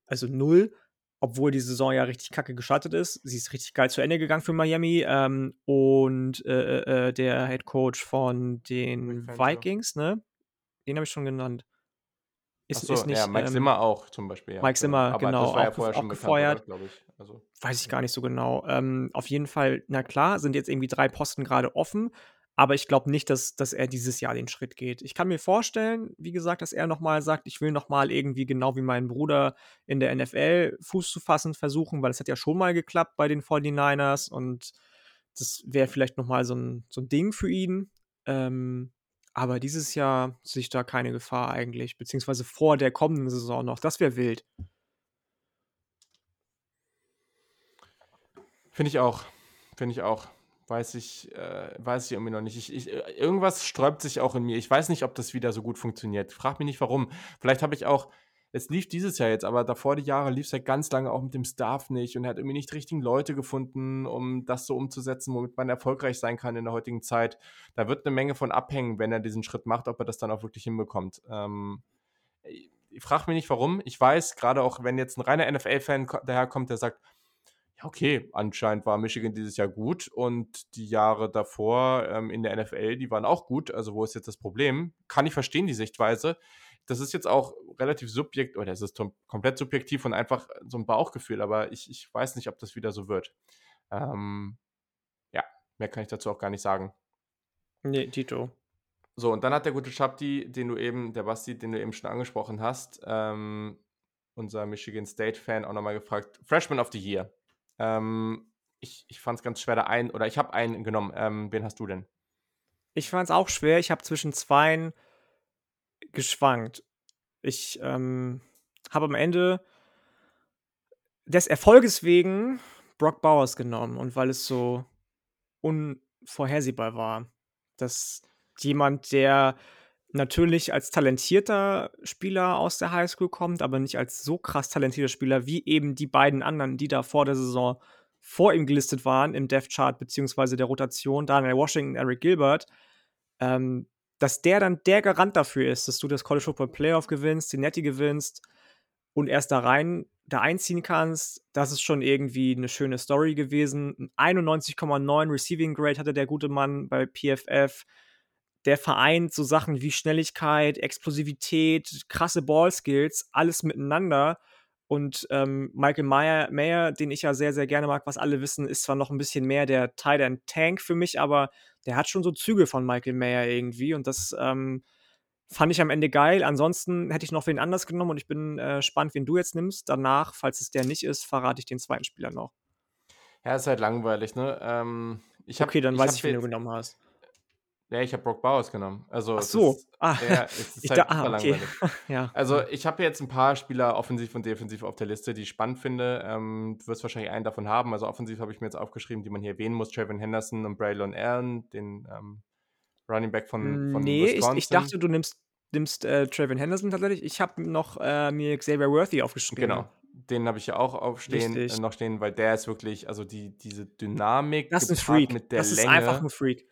Also null obwohl die Saison ja richtig kacke gestartet ist. Sie ist richtig geil zu Ende gegangen für Miami. Ähm, und äh, äh, äh der Head Coach von den Vikings, ne? Den habe ich schon genannt. Ist, so, ist nicht, ja, Mike ähm, Zimmer auch zum Beispiel. Ja. Mike Zimmer, Aber genau, auch, ja auch gefeuert. Glaube ich. Also. Weiß ich gar nicht so genau. Ähm, auf jeden Fall, na klar, sind jetzt irgendwie drei Posten gerade offen. Aber ich glaube nicht, dass, dass er dieses Jahr den Schritt geht. Ich kann mir vorstellen, wie gesagt, dass er nochmal sagt, ich will nochmal irgendwie genau wie mein Bruder in der NFL Fuß zu fassen versuchen, weil es hat ja schon mal geklappt bei den 49ers und das wäre vielleicht nochmal so ein, so ein Ding für ihn. Ähm, aber dieses Jahr sehe ich da keine Gefahr eigentlich, beziehungsweise vor der kommenden Saison noch. Das wäre wild. Finde ich auch. Finde ich auch weiß ich, äh, weiß ich irgendwie noch nicht. Ich, ich, äh, irgendwas sträubt sich auch in mir. Ich weiß nicht, ob das wieder so gut funktioniert. Frag mich nicht warum. Vielleicht habe ich auch, es lief dieses Jahr jetzt, aber davor die Jahre lief es ja ganz lange auch mit dem Staff nicht und er hat irgendwie nicht richtigen Leute gefunden, um das so umzusetzen, womit man erfolgreich sein kann in der heutigen Zeit. Da wird eine Menge von abhängen, wenn er diesen Schritt macht, ob er das dann auch wirklich hinbekommt. Ähm, ich frage mich nicht warum. Ich weiß, gerade auch wenn jetzt ein reiner NFL-Fan daherkommt, der sagt, ja, okay, anscheinend war Michigan dieses Jahr gut und die Jahre davor ähm, in der NFL, die waren auch gut. Also, wo ist jetzt das Problem? Kann ich verstehen, die Sichtweise. Das ist jetzt auch relativ subjektiv, oder es ist komplett subjektiv und einfach so ein Bauchgefühl, aber ich, ich weiß nicht, ob das wieder so wird. Ähm, ja, mehr kann ich dazu auch gar nicht sagen. Nee, Tito. So, und dann hat der gute Schabdi, den du eben, der Basti, den du eben schon angesprochen hast, ähm, unser Michigan State-Fan, auch nochmal gefragt: Freshman of the Year. Ähm, ich ich fand es ganz schwer, da einen, oder ich habe einen genommen. Ähm, wen hast du denn? Ich fand es auch schwer. Ich habe zwischen zweien geschwankt. Ich ähm, habe am Ende des Erfolges wegen Brock Bowers genommen und weil es so unvorhersehbar war, dass jemand, der natürlich als talentierter Spieler aus der Highschool kommt, aber nicht als so krass talentierter Spieler wie eben die beiden anderen, die da vor der Saison vor ihm gelistet waren im Death Chart beziehungsweise der Rotation, Daniel Washington, Eric Gilbert, ähm, dass der dann der Garant dafür ist, dass du das College Football Playoff gewinnst, den Netty gewinnst und erst da rein da einziehen kannst, das ist schon irgendwie eine schöne Story gewesen. 91,9 Receiving Grade hatte der gute Mann bei PFF der vereint so Sachen wie Schnelligkeit, Explosivität, krasse Ballskills, alles miteinander. Und ähm, Michael Mayer, Mayer, den ich ja sehr, sehr gerne mag, was alle wissen, ist zwar noch ein bisschen mehr der Tight End Tank für mich, aber der hat schon so Züge von Michael Mayer irgendwie. Und das ähm, fand ich am Ende geil. Ansonsten hätte ich noch wen anders genommen und ich bin äh, gespannt, wen du jetzt nimmst. Danach, falls es der nicht ist, verrate ich den zweiten Spieler noch. Ja, ist halt langweilig, ne? Ähm, ich hab, okay, dann ich weiß ich, wen du genommen hast. Ja, ich habe Brock Bowers genommen. Also, Ach so. ist, Ah, ja, ist ich halt da, ah, okay. langweilig. ja. Also, ich habe jetzt ein paar Spieler offensiv und defensiv auf der Liste, die ich spannend finde. Ähm, du wirst wahrscheinlich einen davon haben. Also, offensiv habe ich mir jetzt aufgeschrieben, die man hier erwähnen muss: Trevin Henderson und Braylon Allen, den ähm, Running Back von, von Nee, ich, Wisconsin. ich dachte, du nimmst, nimmst äh, Trayvon Henderson tatsächlich. Ich habe noch äh, mir Xavier Worthy aufgeschrieben. Genau. Den habe ich ja auch aufstehen, äh, noch stehen, weil der ist wirklich, also die, diese Dynamik Das ist ein Freak. mit der Das ist Länge einfach ein Freak.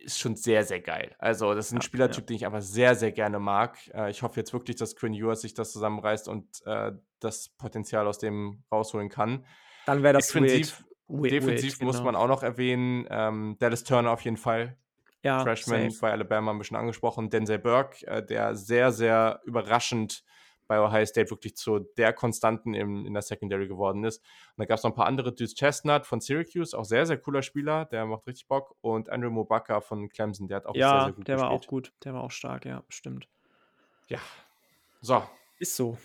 Ist schon sehr, sehr geil. Also, das ist ein Ja, Spielertyp, den ich einfach sehr, sehr gerne mag. Äh, ich hoffe jetzt wirklich, dass Quinn Ewers sich das zusammenreißt und äh, das Potenzial aus dem rausholen kann. Dann wäre das Defensiv, weird. Weird, defensiv weird, muss genau. man auch noch erwähnen, ähm, Dallas Turner auf jeden Fall. Ja, Freshman safe. bei Alabama ein bisschen angesprochen. Denzel Burke, äh, der sehr, sehr überraschend bei Ohio State wirklich zu der Konstanten im, in der Secondary geworden ist. Und da gab es noch ein paar andere Dudes. Chestnut von Syracuse, auch sehr, sehr cooler Spieler, der macht richtig Bock. Und Andrew Mobaka von Clemson, der hat auch sehr, Ja, sehr gut der war gespielt. auch gut. Der war auch stark, ja, stimmt. Ja. So, Ist so.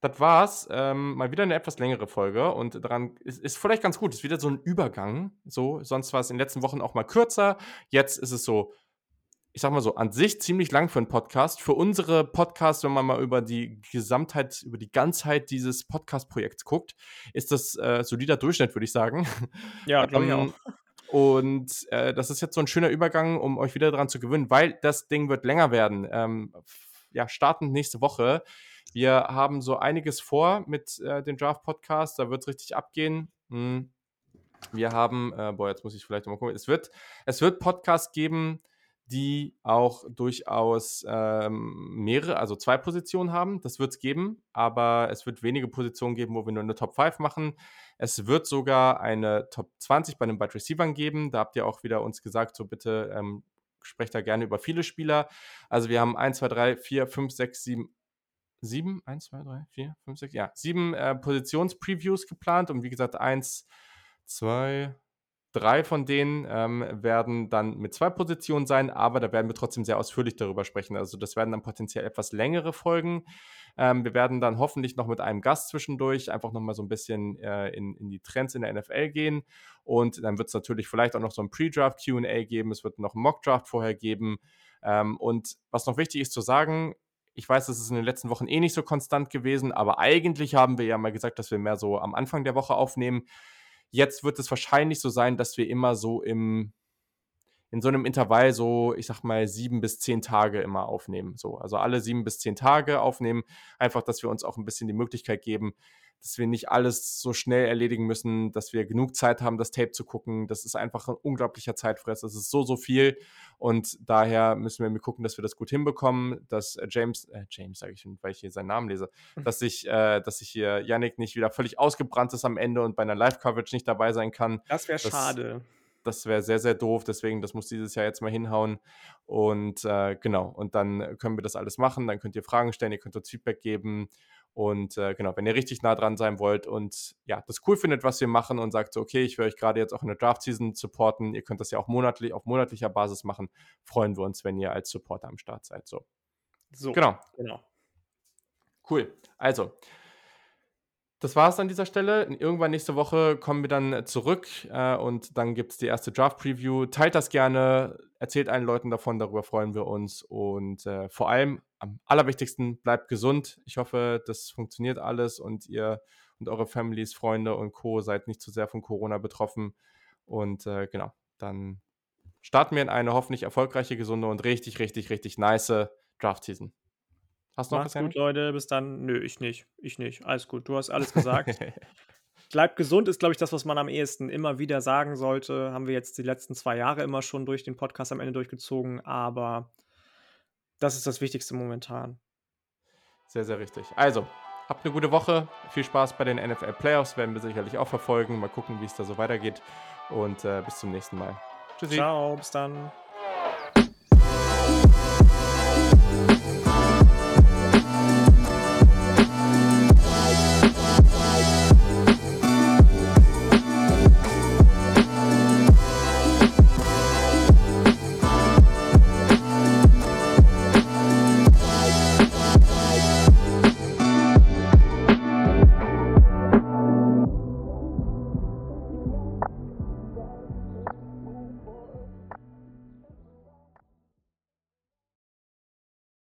das war's. Ähm, mal wieder eine etwas längere Folge und daran ist, ist vielleicht ganz gut. Ist wieder so ein Übergang. So, sonst war es in den letzten Wochen auch mal kürzer. Jetzt ist es so, ich sag mal so, an sich ziemlich lang für einen Podcast. Für unsere Podcasts, wenn man mal über die Gesamtheit, über die Ganzheit dieses Podcast-Projekts guckt, ist das äh, solider Durchschnitt, würde ich sagen. Ja, glaube ich Ähm, auch. Und äh, das ist jetzt so ein schöner Übergang, um euch wieder daran zu gewöhnen, weil das Ding wird länger werden. Ähm, ja, startend nächste Woche. Wir haben so einiges vor mit äh, dem Draft-Podcast. Da wird es richtig abgehen. Hm. Wir haben, äh, boah, jetzt muss ich vielleicht mal gucken. Es wird, es wird Podcasts geben, die auch durchaus ähm, mehrere, also zwei Positionen haben. Das wird es geben, aber es wird wenige Positionen geben, wo wir nur eine Top 5 machen. Es wird sogar eine Top 20 bei den Wide Receivern geben. Da habt ihr auch wieder uns gesagt, so bitte ähm, sprecht da gerne über viele Spieler. Also wir haben 1, 2, 3, 4, 5, 6, 7, 7, 1, 2, 3, 4, 5, 6, ja, sieben äh, Positionspreviews geplant und wie gesagt, 1, 2, Drei von denen ähm, werden dann mit zwei Positionen sein, aber da werden wir trotzdem sehr ausführlich darüber sprechen. Also das werden dann potenziell etwas längere Folgen. Ähm, wir werden dann hoffentlich noch mit einem Gast zwischendurch einfach nochmal so ein bisschen äh, in, in die Trends in der NFL gehen. Und dann wird es natürlich vielleicht auch noch so ein Pre-Draft QA geben. Es wird noch einen Mock-Draft vorher geben. Ähm, und was noch wichtig ist zu sagen, ich weiß, das ist in den letzten Wochen eh nicht so konstant gewesen, aber eigentlich haben wir ja mal gesagt, dass wir mehr so am Anfang der Woche aufnehmen. Jetzt wird es wahrscheinlich so sein, dass wir immer so im, in so einem Intervall so, ich sag mal, sieben bis zehn Tage immer aufnehmen. So, also alle sieben bis zehn Tage aufnehmen. Einfach, dass wir uns auch ein bisschen die Möglichkeit geben, dass wir nicht alles so schnell erledigen müssen, dass wir genug Zeit haben, das Tape zu gucken. Das ist einfach ein unglaublicher Zeitfress. Das ist so, so viel. Und daher müssen wir gucken, dass wir das gut hinbekommen, dass äh, James, äh, James sage ich weil ich hier seinen Namen lese, dass ich, äh, dass ich hier Yannick nicht wieder völlig ausgebrannt ist am Ende und bei einer Live-Coverage nicht dabei sein kann. Das wäre schade. Das wäre sehr, sehr doof. Deswegen, das muss dieses Jahr jetzt mal hinhauen. Und äh, genau, und dann können wir das alles machen. Dann könnt ihr Fragen stellen, ihr könnt uns Feedback geben. Und äh, genau, wenn ihr richtig nah dran sein wollt und ja, das cool findet, was wir machen und sagt so, okay, ich will euch gerade jetzt auch in der Draft-Season supporten, ihr könnt das ja auch monatlich, auf monatlicher Basis machen, freuen wir uns, wenn ihr als Supporter am Start seid. So, So, genau. genau. Cool. Also, das war es an dieser Stelle. Irgendwann nächste Woche kommen wir dann zurück äh, und dann gibt es die erste Draft-Preview. Teilt das gerne, erzählt allen Leuten davon, darüber freuen wir uns. Und äh, vor allem, am allerwichtigsten, bleibt gesund. Ich hoffe, das funktioniert alles und ihr und eure Families, Freunde und Co. seid nicht zu sehr von Corona betroffen. Und äh, genau, dann starten wir in eine hoffentlich erfolgreiche, gesunde und richtig, richtig, richtig nice Draft-Season. Hast du noch Macht's was, gut, Leute. Bis dann. Nö, ich nicht. Ich nicht. Alles gut. Du hast alles gesagt. Bleibt gesund ist, glaube ich, das, was man am ehesten immer wieder sagen sollte. Haben wir jetzt die letzten zwei Jahre immer schon durch den Podcast am Ende durchgezogen, aber das ist das Wichtigste momentan. Sehr, sehr richtig. Also, habt eine gute Woche. Viel Spaß bei den NFL Playoffs. Werden wir sicherlich auch verfolgen. Mal gucken, wie es da so weitergeht. Und äh, bis zum nächsten Mal. Tschüssi. Ciao, bis dann.